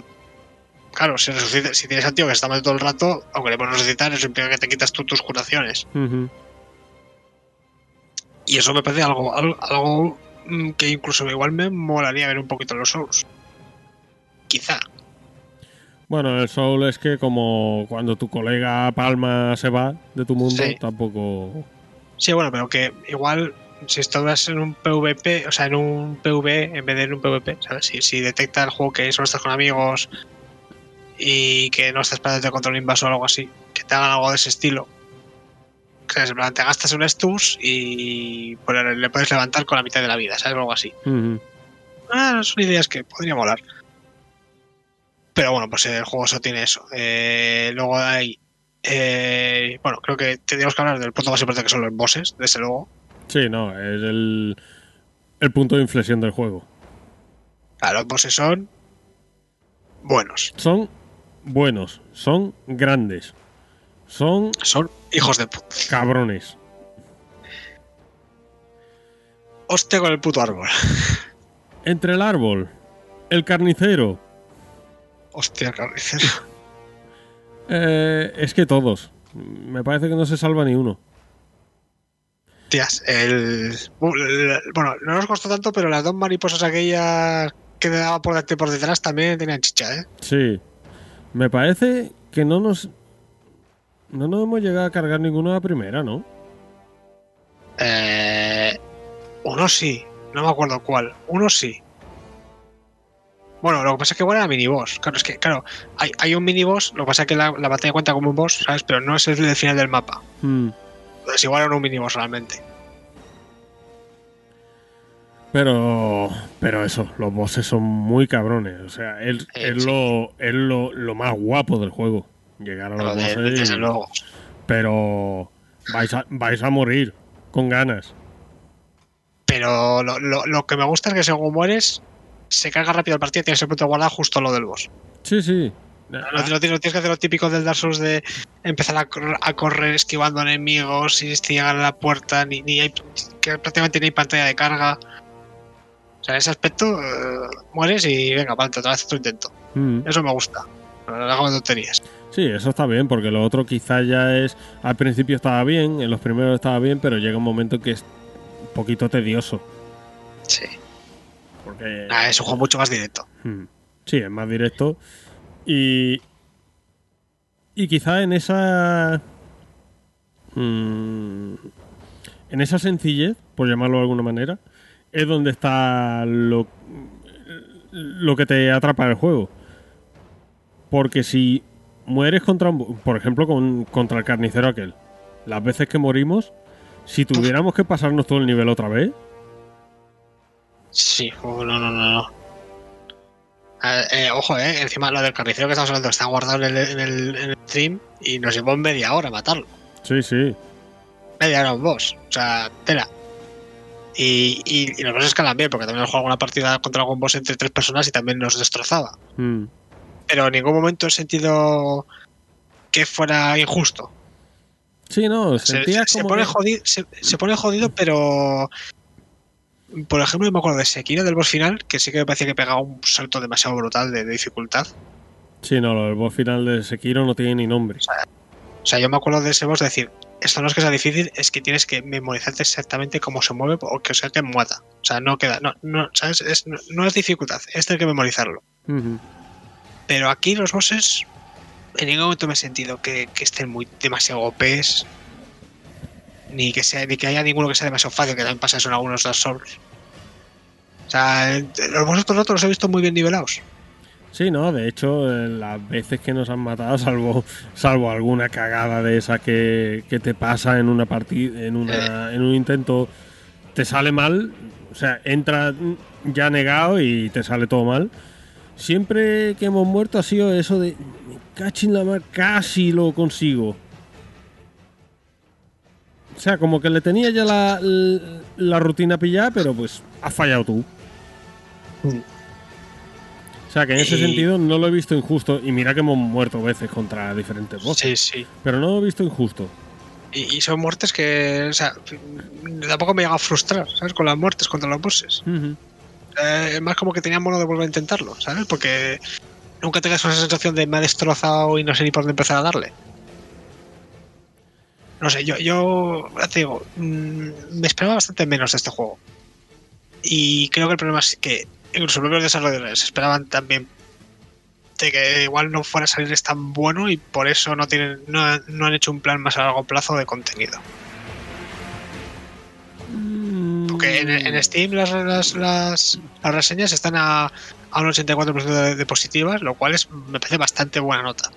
claro, si, si tienes al tío que está mal todo el rato, aunque le puedes resucitar, eso implica que te quitas tú tus curaciones. Y eso me parece algo, algo, mm, que incluso igual me molaría ver un poquito en los Souls. Quizá. Bueno, el Soul es que como cuando tu colega Palma se va de tu mundo, tampoco... Sí, bueno, pero que igual si estás en un PvP, o sea, en un PV en vez de en un PvP, ¿sabes? Si, si detecta el juego que solo estás con amigos y que no estás para contra un invasor o algo así, que te hagan algo de ese estilo. Que te gastas un Stus y pues, le puedes levantar con la mitad de la vida, ¿sabes? algo así. Ah, son ideas que podría molar. Pero bueno, pues el juego solo tiene eso. Eh, luego hay. Eh, bueno, creo que tendríamos que hablar del punto más importante que son los bosses, desde luego. Sí, no, es el, el punto de inflexión del juego. Claro, los bosses son. buenos. Son buenos, son grandes. Son. Son hijos de puta. Cabrones. Hostia con el puto árbol. Entre el árbol, el carnicero Hostia, carnicero. Eh, es que todos. Me parece que no se salva ni uno. Tías, el. Bueno, no nos costó tanto, pero las dos mariposas aquellas que daba por por detrás también tenían chicha, ¿eh? Sí. Me parece que no nos. No nos hemos llegado a cargar ninguno a la primera, ¿no? Eh. Uno sí. No me acuerdo cuál. Uno sí. Bueno, lo que pasa es que igual era miniboss. Claro, es que, claro, hay, hay un miniboss, lo que pasa es que la, la, batalla cuenta como un boss, ¿sabes? Pero no es el del final del mapa. Hmm. Entonces igual era un miniboss realmente. Pero, pero eso, los bosses son muy cabrones. O sea, es, lo, es lo, lo, más guapo del juego. Llegar a los bosses. luego. Pero vais a, vais a morir con ganas. Pero lo, lo, lo que me gusta es que según mueres, se carga rápido el partido y tienes el punto guardado justo lo del boss. Sí, sí. No, tienes, que hacer lo típico del Dark Souls de empezar a, correr esquivando enemigos y llegar a la puerta, ni, ni hay, que prácticamente ni hay pantalla de carga. O sea, en ese aspecto eh, mueres y venga, para otra vez tu intento. Mm. Eso me gusta. Hago tonterías. Sí, eso está bien, porque lo otro quizás ya es. Al principio estaba bien, en los primeros estaba bien, pero llega un momento que es un poquito tedioso. Sí. Ah, es un juego mucho más directo. Hmm. Sí, es más directo. Y. Y quizá en esa. Mm, en esa sencillez, por llamarlo de alguna manera, es donde está lo, lo que te atrapa el juego. Porque si mueres contra, por ejemplo, con, contra el carnicero aquel, las veces que morimos, si tuviéramos que pasarnos todo el nivel otra vez, Sí, no, no, no, no. Eh, ojo, eh, encima lo del carnicero que estamos hablando está guardado en el, stream y nos llevó media hora matarlo. Sí, sí. Media hora un boss. O sea, tela. Y, y, los bosses escalan bien, porque también hemos jugado una partida contra algún boss entre tres personas y también nos destrozaba. Hmm. Pero en ningún momento he sentido que fuera injusto. Sí, no, se, pone jodido, se, pone jodido, pero por ejemplo, me acuerdo de Sekiro del boss final, que sí que me parecía que pegaba un salto demasiado brutal de, dificultad. Sí, no, el boss final de Sekiro no tiene ni nombre. O sea, yo me acuerdo de ese boss decir, esto no es que sea difícil, es que tienes que memorizarte exactamente cómo se mueve o que sea que muata. O sea, no queda, no, no, ¿sabes? Es, no, no es dificultad, es tener que memorizarlo. Pero aquí los bosses en ningún momento me he sentido que, que estén muy demasiado OPs. Ni que sea, ni que haya ninguno que sea demasiado fácil, que también pasa eso en algunos Dark Souls. O sea, los los otros los he visto muy bien nivelados. Sí, no, de hecho, eh, las veces que nos han matado, salvo, salvo alguna cagada de esa que, que te pasa en una partida, en, una, en un intento, te sale mal, o sea, entra ya negado y te sale todo mal. Siempre que hemos muerto ha sido eso de, "Me cachín la mar, casi lo consigo. O sea, como que le tenía ya la, la rutina pillada, pero pues has fallado tú. O sea, que en ese Y- sentido no lo he visto injusto. Y mira que hemos muerto veces contra diferentes bosses. Sí, sí. Pero no lo he visto injusto. Y, y son muertes que, o sea, tampoco me llega a frustrar, ¿sabes? Con las muertes contra los bosses. Ujú. Eh, es más como que tenía mono de volver a intentarlo, ¿sabes? Porque nunca tengas esa sensación de me ha destrozado y no sé ni por dónde empezar a darle. No sé, yo, yo te digo, mm, me esperaba bastante menos de este juego. Y creo que el problema es que incluso los propios desarrolladores esperaban también de que igual no fuera a salir tan bueno y por eso no tienen no, no han hecho un plan más a largo plazo de contenido. Porque en, en Steam las, las, las, las reseñas están a, a un 84% de, de positivas, lo cual es, me parece bastante buena nota.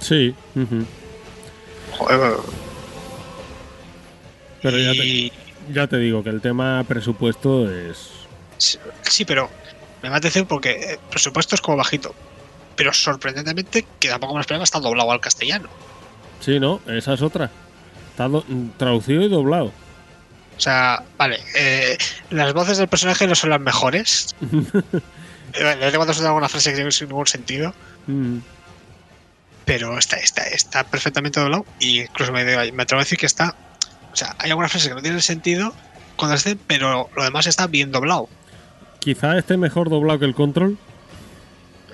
Sí. Joder, Pero ya te, y- ya te digo que el tema presupuesto es. sí, sí, pero me va a decir porque el presupuesto es como bajito. Pero sorprendentemente, que tampoco me esperaba, está doblado al castellano. Sí, no, esa es otra. Está do- traducido y doblado. O sea, vale, eh, las voces del personaje no son las mejores. Eh, en cuando suena alguna frase que tiene sin ningún sentido. Mm. pero está, está, está perfectamente doblado y incluso me, me atrevo a decir que está o sea hay algunas frases que no tienen sentido cuando estén pero lo demás está bien doblado Quizá esté mejor doblado que el control.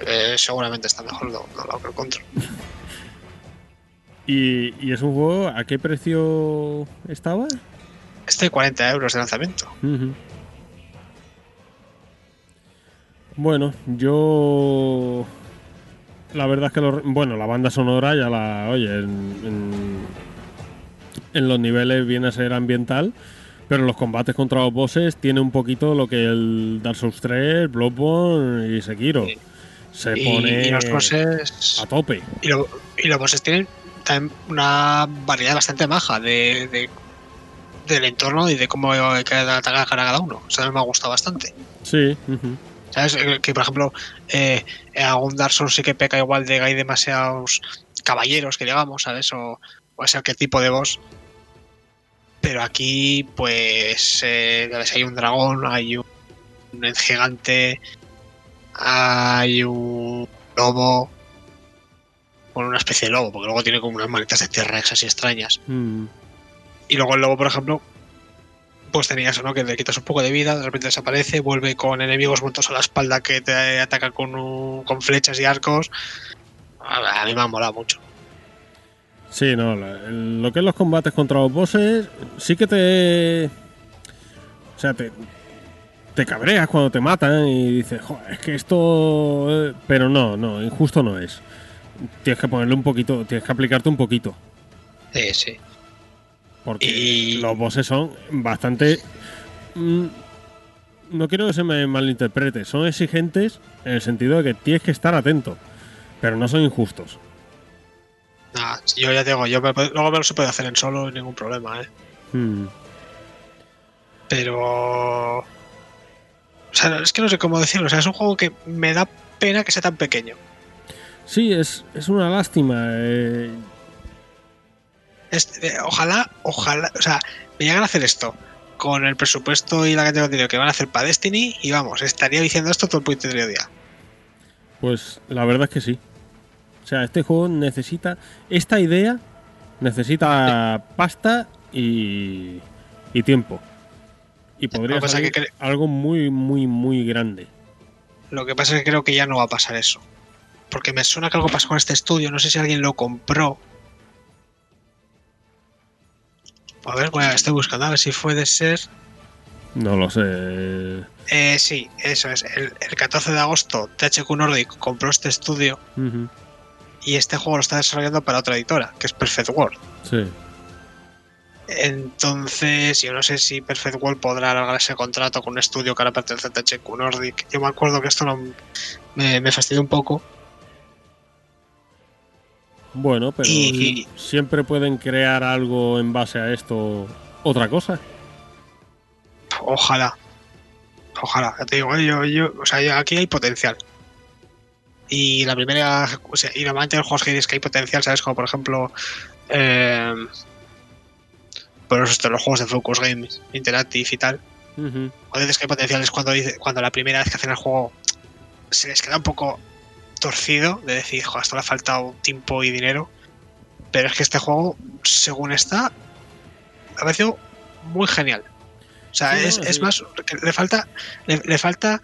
Eh, seguramente está mejor do- doblado que el control Y, y es un juego, ¿a qué precio estaba? este 40 euros de lanzamiento. Bueno, yo. La verdad es que. lo- bueno, la banda sonora ya la. Oye, en, en, en los niveles viene a ser ambiental. Pero los combates contra los bosses tiene un poquito lo que el Dark Souls 3, Bloodborne y Sekiro. Sí. Se y, pone y los bosses a tope. y, lo- y los bosses tienen también una variedad bastante maja de, de- del entorno y de cómo cada atacar a cada uno o sea me ha gustado bastante Sí. ujú. ¿Sabes? Eh, Que por ejemplo, eh, en algún Dark Souls sí que peca igual de que hay demasiados caballeros, que digamos, ¿sabes? O, o ese qué tipo de boss. Pero aquí, pues, eh, hay un dragón, hay un, un gigante, hay un lobo, bueno, una especie de lobo, porque luego tiene como unas manitas de T-Rex así extrañas. Mm. Y luego el lobo, por ejemplo, pues tenía eso, ¿no? Que le quitas un poco de vida, de repente desaparece, vuelve con enemigos muertos a la espalda que te atacan con, un- con flechas y arcos. A mí me ha molado mucho. Sí, no, lo que es los combates contra los bosses, sí que te. O sea, te. Te cabreas cuando te matan y dices, joder, es que esto. eh", Pero no, no, injusto no es. Tienes que ponerle un poquito, tienes que aplicarte un poquito. Sí, sí. Porque Y- los bosses son bastante. mm, no quiero que se me malinterprete, son exigentes en el sentido de que tienes que estar atento, pero no son injustos. Nada, yo ya te digo, yo me- luego me lo se puede hacer en solo, sin ningún problema, ¿eh? Mm. Pero. O sea, es que no sé cómo decirlo. O sea, es un juego que me da pena que sea tan pequeño. Sí, es, es una lástima. eh, eh, ojalá, ojalá, o sea, me llegan a hacer esto con el presupuesto y la cantidad de dinero que van a hacer para Destiny y vamos, estaría diciendo esto todo el puto día. Pues la verdad es que sí. O sea, este juego necesita. Esta idea necesita pasta y. y tiempo. Y podría que cre- algo muy, muy, muy grande. Lo que pasa es que creo que ya no va a pasar eso. porque me suena que algo pasó con este estudio, no sé si alguien lo compró. A ver, bueno, estoy buscando a ver si puede ser. No lo sé. Eh, sí, eso es. El, el 14 de agosto, THQ Nordic compró este estudio Ujú. Y este juego lo está desarrollando para otra editora, que es Perfect World. Sí. Entonces, yo no sé si Perfect World podrá alargar ese contrato con un estudio que ahora pertenece a THQ Nordic. Yo me acuerdo que esto no, me, me fastidió un poco. Bueno, pero Y- siempre pueden crear algo en base a esto, otra cosa. Ojalá. Ojalá. Ya te digo, eh, yo, yo, o sea, yo- aquí hay potencial. Y la primera. O sea, y normalmente en los juegos que hay potencial, ¿sabes? Como por ejemplo. Eh, por esto, los juegos de Focus Games, Interactive y tal. Cuando dices que hay potencial es cuando, dice, cuando la primera vez que hacen el juego se les queda un poco torcido de decir, joder, esto le ha faltado tiempo y dinero. Pero es que este juego, según está, me ha parecido muy genial. O sea, Sí, es, es más, le falta, le, le falta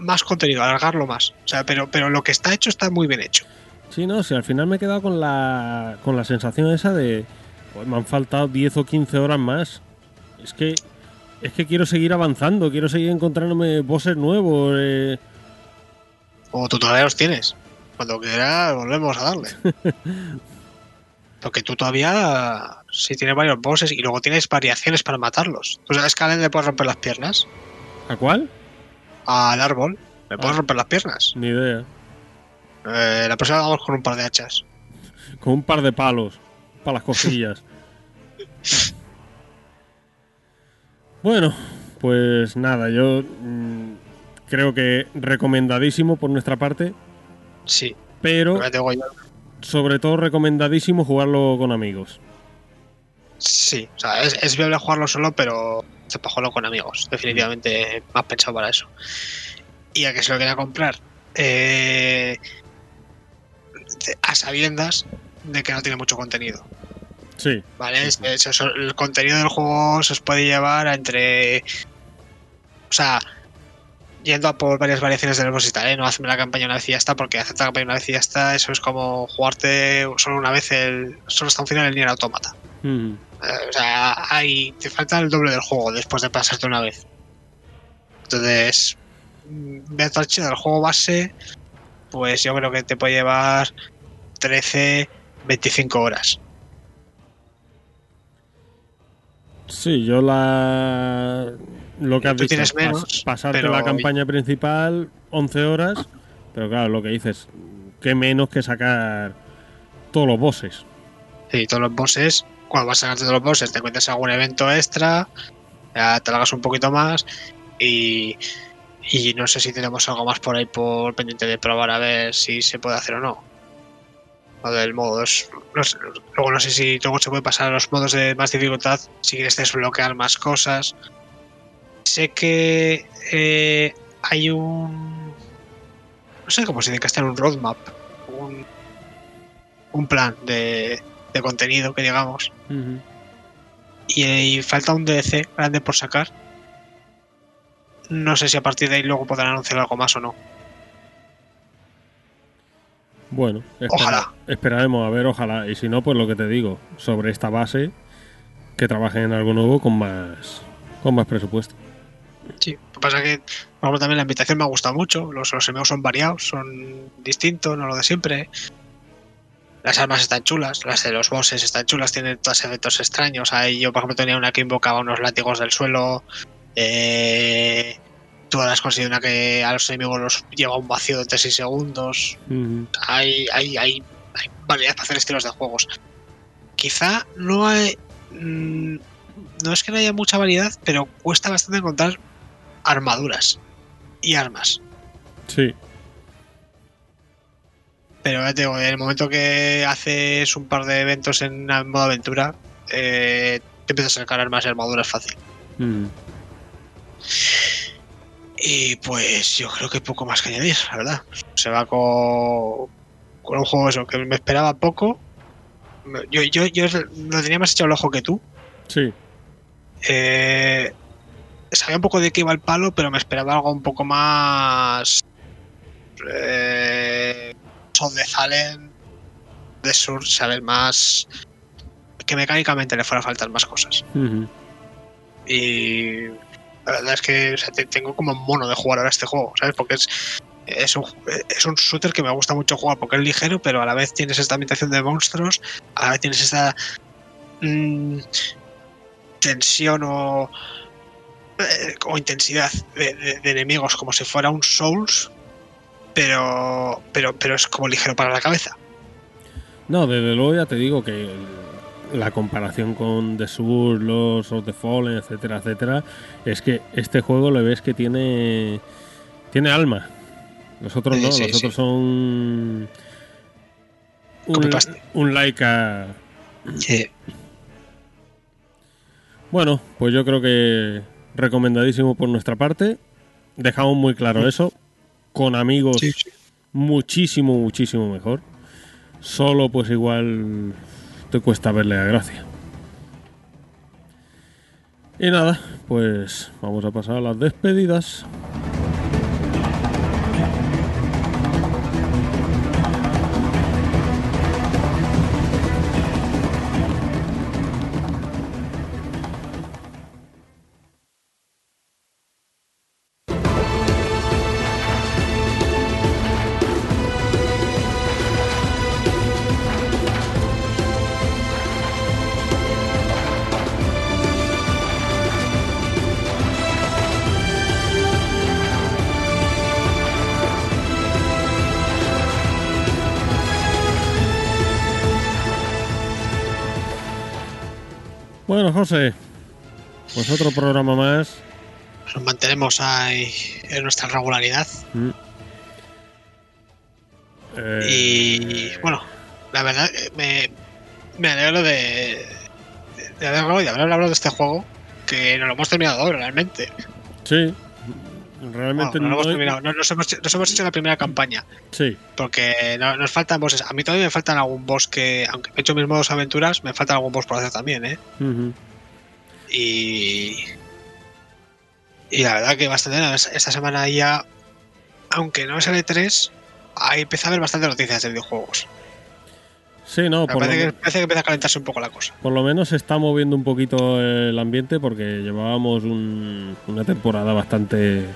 más contenido, alargarlo más. O sea, pero, pero lo que está hecho está muy bien hecho. Sí, no, si al final me he quedado con la, con la sensación esa de. "Joder, me han faltado 10 o 15 horas más. Es que. Es que quiero seguir avanzando, quiero seguir encontrándome bosses nuevos. eh. O tutoriales tienes. Cuando quieras, volvemos a darle. Porque tú todavía sí tienes varios bosses y luego tienes variaciones para matarlos. ¿Tú sabes que a Allen le puedes romper las piernas? ¿A cuál? Al árbol le puedes Ah. romper las piernas. Ni idea. Eh, la próxima vamos con un par de hachas. Con un par de palos para las cosillas. bueno, pues nada, yo mm, creo que recomendadísimo por nuestra parte, Sí, pero sobre todo recomendadísimo jugarlo con amigos. Sí, o sea, es, es viable jugarlo solo, pero jugarlo con amigos. Definitivamente más pensado para eso. Y a que se lo quería comprar, eh, a sabiendas de que no tiene mucho contenido. Sí, ¿Vale? Es- es- el contenido del juego se os puede llevar a entre. O sea, yendo a por varias variaciones del boss y tal, ¿eh? No hazme la campaña una vez y ya está, porque hacer la campaña una vez y ya está, eso es como jugarte solo una vez el. Solo hasta un final el Nier Automata. Mm, Eh, o sea, hay, te falta el doble del juego después de pasarte una vez. Entonces, mm, Metal Chill del juego base, pues yo creo que te puede llevar 13, 25 horas. sí, yo la lo que has Tú dicho, tienes pas- menos, pasarte pero- la campaña principal 11 horas, pero claro, lo que dices, qué menos que sacar todos los bosses. Sí, todos los bosses, cuando vas a sacarte todos los bosses, te encuentras algún evento extra, te largas un poquito más y, no sé si tenemos algo más por ahí por pendiente de probar a ver si se puede hacer o no. Lo del modo es- luego no sé si luego se puede pasar a los modos de más dificultad si quieres desbloquear más cosas. Sé que eh, hay un no sé cómo se dice en un roadmap, un, un plan de, de contenido que digamos y, y falta un DLC grande por sacar. No sé si a partir de ahí luego podrán anunciar algo más o no. Bueno, espera- Ojalá. esperaremos a ver, ojalá. Y si no, pues lo que te digo, sobre esta base, que trabajen en algo nuevo con más, con más presupuesto. Sí, lo que pasa es que, ejemplo, también la invitación me ha gustado mucho. Los, los enemigos son variados, son distintos, no lo de siempre. Las armas están chulas, las de los bosses están chulas, tienen todos efectos extraños. Ahí yo, por ejemplo, tenía una que invocaba unos látigos del suelo. Eh, tú has conseguido una que a los enemigos los lleva un vacío de 3 segundos. Hay, hay, hay, hay variedad para hacer estilos de juegos. Quizá no hay. mm, No es que no haya mucha variedad, pero cuesta bastante encontrar armaduras y armas. Sí, Pero ya te digo, en el momento que haces un par de eventos en modo aventura, eh, te empiezas a sacar armas y armaduras fácil. Ujú. Y pues yo creo que poco más que añadir, la verdad. Se va con, con un juego eso, que me esperaba poco. Yo, yo, yo lo tenía más echado el ojo que tú. sí. Eh, sabía un poco de qué iba el palo, pero me esperaba algo un poco más. eh, The Fallen de Sur sale más. que mecánicamente le fuera a faltar más cosas. Y la verdad es que o sea, te- tengo como mono de jugar ahora este juego, ¿sabes? Porque es, es, un, es un shooter que me gusta mucho jugar porque es ligero, pero a la vez tienes esta ambientación de monstruos, a la vez tienes esta mm, tensión o, eh, o intensidad de, de- de enemigos como si fuera un Souls, pero, pero, pero es como ligero para la cabeza. No, desde luego ya te digo que la comparación con The Sur, los of the Fallen, etcétera, etcétera, es que este juego le ves que tiene tiene alma. Los otros Sí, no, sí, los otros son un, un like a... Sí. Bueno, pues yo creo que recomendadísimo por nuestra parte. Dejamos muy claro eso. Con amigos Sí, sí. muchísimo, muchísimo mejor. Solo pues igual te cuesta verle la gracia. Y nada, pues vamos a pasar a las despedidas. Bueno, José, pues otro programa más. Nos mantenemos ahí en nuestra regularidad. Mm. Eh, Y bueno, la verdad eh, me, me alegro de, de haberlo y de haber hablado de este juego, que no lo hemos terminado hoy realmente. Sí, realmente Bueno, no hemos terminado, no- nos, hemos, nos hemos hecho la primera campaña, Sí, porque no- nos faltan bosses. A mí todavía me faltan algún boss que, aunque he hecho mis modos aventuras, me faltan algún boss por hacer también, ¿eh? Y, y la verdad que bastante. Esta semana ya, aunque no es el E3, ahí empieza a haber bastantes noticias de videojuegos. sí, no, por que, parece que empieza a calentarse un poco la cosa. por lo menos se está moviendo un poquito el ambiente porque llevábamos un- una temporada bastante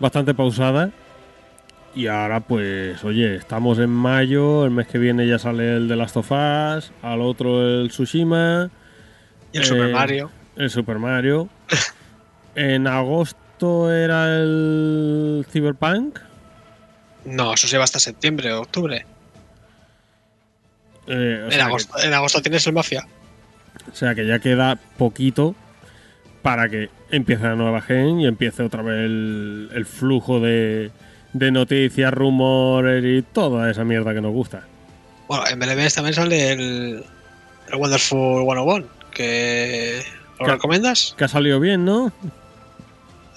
bastante pausada y ahora pues oye estamos en mayo el mes que viene ya sale el de Last of Us al otro el Tsushima Y el Eh, Super Mario. el Super Mario en agosto era el Cyberpunk No, eso se va hasta septiembre o octubre. Eh, o En que- agosto, en agosto tienes el Mafia. O sea que ya queda poquito para que empiece la nueva gen y empiece otra vez el, el flujo de, de noticias, rumores y toda esa mierda que nos gusta. Bueno, en BLBS también sale el, el Wonderful 101, que ¿lo Claro. recomiendas? Que ha salido bien, ¿no?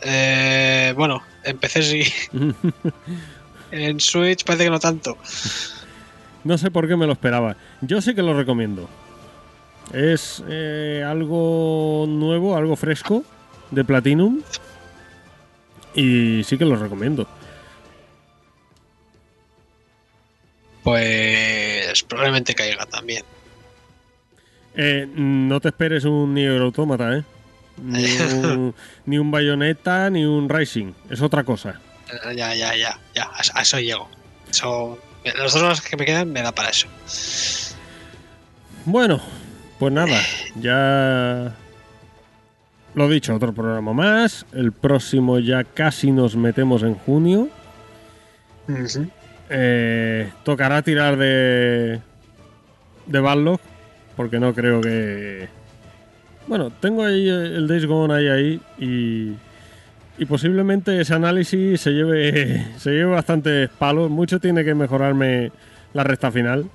Eh, bueno, en PC sí. En Switch parece que no tanto. no sé por qué me lo esperaba. Yo sí que lo recomiendo. Es eh, algo nuevo, algo fresco de Platinum. Y sí que lo recomiendo. Pues probablemente caiga también. Eh, no te esperes un Nier Automata, ¿eh? Ni un, ni un Bayonetta, ni un Rising. Es otra cosa. Eh, Ya, ya, ya, ya, a eso llego. Eso, las dos que me quedan me da para eso. Bueno, pues nada, ya lo dicho, otro programa más. El próximo ya casi nos metemos en junio. Eh, tocará tirar de de porque no creo que. Bueno, tengo ahí el Days Gone ahí, ahí y, y posiblemente ese análisis se lleve, se lleve bastantes palos. Mucho tiene que mejorarme la recta final.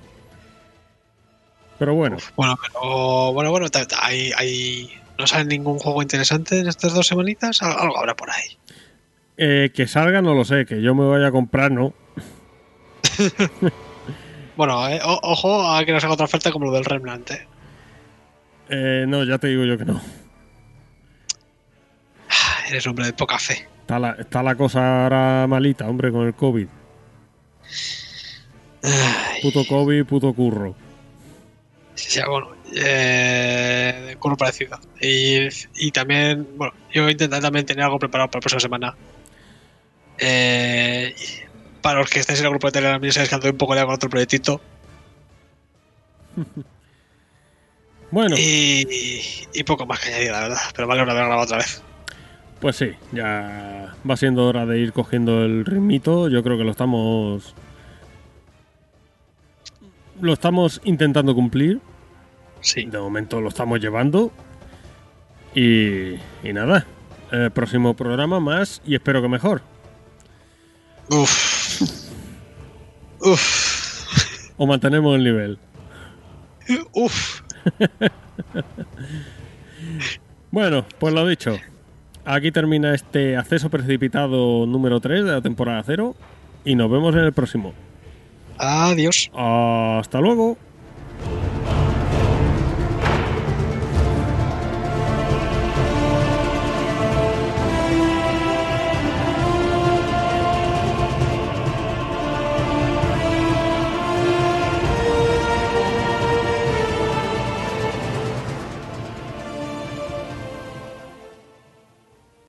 Pero bueno, Bueno, pero bueno, bueno, hay, hay, no sale ningún juego interesante en estas dos semanitas. Al- Algo habrá por ahí. eh, que salga no lo sé, que yo me vaya a comprar, no. Bueno, eh, o- ojo a que nos haga otra oferta como lo del Remnant. eh. Eh, no, ya te digo yo que no. Ah, Eres hombre de poca fe. Está la, está la cosa ahora malita, hombre, con el COVID. Ay, Puto COVID, puto curro. Sí, sí, bueno, eh, de curro parecido. Y, y también, bueno, yo intentaré también tener algo preparado para la próxima semana. Eh, para los que estéis en el grupo de Telegram, ya sabéis que ando un poco de con otro proyectito. Bueno, Y, y poco más que añadir, la verdad. Pero vale una haber grabado otra vez. pues sí, ya va siendo hora de ir cogiendo el ritmito. Yo creo que lo estamos. Lo estamos intentando cumplir. Sí. De momento lo estamos llevando. Y, y nada. El próximo programa más y espero que mejor. Uf. Uf. O mantenemos el nivel. Uf. Bueno, pues lo dicho. Aquí termina este acceso precipitado número 3 de la temporada 0. Y nos vemos en el próximo. Adiós. Hasta luego.